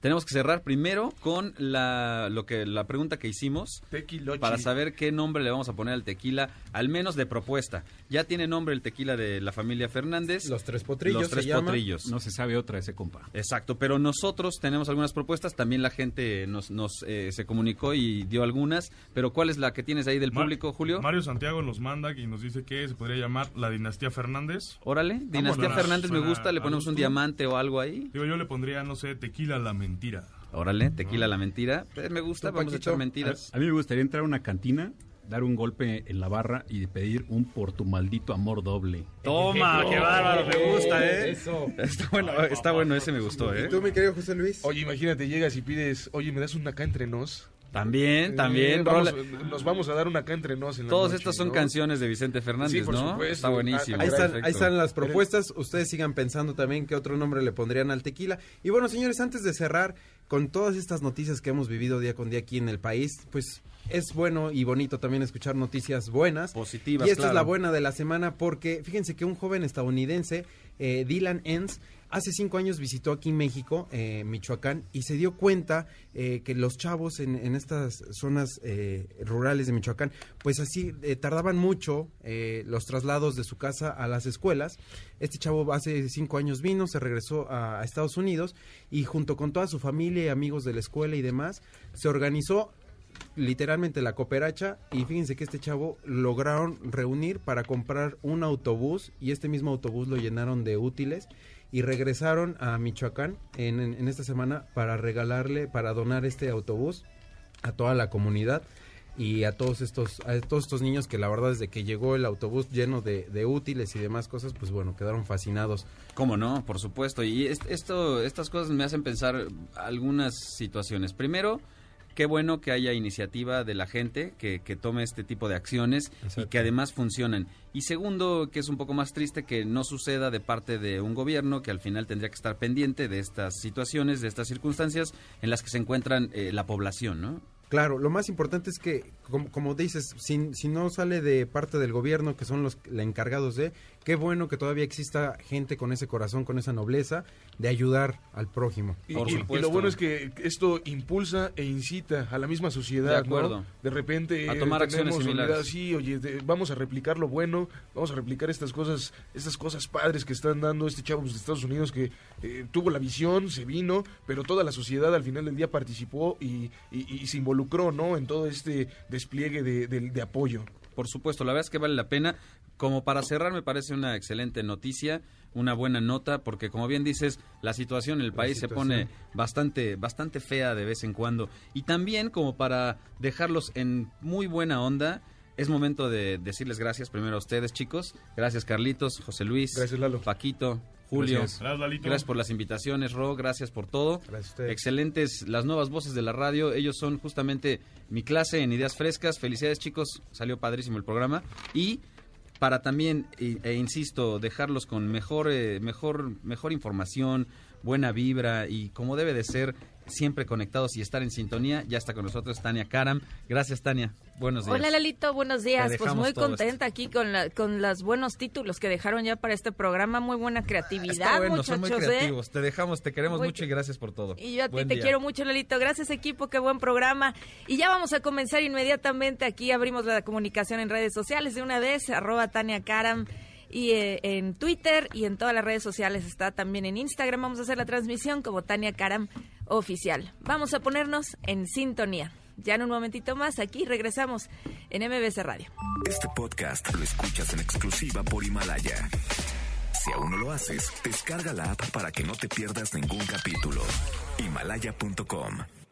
Tenemos que cerrar primero con la, lo que, la pregunta que hicimos
Tequilochi.
para saber qué nombre le vamos a poner al tequila, al menos de propuesta. Ya tiene nombre el tequila de la familia Fernández.
Los tres potrillos
Los tres
se llama.
potrillos.
No se sabe otra ese compa.
Exacto, pero nosotros tenemos algunas propuestas, también la gente nos, nos eh, se comunicó y dio algunas, pero ¿cuál es la que tienes ahí del público, Julio?
Mario Santiago nos manda y nos dice que se podría llamar la dinastía Fernández.
Órale, Dinastía
Vámonos.
Fernández me gusta, le ponemos un diamante o algo ahí.
Digo, yo le pondría, no sé, tequila la mentira.
Órale, tequila la mentira. Eh, me gusta,
¿Tú,
vamos a echar mentiras.
A mí me gustaría entrar a una cantina, dar un golpe en la barra y pedir un por tu maldito amor doble.
Toma, [LAUGHS] qué bárbaro, me gusta, ¿eh?
Eso.
Está bueno, está bueno, ese me gustó, ¿eh?
¿Y tú, mi querido José Luis?
Oye, imagínate, llegas y pides, oye, ¿me das una acá entre nos?
También,
Eh,
también,
vamos- nos vamos a dar una acá entre nos en
Todas
noche,
estas son
¿no?
canciones de Vicente Fernández,
Sí, por
¿no?
supuesto.
Está buenísimo.
Ahí están, ahí están las propuestas. Ustedes sigan pensando también qué otro nombre le pondrían al tequila. Y bueno, señores, antes de cerrar con todas estas noticias que hemos vivido día con día aquí en el país, pues es bueno y bonito también escuchar noticias buenas.
Positivas,
Y esta es la buena de la semana porque fíjense que un joven estadounidense, eh, Dylan Enns, hace cinco años visitó aquí México, eh, Michoacán, y se dio cuenta eh, que los chavos en, estas zonas eh, rurales de Michoacán, pues así eh, tardaban mucho eh, los traslados de su casa a las escuelas. Este chavo hace cinco años vino, se regresó a, a Estados Unidos y junto con toda su familia y amigos de la escuela y demás, se organizó literalmente la cooperacha y fíjense que este chavo lograron reunir para comprar un autobús y este mismo autobús lo llenaron de útiles y regresaron a Michoacán en, esta semana para regalarle, para donar este autobús a toda la comunidad y a todos estos a todos estos niños que la verdad desde que llegó el autobús lleno de, de útiles y demás cosas pues bueno quedaron fascinados
¿Cómo no? Por supuesto. Y est- esto, estas cosas me hacen pensar algunas situaciones. Primero, qué bueno que haya iniciativa de la gente que, que tome este tipo de acciones y que además funcionen. Y segundo, que es un poco más triste que no suceda de parte de un gobierno que al final tendría que estar pendiente de estas situaciones, de estas circunstancias en las que se encuentran eh, la población, ¿no?
Claro, lo más importante es que, como, como dices, si, si no sale de parte del gobierno, que son los encargados de, qué bueno que todavía exista gente con ese corazón, con esa nobleza, de ayudar al prójimo.
Y, y- y lo bueno es que esto impulsa e incita a la misma sociedad,
De acuerdo.
¿no? De repente
A tomar acciones similares.
unidad, sí, oye, de- vamos a replicar lo bueno, vamos a replicar estas cosas, estas cosas padres que están dando este chavo de Estados Unidos que eh, tuvo la visión, se vino, pero toda la sociedad al final del día participó y, y- y se involucró, ¿no? En todo este despliegue de, de- de apoyo.
Por supuesto, la verdad es que vale la pena. Como para cerrar, me parece una excelente noticia, una buena nota, porque como bien dices, la situación en el país se pone bastante, bastante fea de vez en cuando. Y también como para dejarlos en muy buena onda, es momento de decirles gracias primero a ustedes, chicos. Gracias, Carlitos, José Luis,
Gracias, Lalo.
Paquito, Julio.
Gracias. Gracias.
Gracias por las invitaciones, Ro. Gracias por todo.
Gracias a ustedes.
Excelentes las nuevas voces de la radio. Ellos son justamente mi clase en Ideas Frescas. Felicidades, chicos. Salió padrísimo el programa. Y para también, e, insisto, dejarlos con mejor, eh, mejor, mejor información, buena vibra y como debe de ser siempre conectados y estar en sintonía. Ya está con nosotros Tania Karam. Gracias, Tania. Buenos días.
Hola Lalito, buenos días. Pues muy contenta aquí con, la, con los buenos títulos que dejaron ya para este programa. Muy buena creatividad,
Está bueno, son muy
muchachos. ¿eh?
creativos. Te dejamos, te queremos
Muy
mucho y gracias por todo.
Y yo a ti te quiero mucho, Lalito. Gracias, equipo. Qué buen programa. Y ya vamos a comenzar inmediatamente. Aquí abrimos la comunicación en redes sociales de una vez. Arroba Tania Karam. Y eh, en Twitter y en todas las redes sociales está también en Instagram. Vamos a hacer la transmisión como Tania Karam Oficial. Vamos a ponernos en sintonía. Ya en un momentito más, aquí regresamos en MBC Radio.
Este podcast lo escuchas en exclusiva por Himalaya. Si aún no lo haces, descarga la app para que no te pierdas ningún capítulo. Himalaya.com